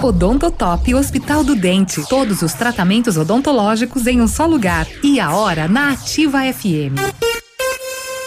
Odontotop Hospital do Dente. Todos os tratamentos odontológicos em um só lugar. E a hora na Ativa FM.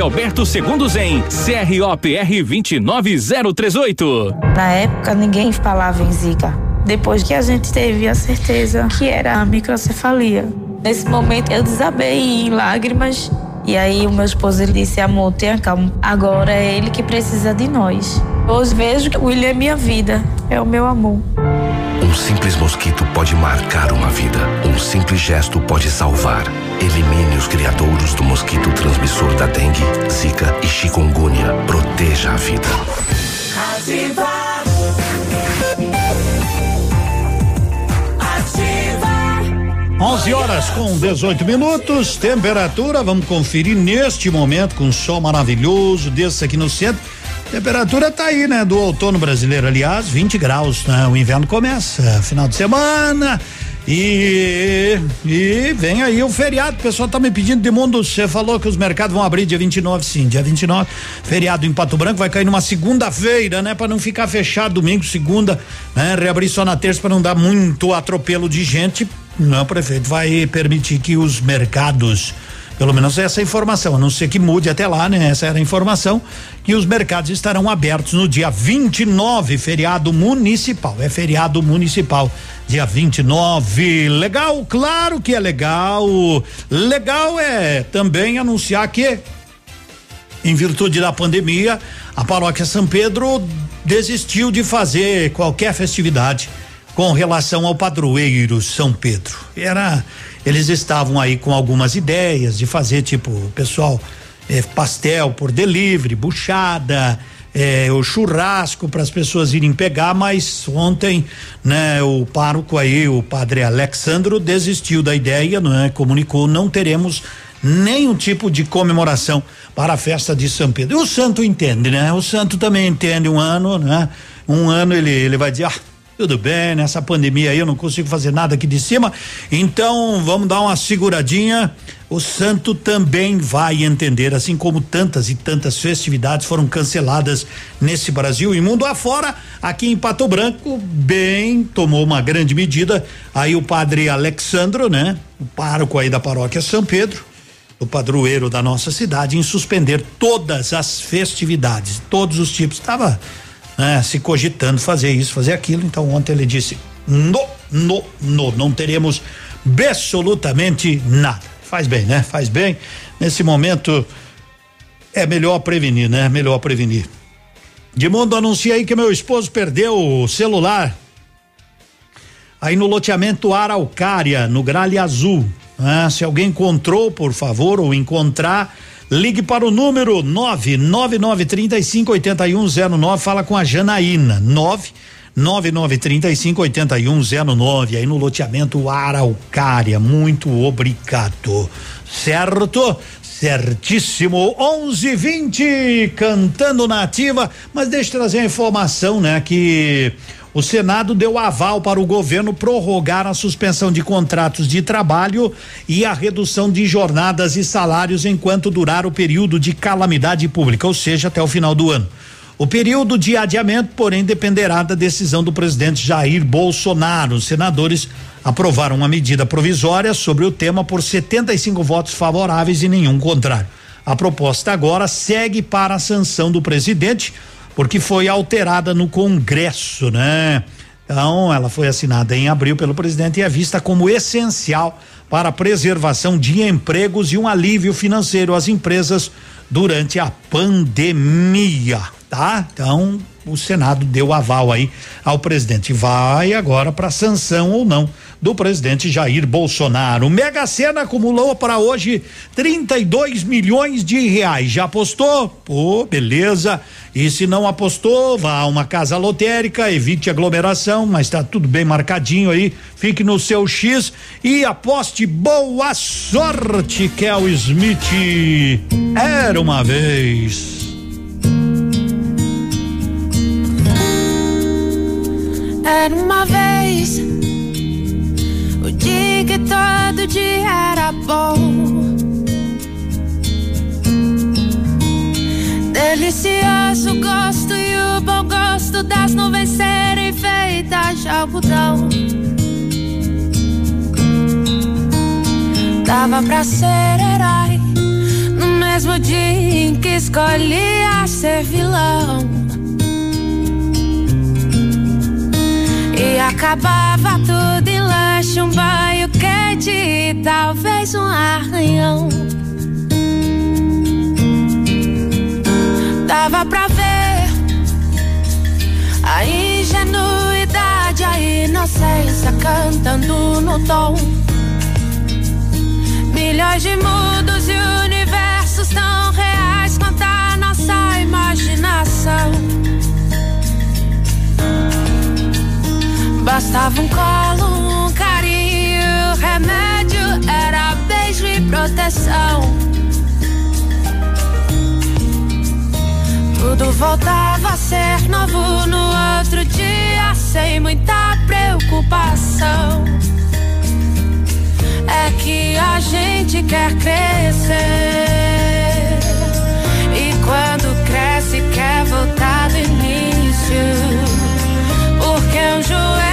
Alberto Segundo Zen, CROPR 29038. Na época, ninguém falava em Zika. Depois que a gente teve a certeza que era a microcefalia. Nesse momento, eu desabei em lágrimas. E aí, o meu esposo ele disse: Amor, tenha calma. Agora é ele que precisa de nós. Hoje vejo que o William é minha vida, é o meu amor. Um simples mosquito pode marcar uma vida. Um simples gesto pode salvar. Elimine os criadouros do mosquito transmissor da dengue, zika e chikungunya. Proteja a vida. Ativa. Ativa. 11 horas com 18 minutos, temperatura, vamos conferir neste momento com sol maravilhoso desse aqui no centro. Temperatura tá aí, né? Do outono brasileiro, aliás, 20 graus, né? O inverno começa, final de semana. E, e vem aí o feriado. O pessoal tá me pedindo de mundo. Você falou que os mercados vão abrir dia 29, sim. Dia 29, feriado em Pato Branco vai cair numa segunda-feira, né? Para não ficar fechado domingo, segunda, né? Reabrir só na terça para não dar muito atropelo de gente. Não, prefeito, vai permitir que os mercados pelo menos essa informação, a não ser que mude até lá, né? Essa era a informação que os mercados estarão abertos no dia 29, feriado municipal. É feriado municipal, dia 29. Legal, claro que é legal. Legal é também anunciar que em virtude da pandemia, a paróquia São Pedro desistiu de fazer qualquer festividade com relação ao padroeiro São Pedro. Era eles estavam aí com algumas ideias de fazer tipo, pessoal, eh, pastel por delivery, buchada, eh, o churrasco para as pessoas irem pegar, mas ontem, né, o pároco aí, o padre Alexandro desistiu da ideia, né, comunicou não teremos nenhum tipo de comemoração para a festa de São Pedro. E o santo entende, né? O santo também entende um ano, né? Um ano ele ele vai dizer, ah, tudo bem, nessa pandemia aí eu não consigo fazer nada aqui de cima, então vamos dar uma seguradinha. O santo também vai entender, assim como tantas e tantas festividades foram canceladas nesse Brasil e mundo afora. Aqui em Pato Branco, bem, tomou uma grande medida. Aí o padre Alexandro, né? O pároco aí da paróquia São Pedro, o padroeiro da nossa cidade, em suspender todas as festividades, todos os tipos. Estava né, se cogitando fazer isso, fazer aquilo. Então ontem ele disse: no, no, no, não teremos absolutamente nada. Faz bem, né? Faz bem. Nesse momento é melhor prevenir, né? Melhor prevenir. De mundo anuncia aí que meu esposo perdeu o celular. Aí no loteamento Araucária, no Gralha Azul. Né? Se alguém encontrou, por favor, ou encontrar, Ligue para o número 999358109. Fala com a Janaína. 9 99358109 aí no loteamento Araucária. Muito obrigado. Certo? Certíssimo. 11:20 cantando na ativa, mas deixa eu trazer a informação, né, que o Senado deu aval para o governo prorrogar a suspensão de contratos de trabalho e a redução de jornadas e salários enquanto durar o período de calamidade pública, ou seja, até o final do ano. O período de adiamento, porém, dependerá da decisão do presidente Jair Bolsonaro. Os senadores aprovaram uma medida provisória sobre o tema por 75 votos favoráveis e nenhum contrário. A proposta agora segue para a sanção do presidente porque foi alterada no Congresso, né? Então, ela foi assinada em abril pelo presidente e é vista como essencial para a preservação de empregos e um alívio financeiro às empresas durante a pandemia, tá? Então, o Senado deu aval aí ao presidente. Vai agora para sanção ou não do presidente Jair Bolsonaro. Mega Sena acumulou para hoje 32 milhões de reais. Já apostou? Pô, beleza. E se não apostou, vá a uma casa lotérica, evite aglomeração, mas está tudo bem marcadinho aí. Fique no seu X e aposte boa sorte, Kel Smith. Era uma vez. Era uma vez o dia que todo dia era bom. Delicioso gosto e o bom gosto das nuvens serem feitas de algodão. Dava pra ser herói no mesmo dia em que escolhia ser vilão. E acabava tudo em lanche, um banho quente e talvez um arranhão. Dava pra ver a ingenuidade, a inocência cantando no tom. Milhões de mundos e universos tão reais quanto a nossa imaginação. Bastava um colo, um carinho, remédio era beijo e proteção. Tudo voltava a ser novo no outro dia, sem muita preocupação. É que a gente quer crescer. E quando cresce, quer voltar do início. Porque um joelho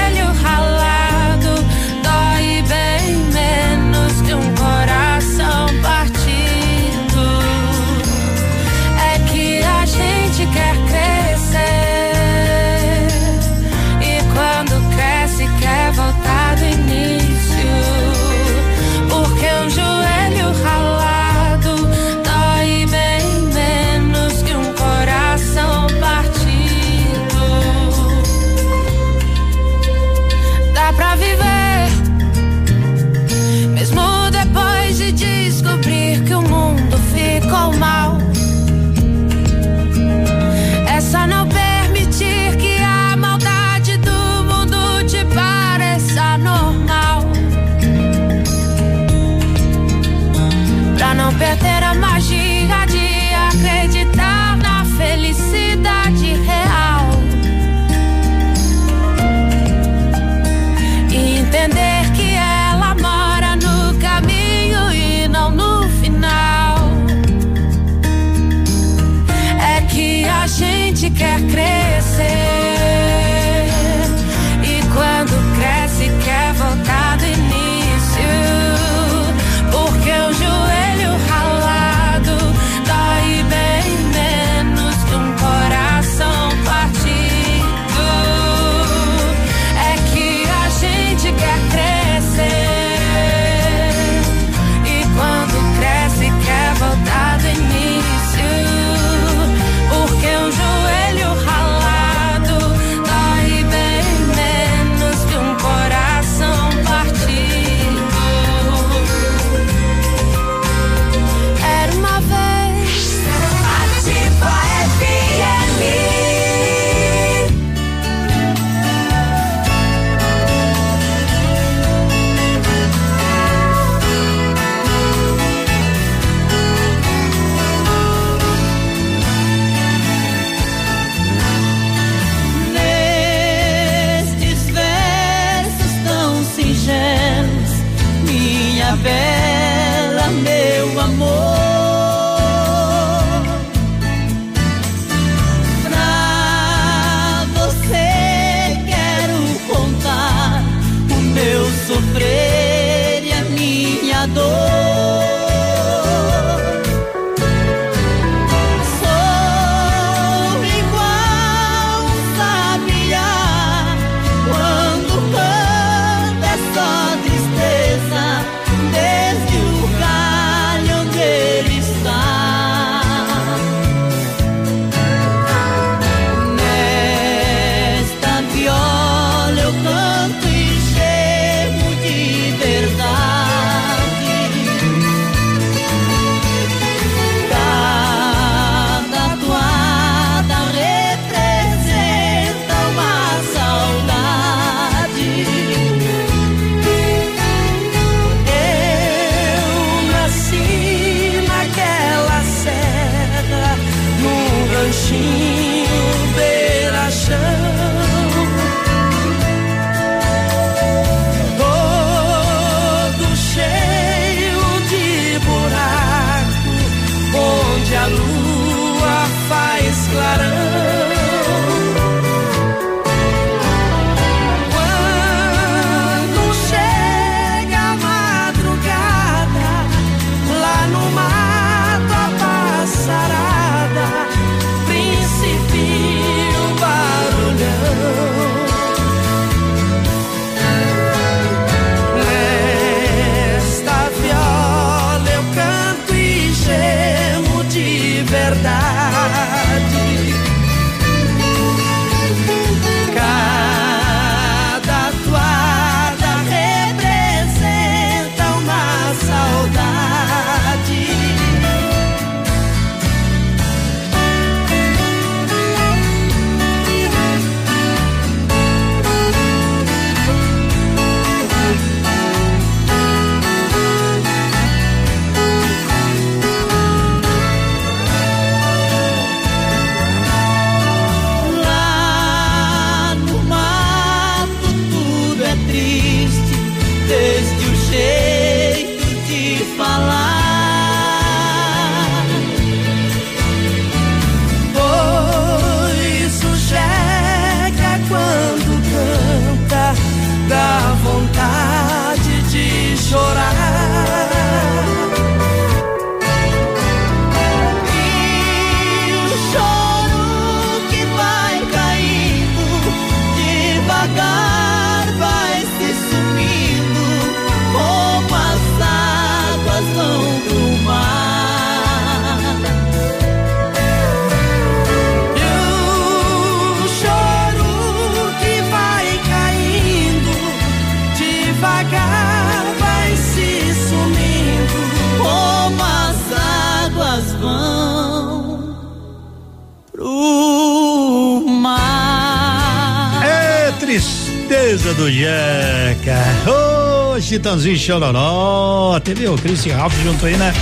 Chitãozinho Chororó. Teve o Christian Ralph junto aí, né?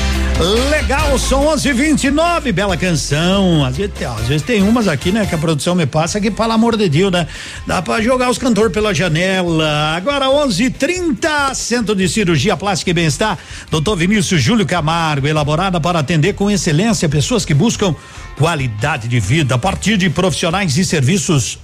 Legal, são 11:29, bela canção. Às vezes, às vezes tem umas aqui, né, que a produção me passa que, pelo amor de Deus, né? Dá pra jogar os cantores pela janela. Agora 11:30, Centro de Cirurgia Plástica e Bem-Estar, Dr. Vinícius Júlio Camargo, elaborada para atender com excelência pessoas que buscam qualidade de vida a partir de profissionais e serviços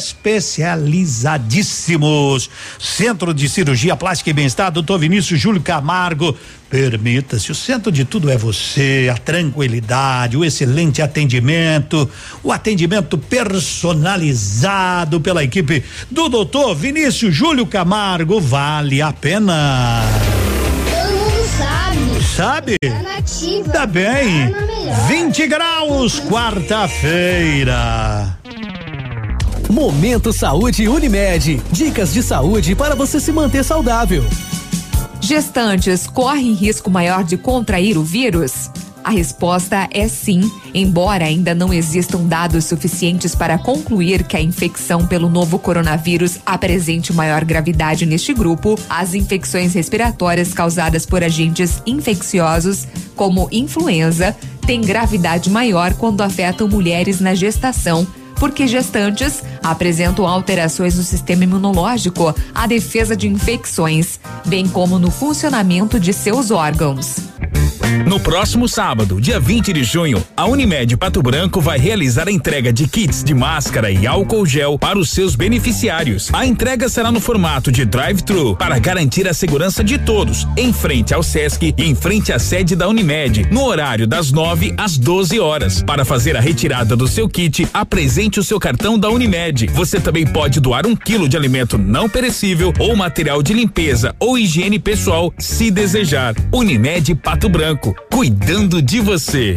especializadíssimos. Centro de Cirurgia Plástica e Bem-Estar, doutor Vinícius Júlio Camargo. Permita-se, o centro de tudo é você, a tranquilidade, o excelente atendimento, o atendimento personalizado pela equipe do doutor Vinícius Júlio Camargo. Vale a pena. Todo mundo sabe. Sabe? Tá nativa. Tá bem. Tá na melhor. 20 graus, quarta-feira. Momento Saúde Unimed. Dicas de saúde para você se manter saudável. Gestantes correm risco maior de contrair o vírus? A resposta é sim, embora ainda não existam dados suficientes para concluir que a infecção pelo novo coronavírus apresente maior gravidade neste grupo, as infecções respiratórias causadas por agentes infecciosos, como influenza, têm gravidade maior quando afetam mulheres na gestação porque gestantes apresentam alterações no sistema imunológico, a defesa de infecções, bem como no funcionamento de seus órgãos. No próximo sábado, dia 20 de junho, a Unimed Pato Branco vai realizar a entrega de kits de máscara e álcool gel para os seus beneficiários. A entrega será no formato de drive-thru para garantir a segurança de todos, em frente ao SESC e em frente à sede da Unimed, no horário das 9 às 12 horas. Para fazer a retirada do seu kit, apresente o seu cartão da Unimed. Você também pode doar um quilo de alimento não perecível ou material de limpeza ou higiene pessoal, se desejar. Unimed Pato Branco, cuidando de você.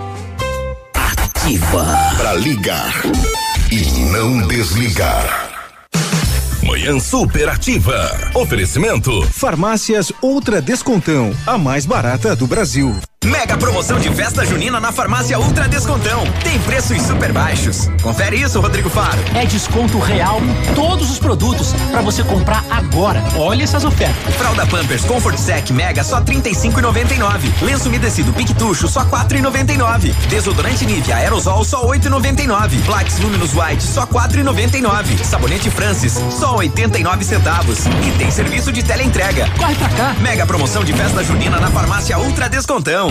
Ativa. Pra ligar e não desligar. Manhã superativa. Oferecimento. Farmácias Ultra Descontão, a mais barata do Brasil. Mega promoção de festa junina na farmácia Ultra Descontão. Tem preços super baixos. Confere isso, Rodrigo Faro. É desconto real em todos os produtos para você comprar agora. Olha essas ofertas. Fralda Pampers Comfort Sec Mega só 35,99. Lenço umedecido Piquetucho só 4,99. Desodorante Nivea Aerosol só 8,99. Plax Luminous White só 4,99. Sabonete Francis só 89 centavos. E tem serviço de teleentrega. Corre pra cá. Mega promoção de festa junina na farmácia Ultra Descontão.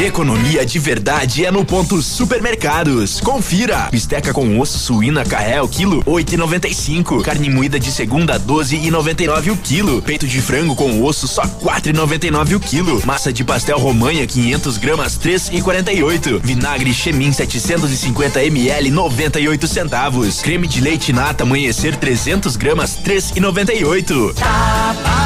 Economia de verdade é no ponto supermercados. Confira. Bisteca com osso suína carré o quilo 8,95. Carne moída de segunda 12,99 o quilo. Peito de frango com osso só 4,99 o quilo. Massa de pastel romanha 500 gramas 3,48. Vinagre Chemin 750 ml 98 centavos. Creme de leite nata amanhecer 300 gramas 3,98. Tá barato,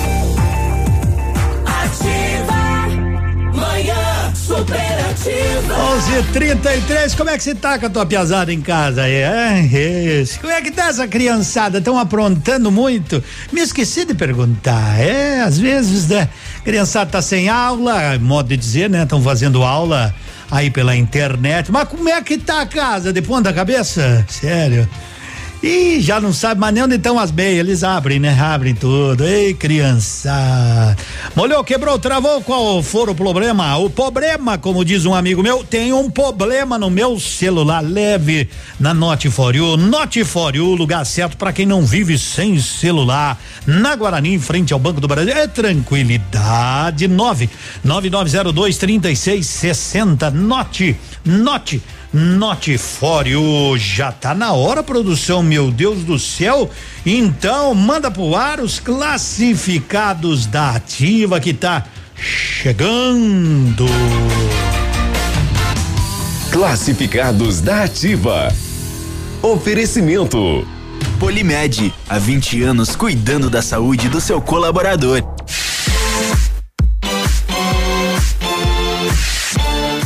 Superativa. 11:33 como é que você tá com a tua piazada em casa aí? É, isso. Como é que tá essa criançada? Estão aprontando muito? Me esqueci de perguntar. É, às vezes, né? Criançada tá sem aula, modo de dizer, né? Estão fazendo aula aí pela internet. Mas como é que tá a casa? De ponta cabeça? Sério? Ih, já não sabe mais nem onde estão as meias, eles abrem, né? Abrem tudo. Ei, criança. Molhou, quebrou, travou, qual for o problema? O problema, como diz um amigo meu, tem um problema no meu celular. Leve na Note for You. Note for You, lugar certo para quem não vive sem celular. Na Guarani, em frente ao Banco do Brasil. É tranquilidade. Nove, nove, nove, zero, dois, trinta e seis, sessenta. Note, note. Notifório. Já tá na hora, produção, meu Deus do céu. Então, manda pro ar os classificados da ativa que tá chegando. Classificados da Ativa. Oferecimento. Polimed, há 20 anos cuidando da saúde do seu colaborador.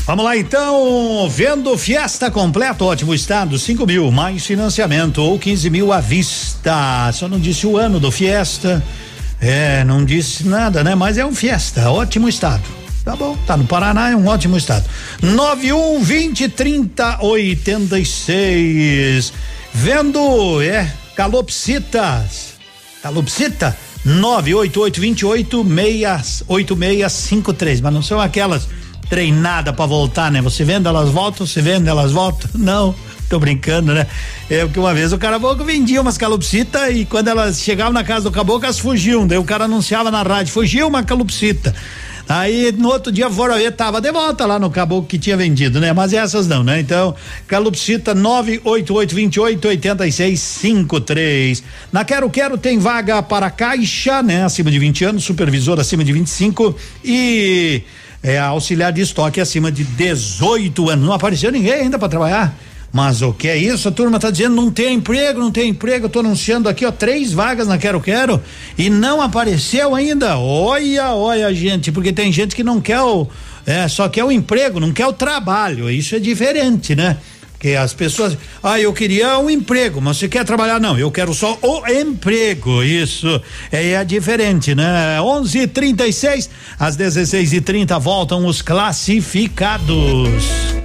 Vamos lá então, vendo Fiesta completo, ótimo estado, 5 mil, mais financiamento ou 15 mil à vista. Só não disse o ano do Fiesta, é, não disse nada, né? Mas é um Fiesta, ótimo estado. Tá bom, tá no Paraná, é um ótimo estado. 91 20 30 86. Vendo, é, calopsitas. Calopsita 988 28 8653, mas não são aquelas treinada para voltar, né? Você vende, elas voltam, você vende, elas voltam. (laughs) Não, tô brincando, né? É porque uma vez o caboclo vendia umas calopsita e quando elas chegavam na casa do caboclo, elas fugiam. Daí o cara anunciava na rádio, fugiu uma calopsita. Aí no outro dia foram ver, tava de volta lá no caboclo que tinha vendido, né? Mas essas não, né? Então, calopsita 988288653. Na Quero Quero tem vaga para caixa, né? Acima de 20 anos, supervisor acima de 25 e é auxiliar de estoque acima de 18 anos. Não apareceu ninguém ainda para trabalhar. Mas o que é isso? A turma tá dizendo não tem emprego, não tem emprego. Eu tô anunciando aqui, ó, três vagas na Quero Quero e não apareceu ainda. Olha, olha, gente, porque tem gente que não quer o, é, só quer o emprego, não quer o trabalho. Isso é diferente, né? Que as pessoas, ah, eu queria um emprego, mas você quer trabalhar? Não, eu quero só o emprego. Isso é, é diferente, né? 11:36 às 16h30 voltam os classificados.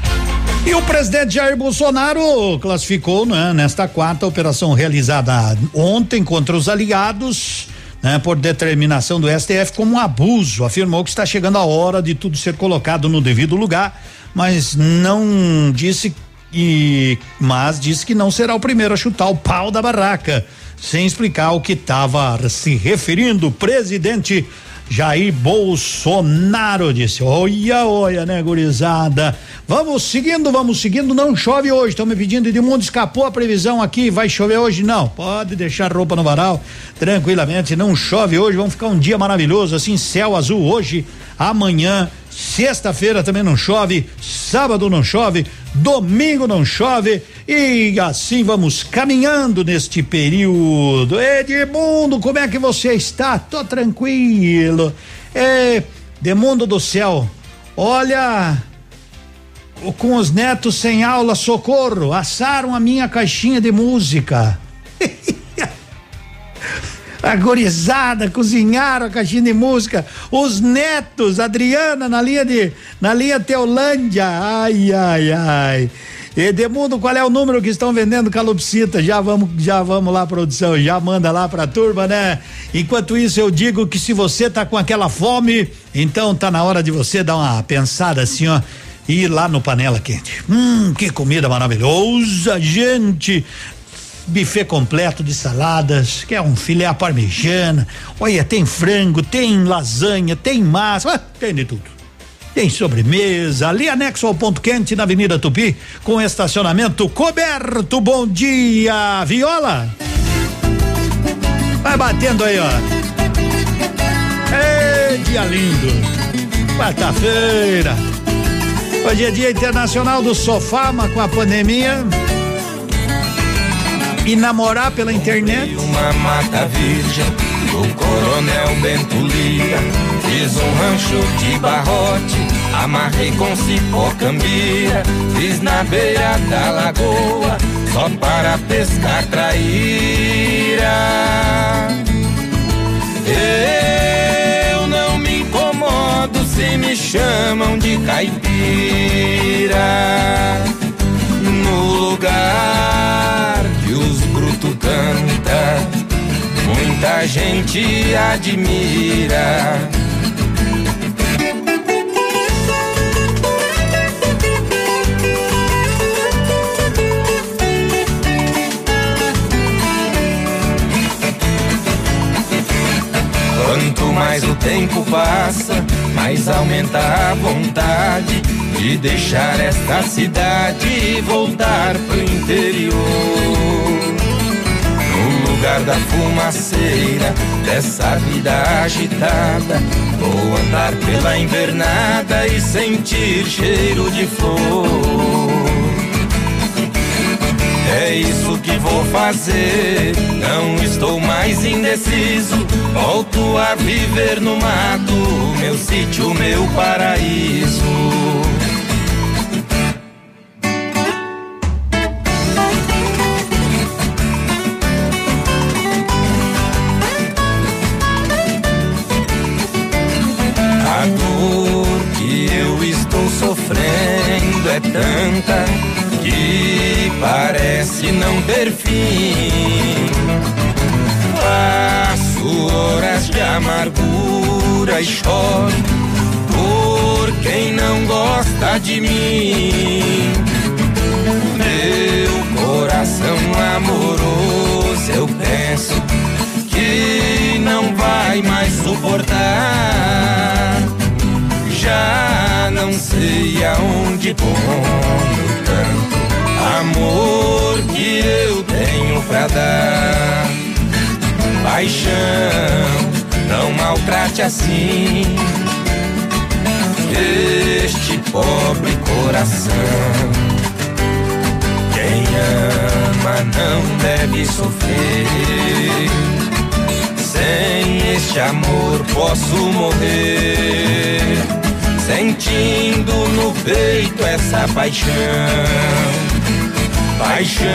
E o presidente Jair Bolsonaro classificou né, nesta quarta operação realizada ontem contra os aliados. Né, por determinação do STF como um abuso, afirmou que está chegando a hora de tudo ser colocado no devido lugar, mas não disse e mas disse que não será o primeiro a chutar o pau da barraca, sem explicar o que estava se referindo. Presidente Jair Bolsonaro disse: Olha, olha, né, gurizada? Vamos seguindo, vamos seguindo. Não chove hoje. Estão me pedindo Edmundo, escapou a previsão aqui. Vai chover hoje? Não. Pode deixar roupa no varal tranquilamente. Não chove hoje. Vamos ficar um dia maravilhoso. Assim, céu azul hoje, amanhã. Sexta-feira também não chove, sábado não chove, domingo não chove e assim vamos caminhando neste período. Edmundo, como é que você está? Tô tranquilo. É, Demundo do céu, olha, com os netos sem aula, socorro, assaram a minha caixinha de música. (laughs) a gorizada cozinharam a caixinha de música, os netos, Adriana na linha de, na linha Teolândia, ai, ai, ai. Edemundo, qual é o número que estão vendendo calopsita? Já vamos, já vamos lá, produção, já manda lá pra turma, né? Enquanto isso, eu digo que se você tá com aquela fome, então tá na hora de você dar uma pensada assim, ó e ir lá no Panela Quente. Hum, que comida maravilhosa, gente! Buffet completo de saladas, que é um filé à parmegiana. Olha, tem frango, tem lasanha, tem massa, ah, tem de tudo. Tem sobremesa, ali anexo ao ponto quente na Avenida Tupi, com estacionamento coberto. Bom dia, Viola. Vai batendo aí, ó. Ei, dia lindo. Quarta-feira. Hoje é Dia Internacional do Sofá, mas com a pandemia e namorar pela internet. Uma mata virgem do Coronel Bento Lira. Fiz um rancho de barrote, amarrei com cipó cambira. Fiz na beira da lagoa, só para pescar traíra. Eu não me incomodo se me chamam de caipira. No lugar canta, muita gente admira. Quanto mais o tempo passa, mais aumenta a vontade de deixar esta cidade e voltar pro interior. Lugar da fumaceira dessa vida agitada, vou andar pela invernada e sentir cheiro de flor. É isso que vou fazer. Não estou mais indeciso. Volto a viver no mato, meu sítio, meu paraíso. É tanta que parece não ter fim. Passo horas de amargura e choro por quem não gosta de mim. Meu coração amoroso, eu penso que não vai mais suportar. Já não sei aonde ponho tanto amor que eu tenho pra dar. Paixão, não maltrate assim este pobre coração. Quem ama não deve sofrer. Sem este amor posso morrer, sentindo no peito essa paixão paixão.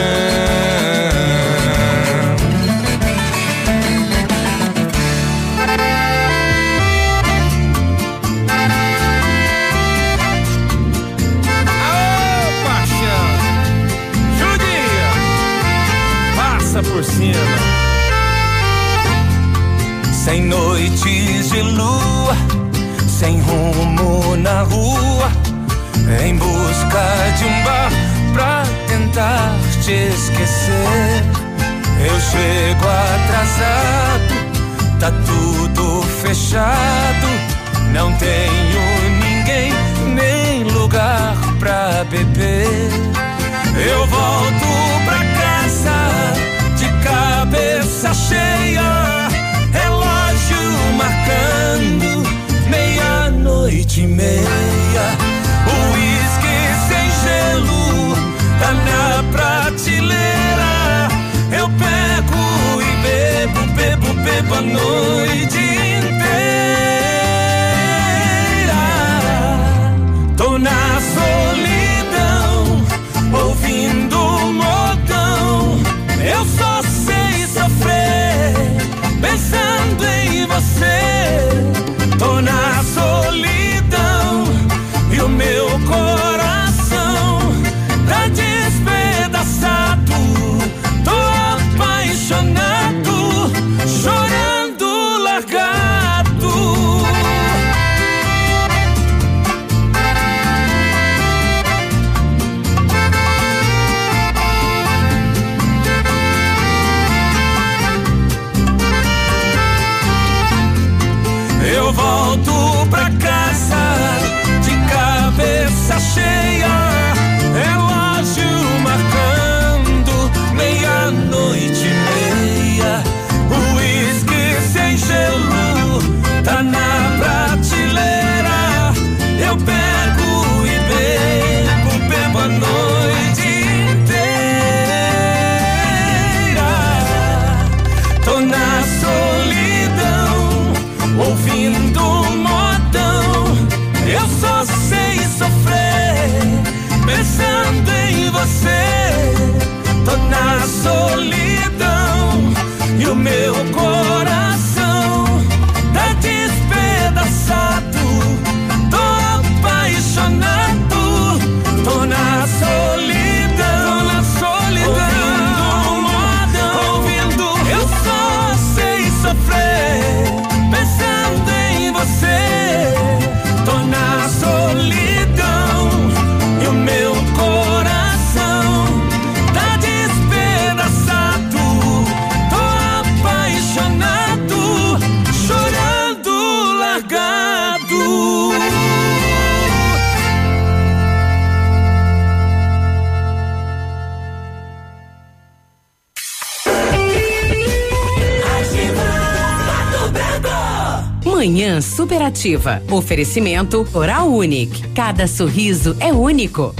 Manhã Superativa. Oferecimento Oral Unique. Cada sorriso é único.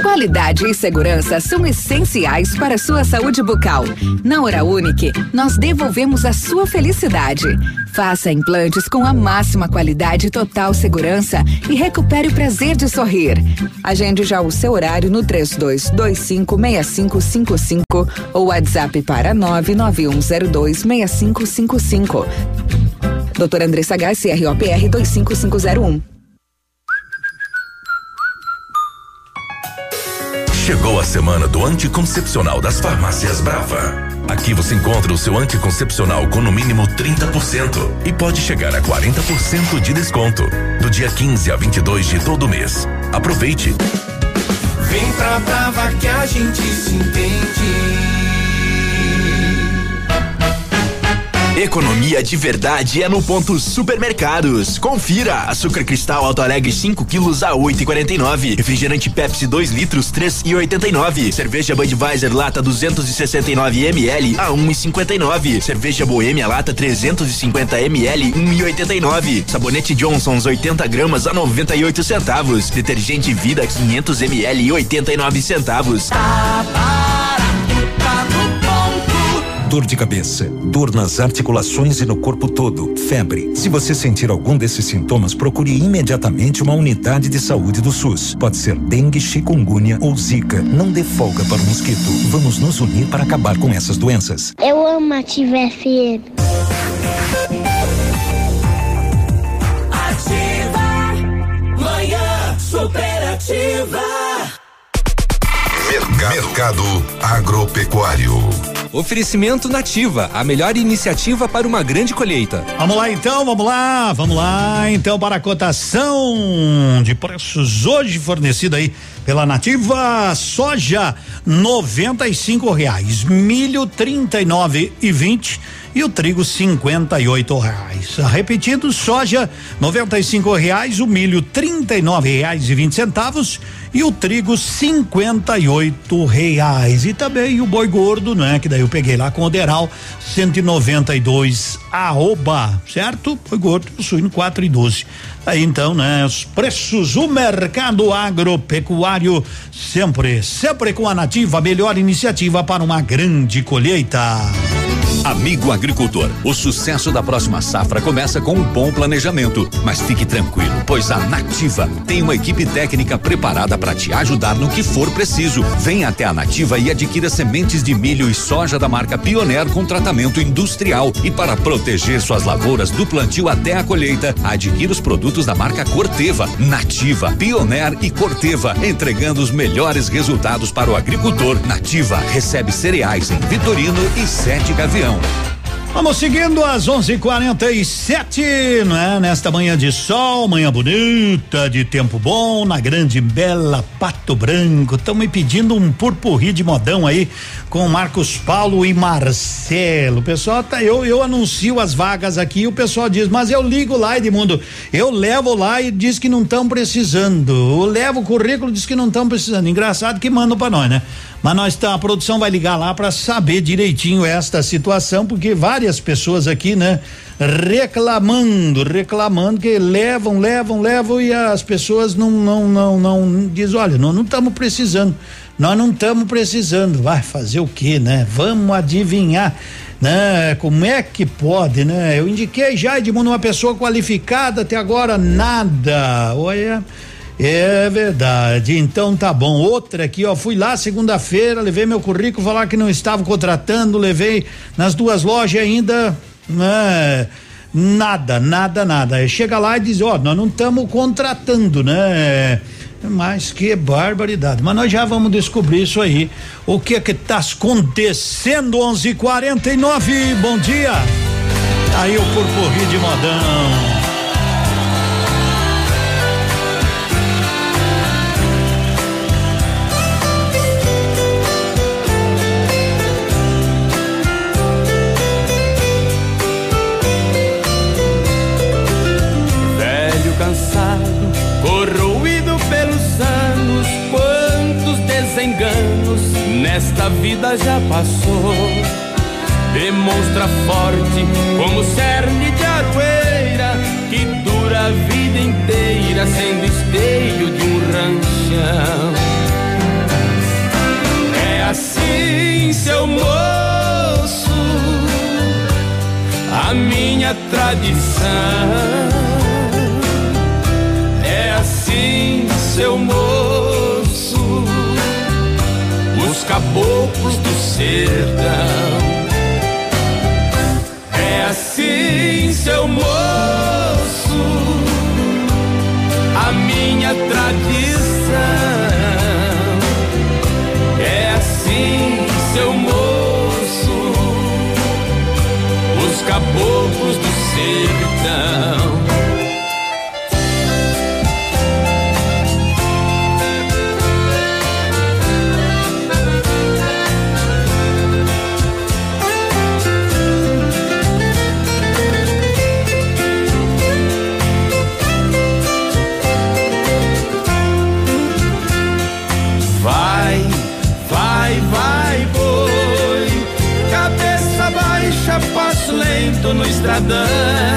Qualidade e segurança são essenciais para a sua saúde bucal. Na Hora Unique, nós devolvemos a sua felicidade. Faça implantes com a máxima qualidade e total segurança e recupere o prazer de sorrir. Agende já o seu horário no 32256555 ou WhatsApp para 991026555. Doutora Andressa Gás, CROPR 25501. Chegou a semana do anticoncepcional das farmácias Brava. Aqui você encontra o seu anticoncepcional com no mínimo 30% e pode chegar a 40% de desconto. Do dia 15 a 22 de todo mês. Aproveite. Vem pra Brava que a gente se entende. Economia de verdade é no ponto Supermercados. Confira: açúcar cristal Alto Alegre 5 quilos a 8,49. Refrigerante Pepsi 2 litros 3,89. Cerveja Budweiser lata 269 ml a 1,59. Cerveja Boêmia lata 350 ml 1,89. Sabonete Johnson's 80 gramas a 98 centavos. Detergente Vida 500 ml 89 centavos. Tá tá. Dor de cabeça, dor nas articulações e no corpo todo, febre. Se você sentir algum desses sintomas, procure imediatamente uma unidade de saúde do SUS. Pode ser dengue, chikungunya ou zika. Não dê folga para o mosquito. Vamos nos unir para acabar com essas doenças. Eu amo a Ativa FM. Ativa. Manhã superativa. Mercado Agropecuário. Oferecimento Nativa, a melhor iniciativa para uma grande colheita. Vamos lá então, vamos lá, vamos lá então para a cotação de preços hoje fornecida aí pela Nativa soja noventa e cinco reais, milho trinta e nove e vinte e o trigo cinquenta e oito reais. Repetindo, soja noventa e cinco reais, o milho trinta e nove reais e vinte centavos e o trigo cinquenta e oito reais e também o boi gordo, né? Que daí eu peguei lá com o Deral cento e noventa e dois arroba, certo? Boi gordo, suíno quatro e doze. Aí então, né? Os preços, o mercado agropecuário sempre, sempre com a nativa, melhor iniciativa para uma grande colheita. Amigo agricultor, o sucesso da próxima safra começa com um bom planejamento. Mas fique tranquilo, pois a Nativa tem uma equipe técnica preparada para te ajudar no que for preciso. Venha até a Nativa e adquira sementes de milho e soja da marca Pioneer com tratamento industrial. E para proteger suas lavouras do plantio até a colheita, adquira os produtos da marca Corteva, Nativa, Pioneer e Corteva, entregando os melhores resultados para o agricultor. Nativa recebe cereais em Vitorino e Sete Gavião. Vamos seguindo às 11:47, né? Nesta manhã de sol, manhã bonita, de tempo bom, na grande bela Pato Branco. Estão me pedindo um purpurri de modão aí com Marcos Paulo e Marcelo. Pessoal tá, eu eu anuncio as vagas aqui, o pessoal diz, mas eu ligo lá, Edmundo. Eu levo lá e diz que não estão precisando. Eu levo o currículo diz que não estão precisando. Engraçado que mandam para nós, né? Mas nós tá, a produção vai ligar lá para saber direitinho esta situação, porque várias pessoas aqui, né, reclamando, reclamando que levam, levam, levam e as pessoas não não não não diz, olha, nós não estamos precisando. Nós não estamos precisando. Vai fazer o quê, né? Vamos adivinhar né? Como é que pode, né? Eu indiquei já Edmundo uma pessoa qualificada até agora nada. Olha, é verdade. Então tá bom. Outra aqui, ó. Fui lá segunda-feira, levei meu currículo, falar que não estava contratando, levei nas duas lojas ainda. Né? Nada, nada, nada. Chega lá e diz, ó, nós não estamos contratando, né? Mas que barbaridade. Mas nós já vamos descobrir isso aí. O que é que tá acontecendo? 11:49. Bom dia. Aí o purpurri de modão. Vida já passou. demonstra forte como cerne de aroeira que dura a vida inteira sendo esteio de um ranchão. É assim, seu moço, a minha tradição. É assim, seu moço, caboclos do sertão assim, seu moço, a minha tradição é assim, seu moço, os caboclos do sertão. Estradão.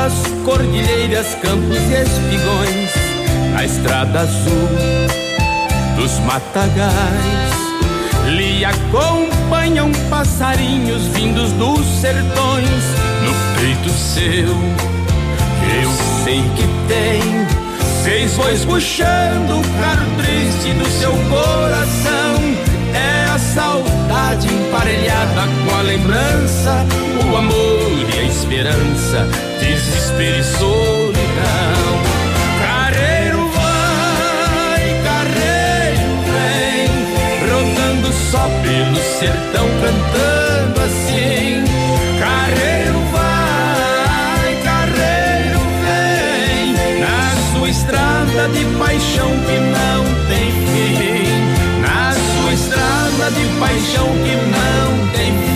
Matas, cordilheiras, campos e espigões, na estrada azul dos matagais. Lhe acompanham passarinhos vindos dos sertões, no peito seu, eu sei que tem seis bois puxando o carro triste do seu coração. É a saudade emparelhada com a lembrança, o amor esperança, desespero e solidão. Carreiro vai, carreiro vem, rodando só pelo sertão, cantando assim. Carreiro vai, carreiro vem, na sua estrada de paixão que não tem fim. Na sua estrada de paixão que não tem fim.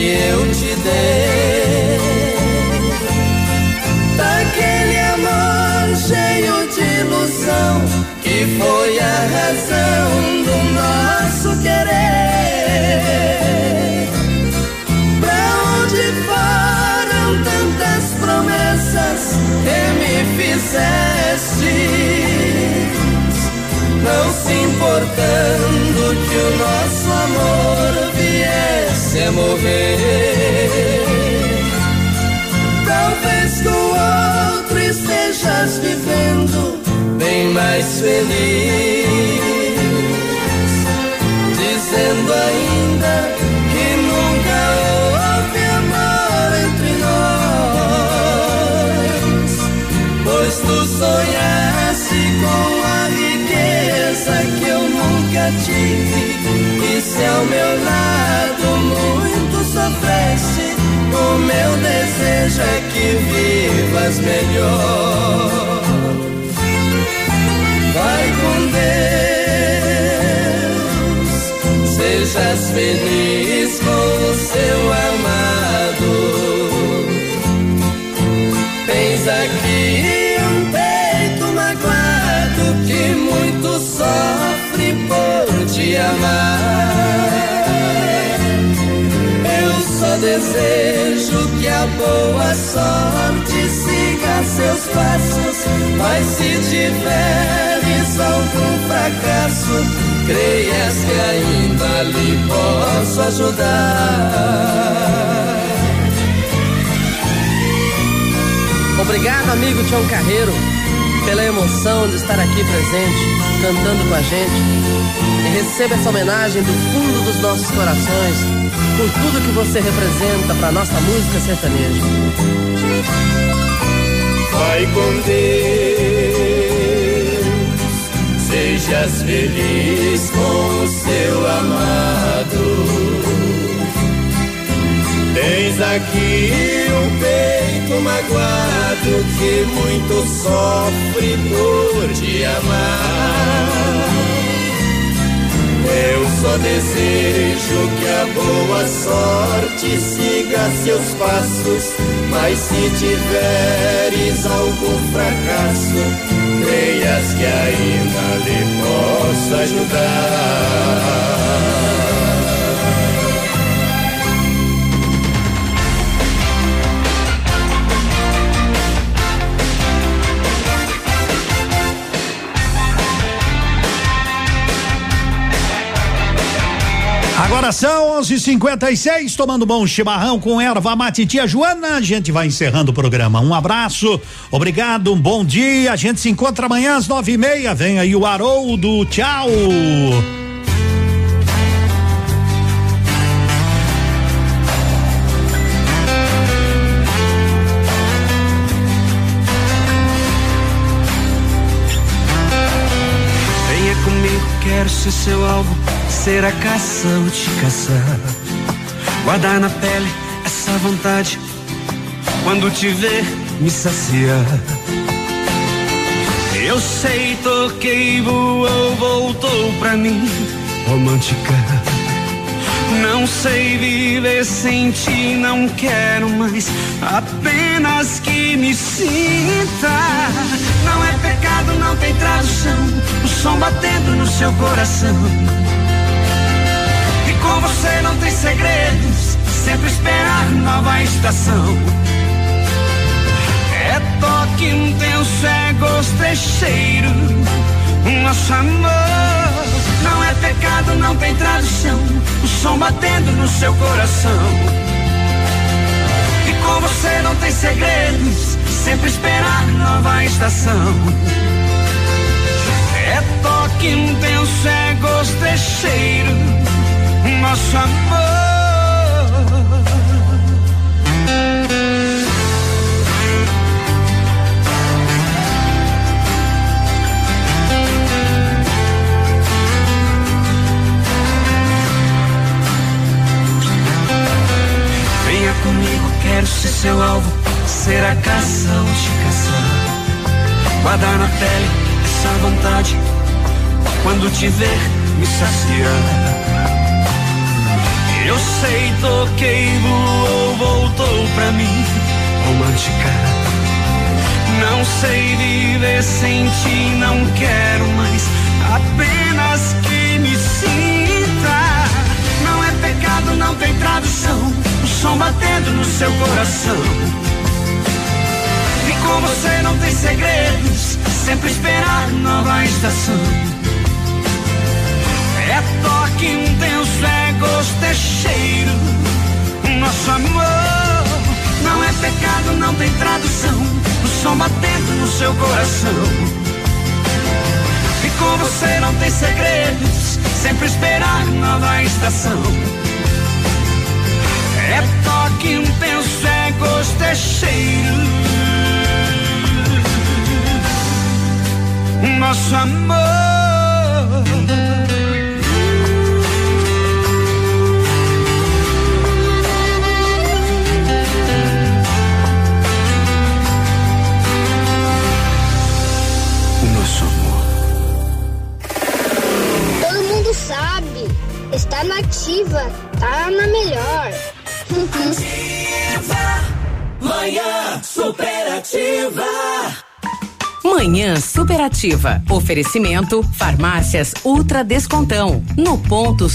Que eu te dei? Daquele amor cheio de ilusão que foi a razão do nosso querer. Pra onde foram tantas promessas que me fizeste? não se importando que o nosso amor a morrer. Talvez com outro estejas vivendo bem mais feliz, dizendo ainda que nunca houve amor entre nós, pois tu sonhaste com a E se ao meu lado muito sofreste, o meu desejo é que vivas melhor. Vai com Deus, sejas feliz com o seu amado. Tens aqui um peito magoado que muito sofre por amar. Eu só desejo que a boa sorte siga seus passos, mas se tiveres algum fracasso, creias que ainda lhe posso ajudar. Obrigado, amigo Tião Carreiro, pela emoção de estar aqui presente, cantando com a gente. E receba essa homenagem do fundo dos nossos corações, por tudo que você representa para nossa música sertaneja. Vai com Deus, sejas feliz com o seu amado. Tens aqui um peito magoado que muito sofre por te amar. Eu só desejo que a boa sorte siga seus passos, mas se tiveres algum fracasso, creias que ainda lhe posso ajudar. Agora são 11:56, tomando bom chimarrão com erva mate tia Joana. A gente vai encerrando o programa. Um abraço, obrigado, um bom dia. A gente se encontra amanhã às nove e meia. Vem aí o Haroldo. Tchau. Seu alvo, ser a caça ou te caçar. Guardar na pele essa vontade, quando te ver, me saciar. Eu sei, toquei, voou, voltou pra mim, romântica. Não sei viver sem ti, não quero mais, apenas que me sinta. Não é pecado, não tem tradução, o som batendo no seu coração. E com você não tem segredos, sempre esperar nova estação. É toque intenso, é gosto, é cheiro, nosso amor. Não é pecado, não tem tradução, som batendo no seu coração. E com você não tem segredos, sempre esperar nova estação. É toque intenso, é gosto, é cheiro, nosso amor. Comigo, quero ser seu alvo, ser a caça ou te caçar. Guardar na pele essa vontade, quando te ver, me saciar. Eu sei, toquei, voou, voltou pra mim, romântica. Não sei viver sem ti, não quero mais, apenas que me sinta. Não é pecado, não tem tradução, o som batendo no seu coração. E com você não tem segredos, sempre esperar nova estação. É toque intenso, é gosto, é cheiro, nosso amor. Não é pecado, não tem tradução, o som batendo no seu coração. E com você não tem segredos, sempre esperar nova estação. É toque intenso, é gosto, é cheiro. Nosso amor. O nosso amor. Todo mundo sabe, Está nativa, tá na melhor. Manhã superativa. Manhã superativa. Oferecimento Farmácias Ultra Descontão. No ponto